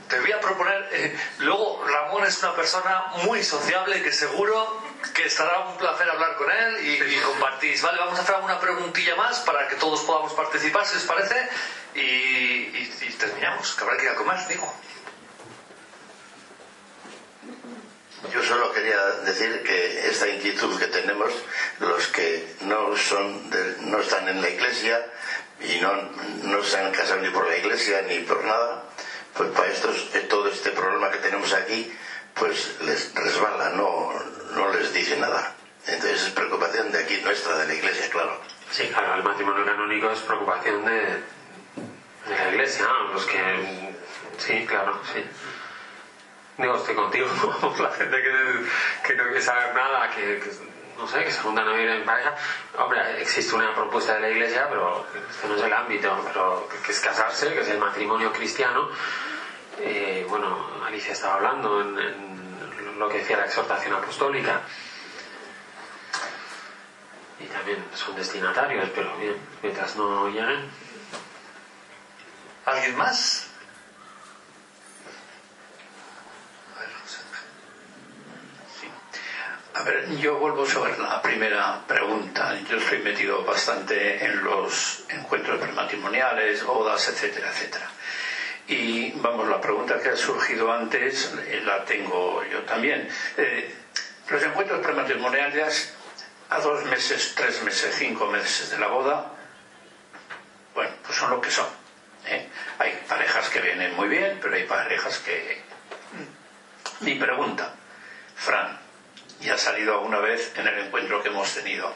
te voy a proponer, eh, luego Ramón es una persona muy sociable que seguro que estará un placer hablar con él y, y compartís. Vale, vamos a hacer una preguntilla más para que todos podamos participar, si os parece, y, y, terminamos, que habrá que ir a comer, digo. Yo solo quería decir que esta inquietud que tenemos, los que no son no están en la iglesia y no, no se han casado ni por la iglesia ni por nada, pues para estos, todo este problema que tenemos aquí, pues les resbala, no, no les dice nada. Entonces es preocupación de aquí nuestra, de la iglesia, claro. Sí, claro, el matrimonio canónico es preocupación de, de la iglesia, los que... Sí, claro, sí. Digo, estoy contigo, la gente que, que no quiere saber nada, que, no sé, que se juntan a vivir en pareja. Hombre, existe una propuesta de la iglesia, pero este no es el ámbito, pero que es casarse, que es el matrimonio cristiano. Eh, bueno, Alicia estaba hablando en, en lo que decía la exhortación apostólica. Y también son destinatarios, pero bien, mientras no lleguen. ¿Alguien más? A ver, yo vuelvo sobre la primera pregunta. Yo estoy metido bastante en los encuentros prematrimoniales, bodas, etcétera, etcétera. Y vamos, la pregunta que ha surgido antes eh, la tengo yo también. Eh, los encuentros prematrimoniales a dos meses, tres meses, cinco meses de la boda, bueno, pues son lo que son. ¿eh? Hay parejas que vienen muy bien, pero hay parejas que... Mi pregunta, Fran, ya ha salido alguna vez en el encuentro que hemos tenido.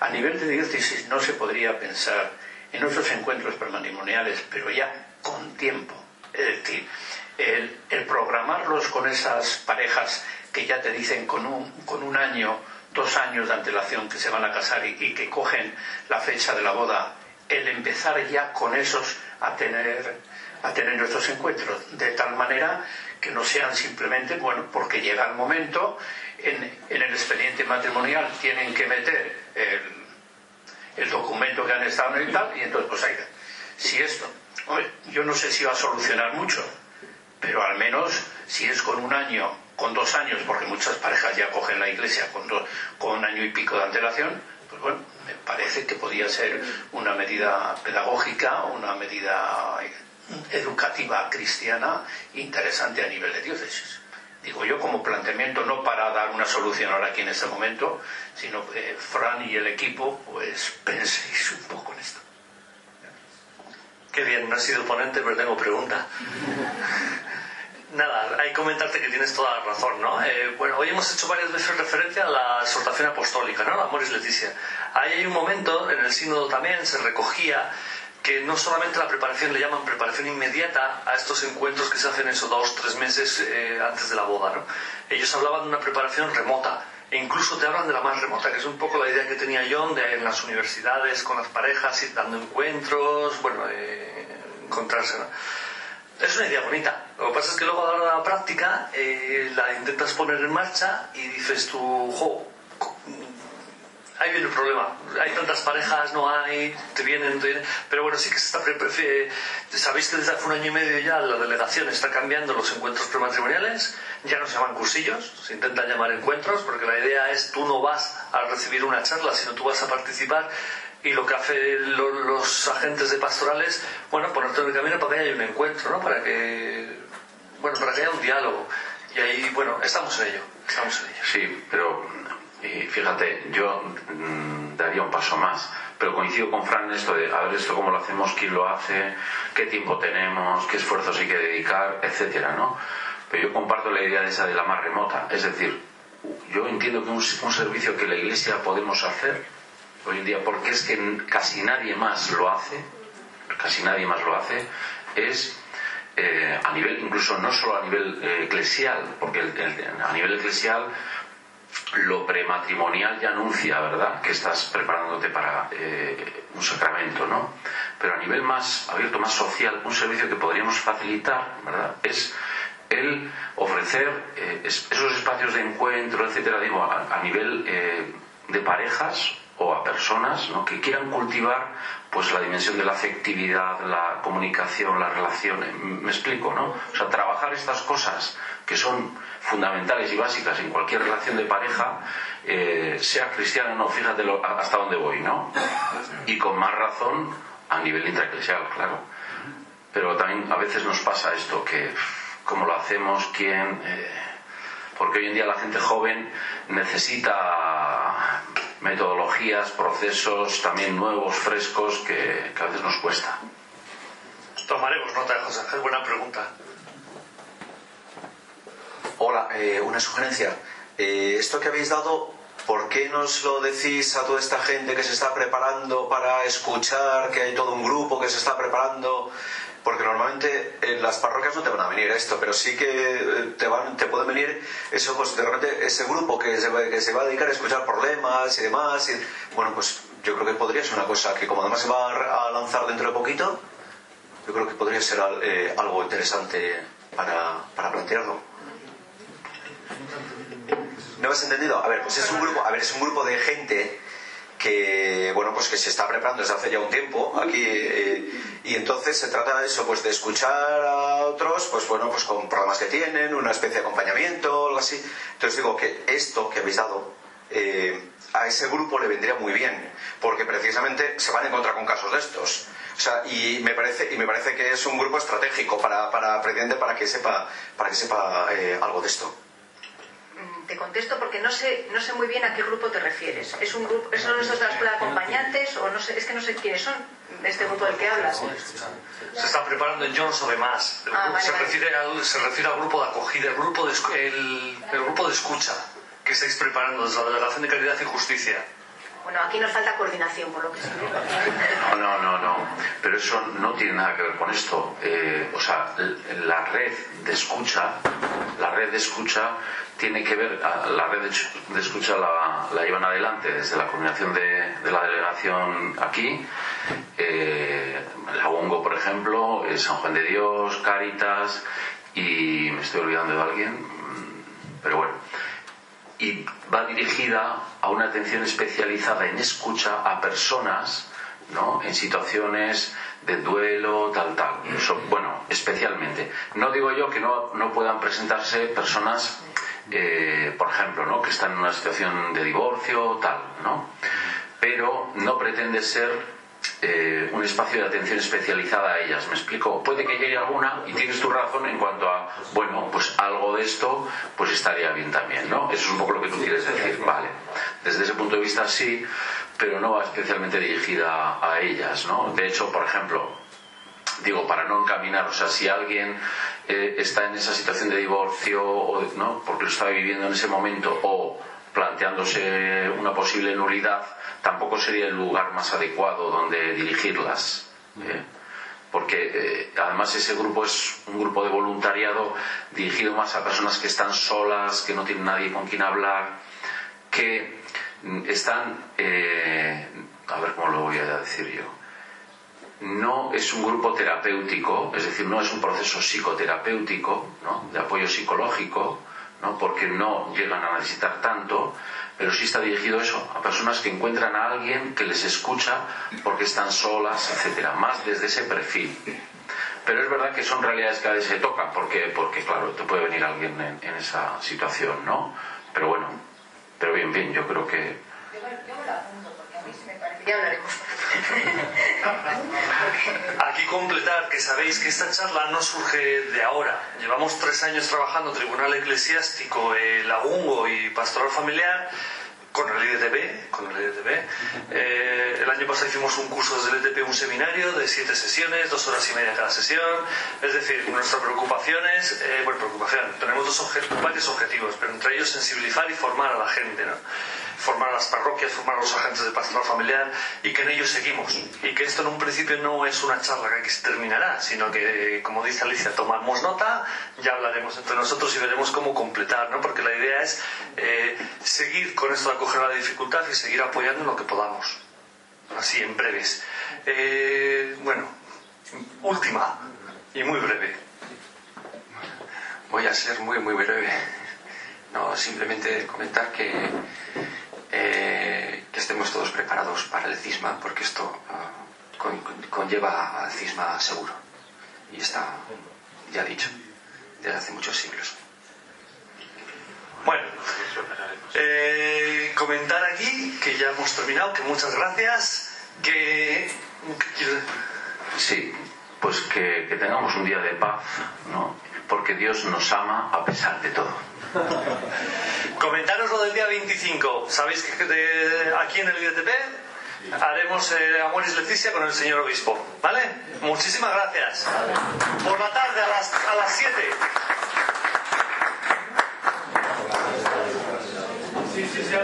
A nivel de diócesis no se podría pensar en nuestros encuentros prematrimoniales, pero ya con tiempo. Es decir, el, el, programarlos con esas parejas que ya te dicen con un, con un año, dos años de antelación que se van a casar y, y que cogen la fecha de la boda, el empezar ya con esos a tener, a tener encuentros, de tal manera que no sean simplemente, bueno, porque llega el momento, en, el expediente matrimonial tienen que meter el, el, documento que han estado en el tal, y entonces, pues hay Si esto, yo no sé si va a solucionar mucho, pero al menos si es con un año, con dos años, porque muchas parejas ya cogen la iglesia con, con un año y pico de antelación, pues bueno, me parece que podría ser una medida pedagógica, una medida educativa cristiana interesante a nivel de diócesis. Digo yo como planteamiento no para dar una solución ahora aquí en este momento, sino eh, Fran y el equipo pues penséis un poco en esto. Qué bien, no has sido ponente, pero tengo pregunta. Nada, hay que comentarte que tienes toda la razón, ¿no? Eh, bueno, hoy hemos hecho varias veces referencia a la exhortación apostólica, ¿no? La Moris Leticia. Ahí hay un momento, en el sínodo también se recogía que no solamente la preparación le llaman preparación inmediata a estos encuentros que se hacen esos dos, tres meses eh, antes de la boda, ¿no? Ellos hablaban de una preparación remota, e incluso te hablan de la más remota, que es un poco la idea que tenía John de en las universidades, con las parejas, ir dando encuentros, bueno, eh, encontrarse. Es una idea bonita. Lo que pasa es que luego a la hora de la práctica eh, la intentas poner en marcha y dices tú, jo, ahí viene el problema. Hay tantas parejas, no hay, te vienen, te vienen. Pero bueno, sí que se está. Sabéis que desde hace un año y medio ya la delegación está cambiando los encuentros prematrimoniales. Ya no se llaman cursillos, se intentan llamar encuentros, porque la idea es tú no vas a recibir una charla, sino tú vas a participar y lo que hacen los agentes de pastorales, bueno, ponerte en el camino para que haya un encuentro, ¿no? Para que, bueno, para que haya un diálogo. Y ahí, bueno, estamos en ello, estamos en ello. Sí, pero y fíjate, yo mm, daría un paso más, pero coincido con Fran en esto de, a ver, esto cómo lo hacemos, quién lo hace, qué tiempo tenemos, qué esfuerzos hay que dedicar, etcétera, ¿no? Pero yo comparto la idea de esa de la más remota, es decir, yo entiendo que un, un servicio que la Iglesia podemos hacer hoy en día, porque es que casi nadie más lo hace, casi nadie más lo hace, es eh, a nivel, incluso no solo a nivel eh, eclesial, porque a nivel eclesial lo prematrimonial ya anuncia, ¿verdad?, que estás preparándote para eh, un sacramento, ¿no? Pero a nivel más abierto, más social, un servicio que podríamos facilitar, ¿verdad?, es el ofrecer esos espacios de encuentro, etcétera, digo, a, nivel de parejas o a personas ¿no? que quieran cultivar pues la dimensión de la afectividad, la comunicación, las relaciones. Me explico, ¿no? O sea, trabajar estas cosas que son fundamentales y básicas en cualquier relación de pareja, eh, sea cristiana o no, fíjate hasta dónde voy, ¿no? Y con más razón a nivel intraeclesial, claro. Pero también a veces nos pasa esto, que cómo lo hacemos, quién... Eh, porque hoy en día la gente joven necesita metodologías, procesos también nuevos, frescos, que, a veces nos cuesta. Tomaremos nota, José Ángel, buena pregunta. Hola, eh, una sugerencia. Eh, esto que habéis dado, ¿por qué nos lo decís a toda esta gente que se está preparando para escuchar, que hay todo un grupo que se está preparando? Porque normalmente en las parroquias no te van a venir esto, pero sí que eh, te, van, te pueden venir eso, pues de repente ese grupo que se, que se va a dedicar a escuchar problemas y demás. Y, bueno, pues yo creo que podría ser una cosa que como además se va a lanzar dentro de poquito, yo creo que podría ser eh, algo interesante para, para plantearlo. ¿No has entendido? A ver, pues es un grupo, a ver, es un grupo de gente que bueno pues que se está preparando desde hace ya un tiempo aquí eh, y entonces se trata de eso pues de escuchar a otros pues bueno pues con programas que tienen una especie de acompañamiento algo así. Entonces digo que esto que habéis dado eh, a ese grupo le vendría muy bien porque precisamente se van a encontrar con casos de estos. Y me parece y me parece que es un grupo estratégico para para para que sepa para que sepa eh, algo de esto te contesto porque no sé, no sé muy bien a qué grupo te refieres. ¿Es un grupo, ¿Son esos de la escuela de acompañantes o no sé, es que no sé quiénes son de este grupo del que hablas? Se está preparando en Jones o demás. Ah, se, Refiere al, se refiere al grupo de acogida, el grupo de, el, el grupo de escucha que estáis preparando desde la Delegación de Caridad y Justicia. Bueno, aquí nos falta coordinación, por lo que se ve. No, no, no. Pero eso no tiene nada que ver con esto. Eh, o sea, la red de escucha, la red de escucha tiene que ver, la red de escucha la, llevan adelante desde la coordinación de, la delegación aquí. Eh, la UNGO, por ejemplo, San Juan de Dios, Cáritas y me estoy olvidando de alguien, mm, pero bueno y va dirigida a una atención especializada en escucha a personas ¿no? en situaciones de duelo, tal, tal. bueno, especialmente. No digo yo que no, no puedan presentarse personas, eh, por ejemplo, ¿no? que están en una situación de divorcio, tal, ¿no? Pero no pretende ser eh, un espacio de atención especializada a ellas. ¿Me explico? Puede que llegue alguna y tienes tu razón en cuanto a, bueno, pues algo de esto, pues estaría bien también, ¿no? Eso es un poco lo que tú quieres decir. Vale. Desde ese punto de vista sí, pero no va especialmente dirigida a ellas, ¿no? De hecho, por ejemplo, digo, para no encaminar, o sea, si alguien eh, está en esa situación de divorcio, o, ¿no? Porque lo está viviendo en ese momento, o planteándose una posible nulidad, tampoco sería el lugar más adecuado donde dirigirlas. ¿eh? Porque eh, además ese grupo es un grupo de voluntariado dirigido más a personas que están solas, que no tienen nadie con quien hablar, que están, eh, a ver cómo lo voy a decir yo, no es un grupo terapéutico, es decir, no es un proceso psicoterapéutico, ¿no? de apoyo psicológico, ¿no? porque no llegan a necesitar tanto, pero sí está dirigido eso, a personas que encuentran a alguien que les escucha porque están solas, etcétera, más desde ese perfil. Pero es verdad que son realidades que a veces se tocan, porque, porque claro, te puede venir alguien en, esa situación, ¿no? Pero bueno, pero bien, bien, yo creo que Yo me lo apunto porque a mí se me parece. Ya hablaremos. Aquí completar que sabéis que esta charla no surge de ahora. Llevamos tres años trabajando Tribunal Eclesiástico, eh, Lagungo y Pastoral Familiar con el IDTB. Con el, IDTB. Eh, el año pasado hicimos un curso desde el IDTB, un seminario de siete sesiones, dos horas y media cada sesión. Es decir, nuestra preocupación es, eh, bueno, preocupación, tenemos dos varios objetivos, pero entre ellos sensibilizar y formar a la gente, ¿no? Formar a las parroquias, formar a los agentes de pastoral familiar y que en ello seguimos. Y que esto en un principio no es una charla que se terminará, sino que, como dice Alicia, tomamos nota, ya hablaremos entre nosotros y veremos cómo completar, ¿no? porque la idea es eh, seguir con esto de acoger la dificultad y seguir apoyando en lo que podamos. Así, en breves. Eh, bueno, última y muy breve. Voy a ser muy, muy breve. No, simplemente comentar que, eh, que estemos todos preparados para el cisma, porque esto ah, con- con- conlleva al cisma seguro. Y está ya dicho, desde hace muchos siglos. Bueno, eh, comentar aquí que ya hemos terminado, que muchas gracias, que... Sí, pues que, que tengamos un día de paz, ¿no? Porque Dios nos ama a pesar de todo. Comentaros lo del día 25. ¿Sabéis que aquí en el IDTP haremos eh, Amores Leticia con el señor obispo? ¿Vale? Muchísimas gracias. Por la tarde a las, a las 7. Sí, sí, sí,